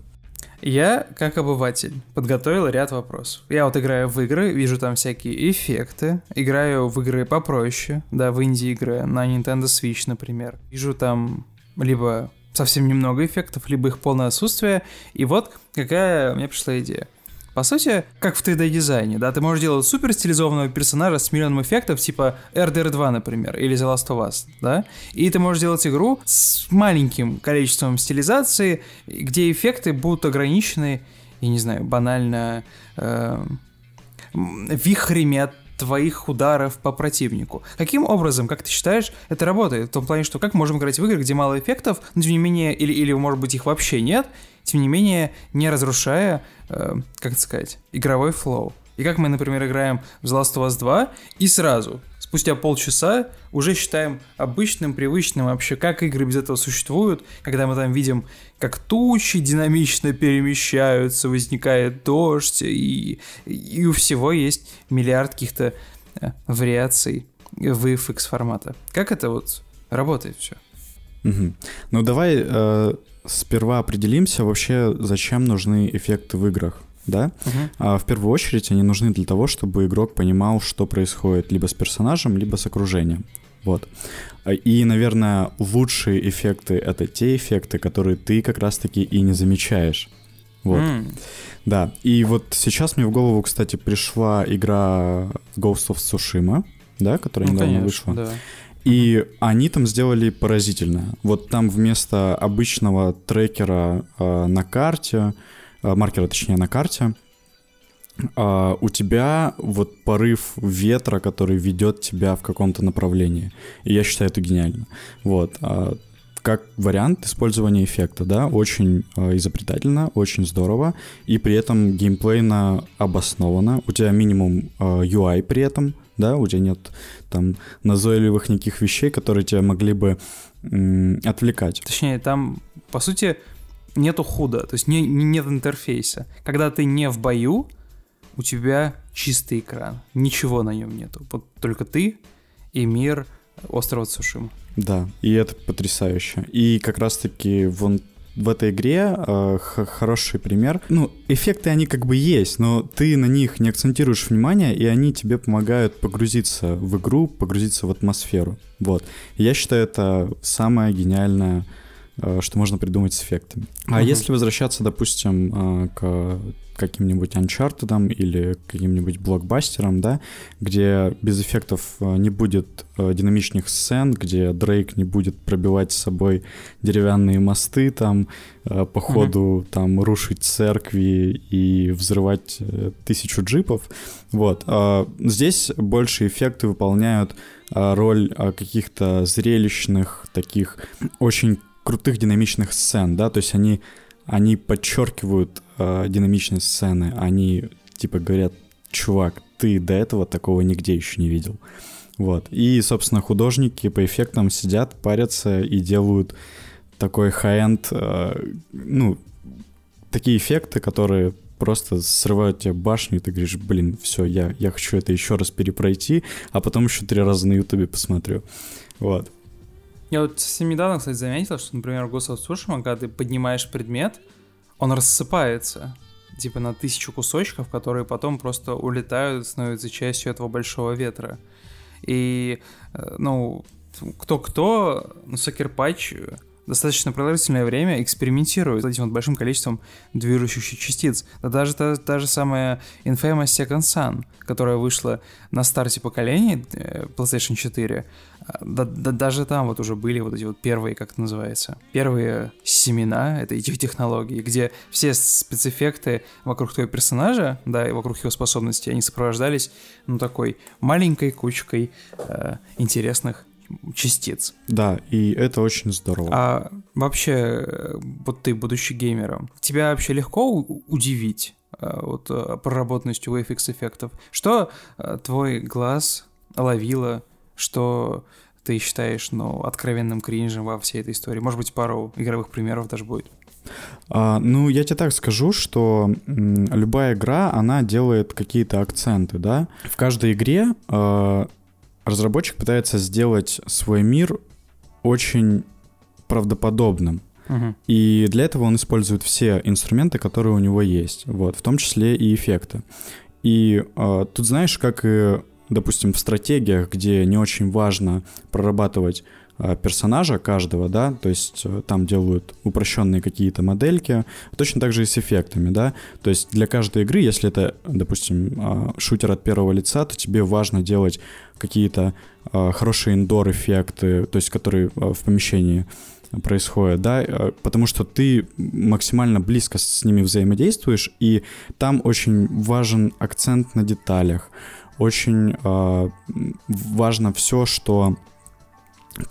Я, как обыватель, подготовил ряд вопросов. Я вот играю в игры, вижу там всякие эффекты, играю в игры попроще, да, в инди-игры, на Nintendo Switch, например. Вижу там либо совсем немного эффектов, либо их полное отсутствие. И вот какая у меня пришла идея. По сути, как в 3D-дизайне, да, ты можешь делать супер стилизованного персонажа с миллионом эффектов, типа RDR 2, например, или The Last of Us, да, и ты можешь делать игру с маленьким количеством стилизации, где эффекты будут ограничены, я не знаю, банально э, вихрями от твоих ударов по противнику. Каким образом, как ты считаешь, это работает? В том плане, что как можем играть в игры, где мало эффектов, но тем не менее, или, или может быть их вообще нет, тем не менее, не разрушая, э, как это сказать, игровой флоу. И как мы, например, играем в The Last of Us 2, и сразу, спустя полчаса, уже считаем обычным, привычным вообще, как игры без этого существуют, когда мы там видим, как тучи динамично перемещаются, возникает дождь, и, и у всего есть миллиард каких-то э, вариаций VFX формата. Как это вот работает все? Мгм. Ну давай э, сперва определимся вообще, зачем нужны эффекты в играх, да? А, в первую очередь они нужны для того, чтобы игрок понимал, что происходит либо с персонажем, либо с окружением. Вот. А, И, наверное, лучшие эффекты — это те эффекты, которые ты как раз-таки и не замечаешь. Вот. М, Да, и вот сейчас мне в голову, кстати, пришла игра Ghost of Tsushima, да, которая ну, недавно конечно, вышла. да. И они там сделали поразительно. Вот там вместо обычного трекера э, на карте, маркера точнее на карте, э, у тебя вот порыв ветра, который ведет тебя в каком-то направлении. И я считаю это гениально. Вот. а, как вариант использования эффекта, да, очень э, изобретательно, очень здорово, и при этом геймплейно обосновано. У тебя минимум э, UI при этом, да, у тебя нет там назойливых никаких вещей, которые тебя могли бы м, отвлекать. Точнее, там, по сути, нету худа, то есть не, не- нет интерфейса. Когда ты не в бою, у тебя чистый экран, ничего на нем нету. Вот только ты и мир острова Цушима. Да, и это потрясающе. И как раз-таки вон в этой игре э, х- хороший пример. Ну, эффекты они как бы есть, но ты на них не акцентируешь внимание, и они тебе помогают погрузиться в игру, погрузиться в атмосферу. Вот. Я считаю, это самое гениальное, э, что можно придумать с эффектами. А Мгм. если возвращаться, допустим, э, к каким-нибудь Uncharted или каким-нибудь блокбастерам, да, где без эффектов э, не будет э, динамичных сцен, где Дрейк не будет пробивать с собой деревянные мосты, там, э, по ходу, там, рушить церкви и взрывать э, тысячу джипов. Вот. А Здесь больше эффекты выполняют роль каких-то зрелищных, таких очень крутых динамичных сцен, да, то есть они, они подчеркивают э, динамичность сцены, они типа говорят, чувак, ты до этого такого нигде еще не видел. Вот. И, собственно, художники по эффектам сидят, парятся и делают такой high-end, э, ну, такие эффекты, которые просто срывают тебе башню, и ты говоришь, блин, все, я, я хочу это еще раз перепройти, а потом еще три раза на ютубе посмотрю. Вот. Я вот совсем недавно, кстати, заметил, что, например, в Ghost of Tsushima, когда ты поднимаешь предмет, он рассыпается, типа на тысячу кусочков, которые потом просто улетают, становятся частью этого большого ветра. И, э, ну, кто-кто, но Сокер Патч достаточно продолжительное время экспериментирует с этим вот большим количеством движущихся частиц. Да даже та, та же самая Infamous Second Son, которая вышла на старте поколения э, PlayStation 4, а, да, да- даже там вот уже были вот эти вот первые, как это называется, первые семена этой тех- технологии, где все спецэффекты вокруг твоего персонажа, да, и вокруг его способностей, они сопровождались, ну, такой маленькой кучкой э, интересных частиц. Да, и это очень здорово. А вообще, вот ты, будучи геймером, тебя вообще легко удивить э, вот э, проработанностью VFX эффектов? Что э, твой глаз ловило, что ты считаешь, ну, откровенным кринжем во всей этой истории? Может быть, пару игровых примеров даже будет? А, ну, я тебе так скажу, что м, любая игра, она делает какие-то акценты, да. В каждой игре э, разработчик пытается сделать свой мир очень правдоподобным. Мгм. И для этого он использует все инструменты, которые у него есть, вот, в том числе и эффекты. И э, тут знаешь, как и, допустим, в стратегиях, где не очень важно прорабатывать э, персонажа каждого, да, то есть э, там делают упрощенные какие-то модельки, точно так же и с эффектами, да, то есть для каждой игры, если это, допустим, э, шутер от первого лица, то тебе важно делать какие-то э, хорошие индор-эффекты, то есть которые э, в помещении происходит, да, э, потому что ты максимально близко с ними взаимодействуешь, и там очень важен акцент на деталях, очень э, важно все, что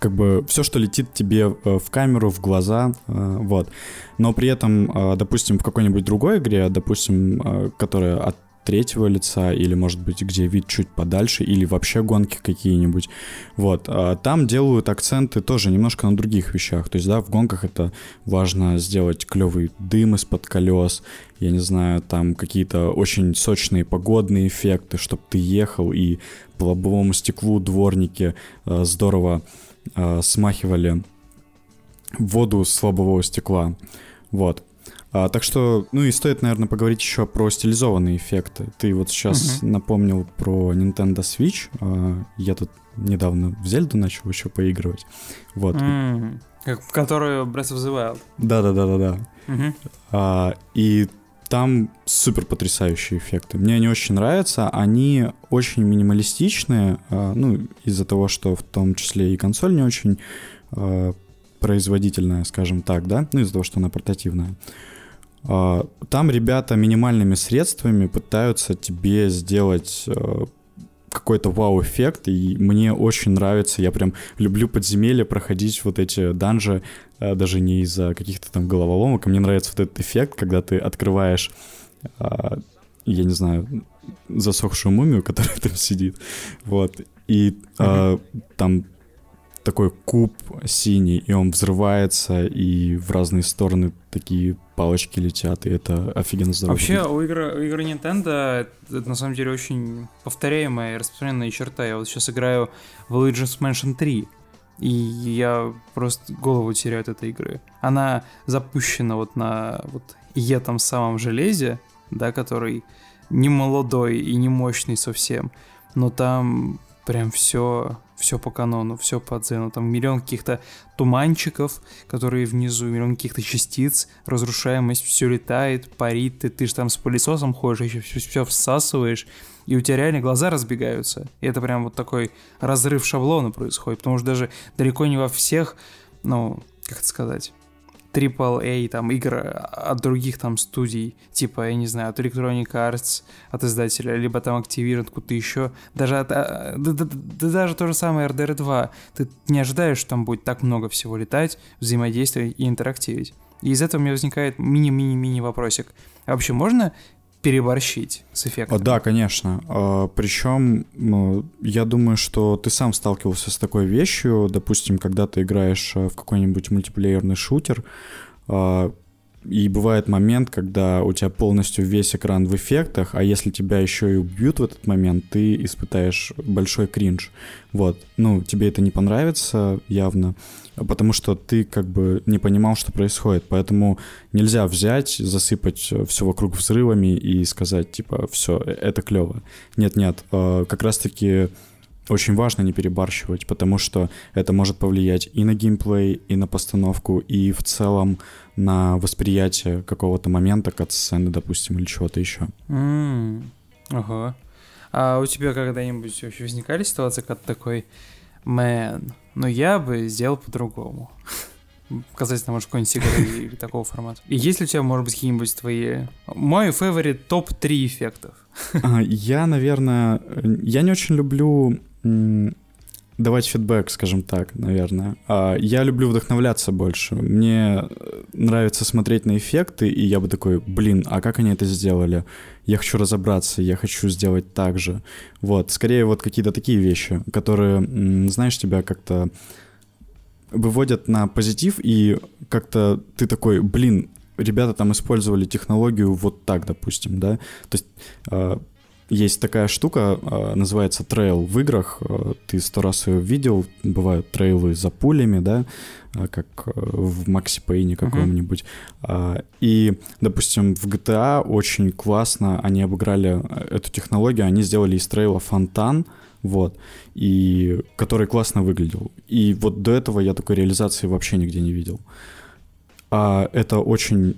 как бы все, что летит тебе э, в камеру, в глаза, э, вот. Но при этом, допустим, в какой-нибудь другой игре, допустим, которая от третьего лица, или, может быть, где вид чуть подальше, или вообще гонки какие-нибудь. Вот. А там делают акценты тоже немножко на других вещах. То есть, да, в гонках это важно сделать клевый дым из-под колес, я не знаю, там какие-то очень сочные погодные эффекты, чтобы ты ехал и по лобовому стеклу дворники э, здорово э, смахивали воду с лобового стекла. Вот. А, так что, ну и стоит, наверное, поговорить еще про стилизованные эффекты. Ты вот сейчас Мгм. напомнил про Nintendo Switch. А, я тут недавно в Зельду начал еще поигрывать. Вот. М, Как, в которую Breath of the Wild. Да-да-да-да-да. А, и там супер потрясающие эффекты. Мне они очень нравятся. Они очень минималистичные. а, ну, из-за того, что в том числе и консоль не очень а, производительная, скажем так, да? Ну, из-за того, что она портативная. А, Там ребята минимальными средствами пытаются тебе сделать а, какой-то вау-эффект, и мне очень нравится, я прям люблю подземелья проходить вот эти данжи, а, даже не из-за каких-то там головоломок, а мне нравится вот этот эффект, когда ты открываешь, а, я не знаю, засохшую мумию, которая там сидит, вот, и а, там такой куб синий, и он взрывается, и в разные стороны такие палочки летят, и это офигенно здорово. Вообще, у игр, у игр Nintendo это на самом деле очень повторяемая и распространенная черта. Я вот сейчас играю в Luigi's Mansion 3, и я просто голову теряю от этой игры. Она запущена вот на вот этом самом железе, да, который не молодой и не мощный совсем, но там прям все, все по канону, все по дзену. Там миллион каких-то туманчиков, которые внизу, миллион каких-то частиц, разрушаемость, все летает, парит, ты, ты же там с пылесосом ходишь, еще все, все всасываешь, и у тебя реально глаза разбегаются. И это прям вот такой разрыв шаблона происходит, потому что даже далеко не во всех, ну, как это сказать, AAA там игр от других там студий, типа, я не знаю, от Electronic Arts, от издателя, либо там Activision, откуда-то еще, даже от, а, да, да- да даже то же самое RDR 2, ты не ожидаешь, что там будет так много всего летать, взаимодействовать и интерактивить. И из этого у меня возникает мини-мини-мини вопросик. А вообще можно переборщить с эффектом? Да, конечно. А, Причем, я думаю, что ты сам сталкивался с такой вещью. Допустим, когда ты играешь э, в какой-нибудь мультиплеерный шутер, а, и бывает момент, когда у тебя полностью весь экран в эффектах, а если тебя еще и убьют в этот момент, ты испытаешь большой кринж. Вот. Ну, тебе это не понравится явно, потому что ты как бы не понимал, что происходит. Поэтому нельзя взять, засыпать все вокруг взрывами и сказать, типа, все, это клево. Нет-нет, э, как раз-таки очень важно не перебарщивать, потому что это может повлиять и на геймплей, и на постановку, и в целом на восприятие какого-то момента, как сцены, допустим, или чего-то еще. М, Ага. А у тебя когда-нибудь вообще возникали ситуации, когда такой, мэн, ну я бы сделал по-другому? Касательно, может, какой-нибудь игры или такого формата. И есть ли у тебя, может быть, какие-нибудь твои... Мой фаворит топ-3 эффектов. А, Я, наверное, э, я не очень люблю давать фидбэк, скажем так, наверное. А, Я люблю вдохновляться больше. Мне нравится смотреть на эффекты, и я бы такой, блин, а как они это сделали? Я хочу разобраться, я хочу сделать так же. Вот, скорее вот какие-то такие вещи, которые, знаешь, тебя как-то выводят на позитив, и как-то ты такой, блин, ребята там использовали технологию вот так, допустим, да, то есть э, есть такая штука, э, называется трейл в играх. Э, Ты сто раз ее видел. Бывают трейлы за пулями, да, э, как в Макси Пейне каком-нибудь. А, И, допустим, в GTA очень классно они обыграли эту технологию. Они сделали из трейла фонтан, вот, и который классно выглядел. И вот до этого я такой реализации вообще нигде не видел. А это очень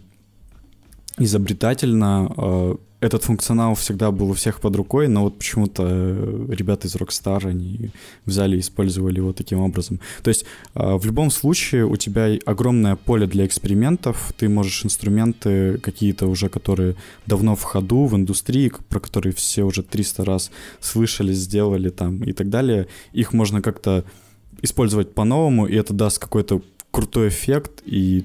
изобретательно. Этот функционал всегда был у всех под рукой, но вот почему-то э, ребята из Rockstar, они взяли и использовали его таким образом. То есть э, в любом случае у тебя огромное поле для экспериментов, ты можешь инструменты какие-то уже, которые давно в ходу в индустрии, про которые все уже 300 раз слышали, сделали там и так далее, их можно как-то использовать по-новому, и это даст какой-то крутой эффект, и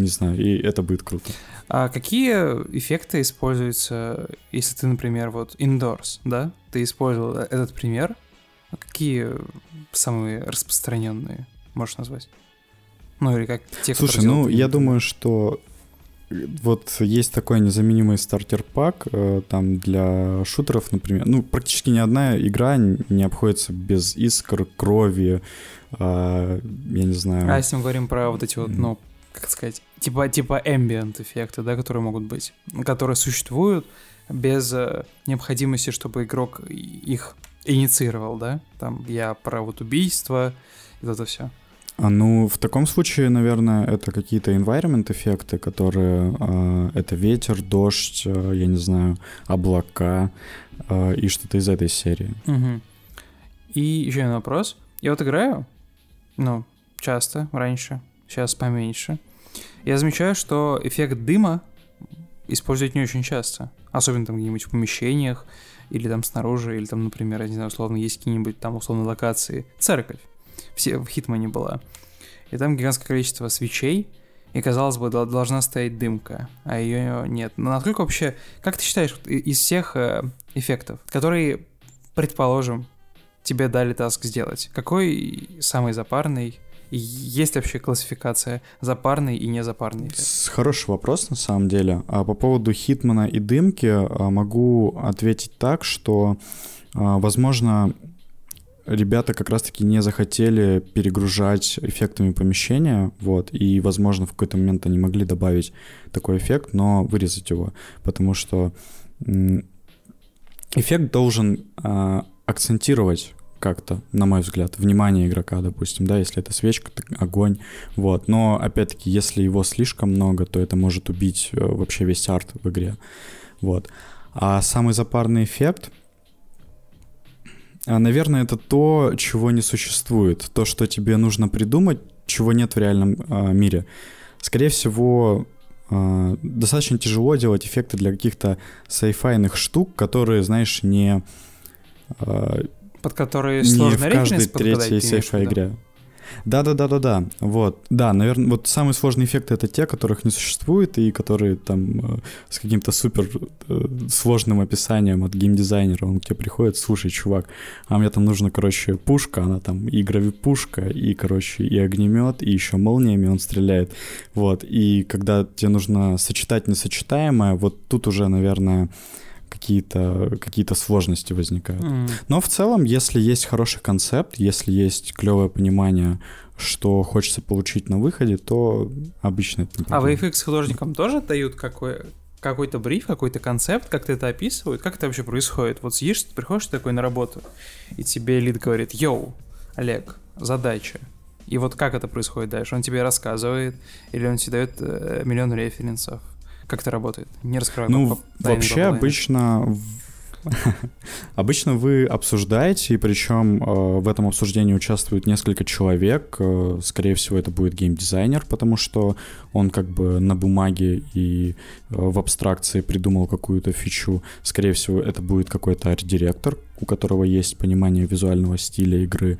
не знаю, и это будет круто. А какие эффекты используются, если ты, например, вот indoors, да? Ты использовал этот пример. А какие самые распространенные можешь назвать? Ну или как те, Слушай, ну я думаю, что э, вот есть такой незаменимый стартер-пак э, там для шутеров, например. Ну, практически ни одна игра не обходится без искр, крови, а, я не знаю. А если мы говорим про вот эти вот, ну, как сказать, типа, типа ambient эффекты, да, которые могут быть, которые существуют без э, необходимости, чтобы игрок их инициировал, да? Там я про вот убийство и вот это все. А, ну, в таком случае, наверное, это какие-то environment эффекты, которые а, это ветер, дождь, а, я не знаю, облака а, и что-то из этой серии. Мгм. И еще один вопрос. Я вот играю, ну, часто, раньше, сейчас поменьше. Я замечаю, что эффект дыма используют не очень часто. Особенно там где-нибудь в помещениях, или там снаружи, или там, например, я не знаю, условно, есть какие-нибудь там условно локации. Церковь. Все в Хитмане была. И там гигантское количество свечей, и, казалось бы, дол- должна стоять дымка, а ее нет. Но насколько вообще, как ты считаешь, из всех э, эффектов, которые, предположим, тебе дали таск сделать, какой самый запарный, есть вообще классификация запарный и незапарный Хороший вопрос, на самом деле. А по поводу Хитмана и дымки а, могу ответить так, что, а, возможно, ребята как раз-таки не захотели перегружать эффектами помещения, вот, и, возможно, в какой-то момент они могли добавить такой эффект, но вырезать его, потому что эффект должен а, акцентировать как-то, на мой взгляд, внимание игрока, допустим, да, если это свечка, так огонь, вот. Но опять-таки, если его слишком много, то это может убить э, вообще весь арт в игре, вот. А самый запарный эффект, а, наверное, это то, чего не существует, то, что тебе нужно придумать, чего нет в реальном а, мире. Скорее всего, а, достаточно тяжело делать эффекты для каких-то сайфайных штук, которые, знаешь, не а, Под которые не сложно в каждой третьей сейфа игре. Да, да, да, да, да. Вот. Да, наверное, вот самые сложные эффекты это те, которых не существует, и которые там э, с каким-то супер э, сложным описанием от геймдизайнера. Он к тебе приходит, слушай, чувак, а мне там нужна, короче, пушка, она там и гравипушка, и, короче, и огнемет, и еще молниями он стреляет. Вот. И когда тебе нужно сочетать несочетаемое, вот тут уже, наверное, какие-то какие сложности возникают. М. Но в целом, если есть хороший концепт, если есть клевое понимание, что хочется получить на выходе, то обычно это не А проблема. VFX художникам тоже дают какой, какой-то бриф, какой-то концепт, как-то это описывают? Как это вообще происходит? Вот сидишь, ты приходишь такой на работу, и тебе элит говорит, йоу, Олег, задача. И вот как это происходит дальше? Он тебе рассказывает, или он тебе дает э, миллион референсов? Как это работает? Не раскрывай. Ну, вообще обычно... Обычно вы обсуждаете, и причем э, в этом обсуждении участвует несколько человек. Э, скорее всего, это будет геймдизайнер, потому что он как бы на бумаге и э, в абстракции придумал какую-то фичу. Скорее всего, это будет какой-то арт-директор, у которого есть понимание визуального стиля игры.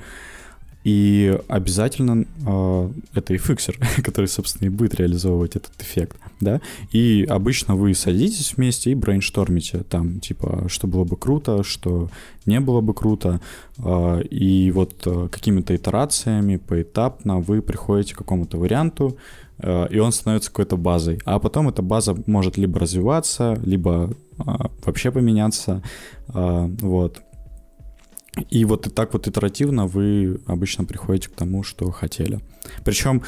И обязательно э, это и фиксер, который, собственно, и будет реализовывать этот эффект, да. И обычно вы садитесь вместе и брейнштормите там, типа, что было бы круто, что не было бы круто. э, и вот э, какими-то итерациями поэтапно вы приходите к какому-то варианту, э, и он становится какой-то базой. А потом эта база может либо развиваться, либо а, вообще поменяться, а, вот. И вот и так вот итеративно вы обычно приходите к тому, что хотели. Причем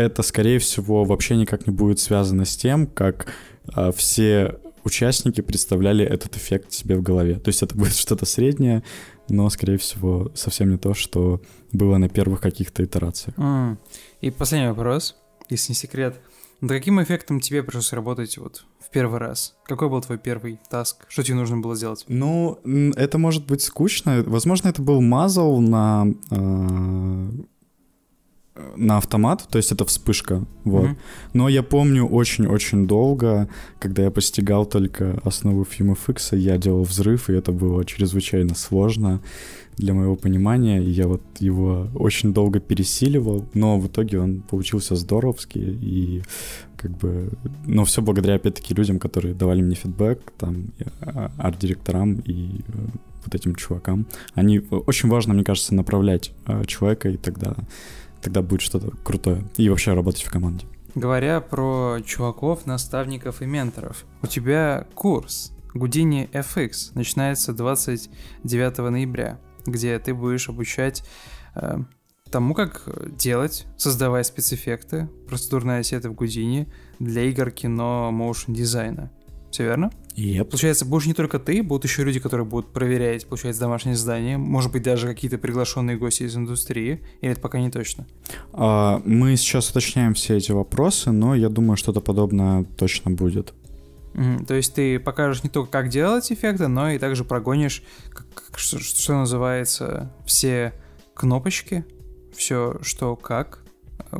это, скорее всего, вообще никак не будет связано с тем, как а, все участники представляли этот эффект себе в голове. То есть это будет что-то среднее, но, скорее всего, совсем не то, что было на первых каких-то итерациях. М. И последний вопрос, если не секрет. Над каким эффектом тебе пришлось работать вот в первый раз? Какой был твой первый таск? Что тебе нужно было сделать? Ну, это может быть скучно. Возможно, это был мазл на э, на автомат, то есть это вспышка, вот. Мгм. Но я помню очень-очень долго, когда я постигал только основу FimeFX, я делал взрыв, и это было чрезвычайно сложно для моего понимания, и я вот его очень долго пересиливал, но в итоге он получился здоровский, и как бы, но все благодаря, опять-таки, людям, которые давали мне фидбэк, там, а, арт-директорам и э, вот этим чувакам. Они, э, очень важно, мне кажется, направлять э, человека, и тогда, тогда будет что-то крутое. И вообще работать в команде. Говоря про чуваков, наставников и менторов, у тебя курс Гудини FX начинается 29 ноября, где ты будешь обучать э, тому, как делать, создавая спецэффекты, процедурные ассеты в Гудини для игр, кино, моушен дизайна. Все верно? И Получается, будешь не только ты, будут еще люди, которые будут проверять, получается, домашнее задание, может быть, даже какие-то приглашенные гости из индустрии, или это пока не точно? А, Мы сейчас уточняем все эти вопросы, но я думаю, что-то подобное точно будет. Мгм. То есть ты покажешь не только, как делать эффекты, но и также прогонишь, как- как- что, что называется, все кнопочки, все что как,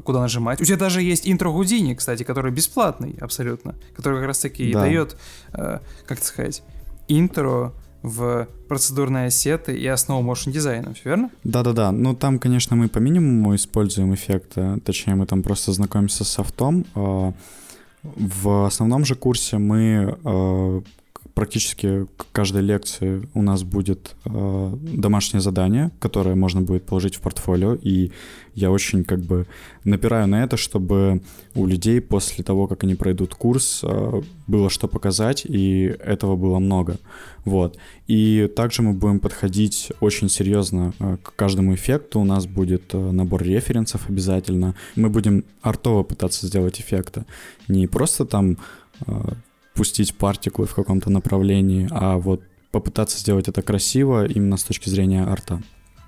куда нажимать. У тебя даже есть интро Гудини, кстати, который бесплатный абсолютно, который как раз таки и Да. дает, э, как сказать, интро в процедурные ассеты и основу motion дизайна, все верно? Да-да-да, ну там, конечно, мы по минимуму используем эффекты, точнее, мы там просто знакомимся с софтом. А, В основном же курсе мы практически к каждой лекции у нас будет а, домашнее задание, которое можно будет положить в портфолио, и я очень как бы напираю на это, чтобы у людей после того, как они пройдут курс, а, было что показать, и этого было много. Вот. И также мы будем подходить очень серьезно э, к каждому эффекту. У нас будет э, набор референсов обязательно. Мы будем артово пытаться сделать эффекты. Не просто там э, пустить партиклы в каком-то направлении, а вот попытаться сделать это красиво именно с точки зрения арта.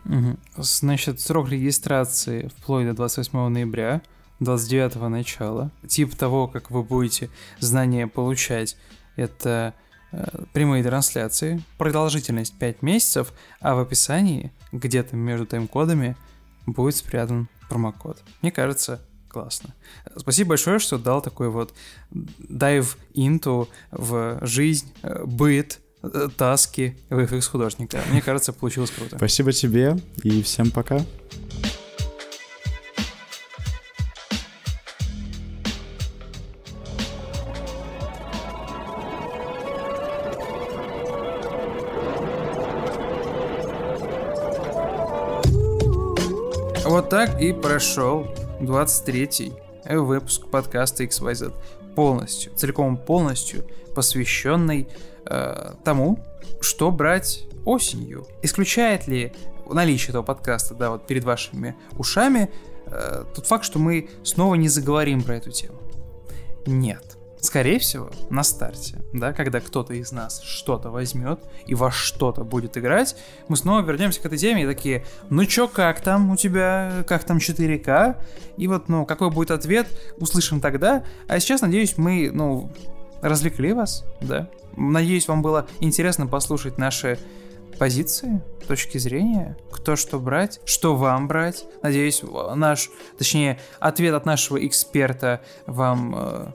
Мгм. Значит, срок регистрации вплоть до 28 ноября, 29 начала. Тип того, как вы будете знания получать, это э, прямые трансляции, продолжительность 5 месяцев, а в описании, где-то между тайм-кодами, будет спрятан промокод. Мне кажется, классно. Спасибо большое, что дал такой вот дайв инту в жизнь, э, быт, э, таски VFX художника. Мне кажется, получилось круто. Спасибо тебе и всем пока. Вот так и прошел 23-й выпуск подкаста XYZ. Полностью, целиком полностью посвященный э, тому, что брать осенью. Исключает ли наличие этого подкаста, да, вот перед вашими ушами, э, тот факт, что мы снова не заговорим про эту тему? Нет. Скорее всего, на старте, да, когда кто-то из нас что-то возьмет и во что-то будет играть, мы снова вернемся к этой теме и такие, ну чё, как там у тебя, как там 4К? И вот, ну, какой будет ответ, услышим тогда. А сейчас, надеюсь, мы, ну, развлекли вас, да. Надеюсь, вам было интересно послушать наши позиции, точки зрения, кто что брать, что вам брать. Надеюсь, наш, точнее, ответ от нашего эксперта вам э,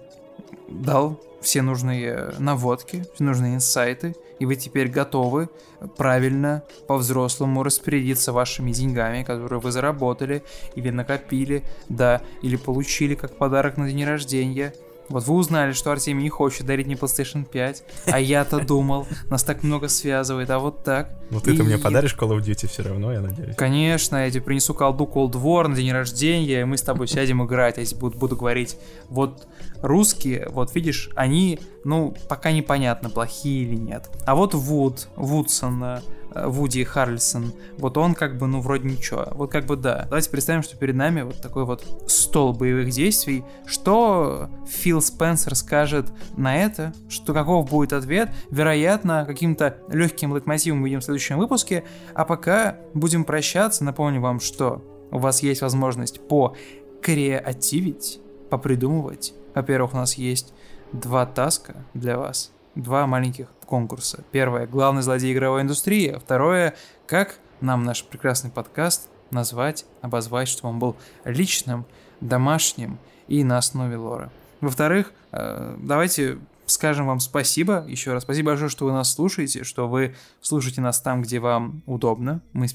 дал все нужные наводки, все нужные инсайты, и вы теперь готовы правильно, по-взрослому распорядиться вашими деньгами, которые вы заработали или накопили, да, или получили как подарок на день рождения, Вот вы узнали, что Артемий не хочет дарить мне PlayStation 5, а я-то думал, нас так много связывает, а вот так. Ну ты-то мне подаришь Call of Duty все равно, я надеюсь. Конечно, я тебе принесу колду Cold War на день рождения, и мы с тобой сядем играть, я тебе буду, буду говорить, вот русские, вот видишь, они, ну, пока непонятно, плохие или нет. А вот Вуд, Вудсон, э, Вуди Харрельсон, вот он как бы, ну, вроде ничего. Вот как бы да. Давайте представим, что перед нами вот такой вот стол боевых действий. Что Фил Спенсер скажет на это? Что каков будет ответ? Вероятно, каким-то легким лейтмотивом увидим в следующем выпуске. А пока будем прощаться, напомню вам, что у вас есть возможность по креативить, попридумывать. Во-первых, у нас есть два таска для вас, два маленьких конкурса. Первое — главный злодей игровой индустрии. а Второе — как нам наш прекрасный подкаст назвать, обозвать, чтобы он был личным, домашним и на основе лора. Во-вторых, э, давайте скажем вам спасибо еще раз. Спасибо большое, что вы нас слушаете, что вы слушаете нас там, где вам удобно. Мы,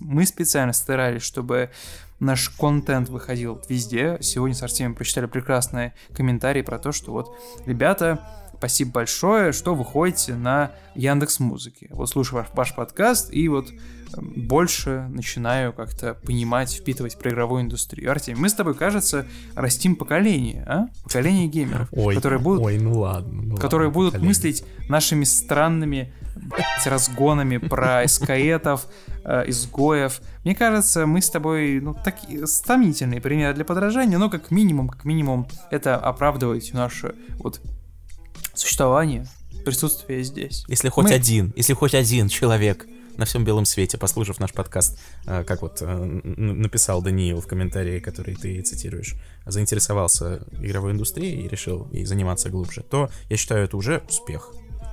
мы специально старались, чтобы наш контент выходил везде. Сегодня с Артемием прочитали прекрасные комментарии про то, что вот, ребята, спасибо большое, что вы ходите на Яндекс Музыки. Вот слушаю ваш, ваш подкаст и вот эм, больше начинаю как-то понимать, впитывать про игровую индустрию. Артемий, мы с тобой, кажется, растим поколение, а? Поколение геймеров, Ой, которые будут ой, ну ладно. ну которые ладно, будут коллеги. мыслить нашими странными разгонами про эскаетов, э, изгоев. Мне кажется, мы с тобой, ну, такие стомительные примеры для подражания, но как минимум, как минимум, это оправдывает наше вот существование, присутствие здесь. Если хоть Мы- один, если хоть один человек на всем белом свете, послушав наш подкаст, э, как вот э, написал Даниил в комментарии, который ты цитируешь, заинтересовался игровой индустрией и решил ей заниматься глубже, то я считаю это уже успех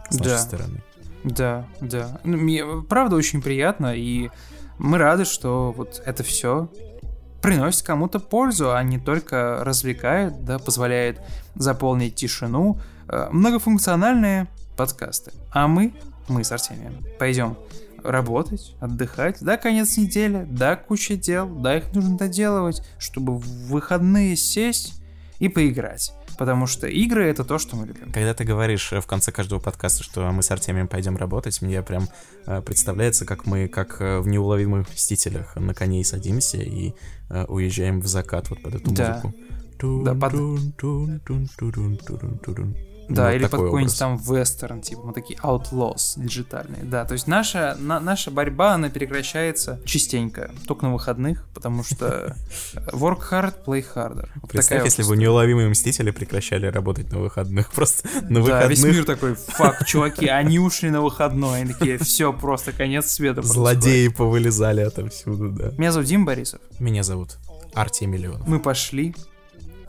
с нашей Да. стороны. Да, да. Ну, Мне правда очень приятно, и мы рады, что вот это все приносит кому-то пользу, а не только развлекает, да, позволяет заполнить тишину. Э, Многофункциональные подкасты. А мы, мы с Артемием, пойдем работать, отдыхать. Да, конец недели, да, куча дел, да, их нужно доделывать, чтобы в выходные сесть и поиграть. Потому что игры — это то, что мы любим. Когда ты говоришь э, в конце каждого подкаста, что мы с Артемием пойдем работать, мне прям э, представляется, как мы, как в неуловимых мстителях, на коней садимся и уезжаем в закат вот под эту Да. музыку. Да, под-. Да, Вот или под какой-нибудь там вестерн, типа, мы такие outlaws диджитальные. Да, то есть наша, на- наша борьба, она прекращается частенько, только на выходных, потому что work hard, play harder. Вот Представь, если бы неуловимые мстители прекращали работать на выходных. Просто на Да, весь выходных мир такой, фак, чуваки, они ушли на выходной, они такие, все, просто конец света. происходит». злодеи повылезали отовсюду, да. Меня зовут Дим Борисов, Меня зовут Артем Миллионов. мы пошли,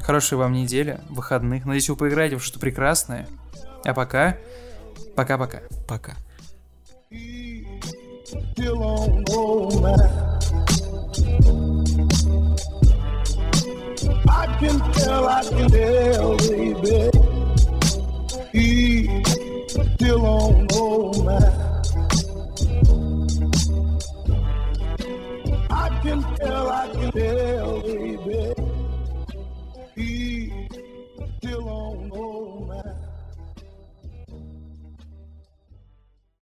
хорошей вам недели, выходных, надеюсь, вы поиграете в что-то прекрасное, а пока, пока-пока. Пока. I can tell, I can tell, baby. He's still on romance. I can tell, I can tell.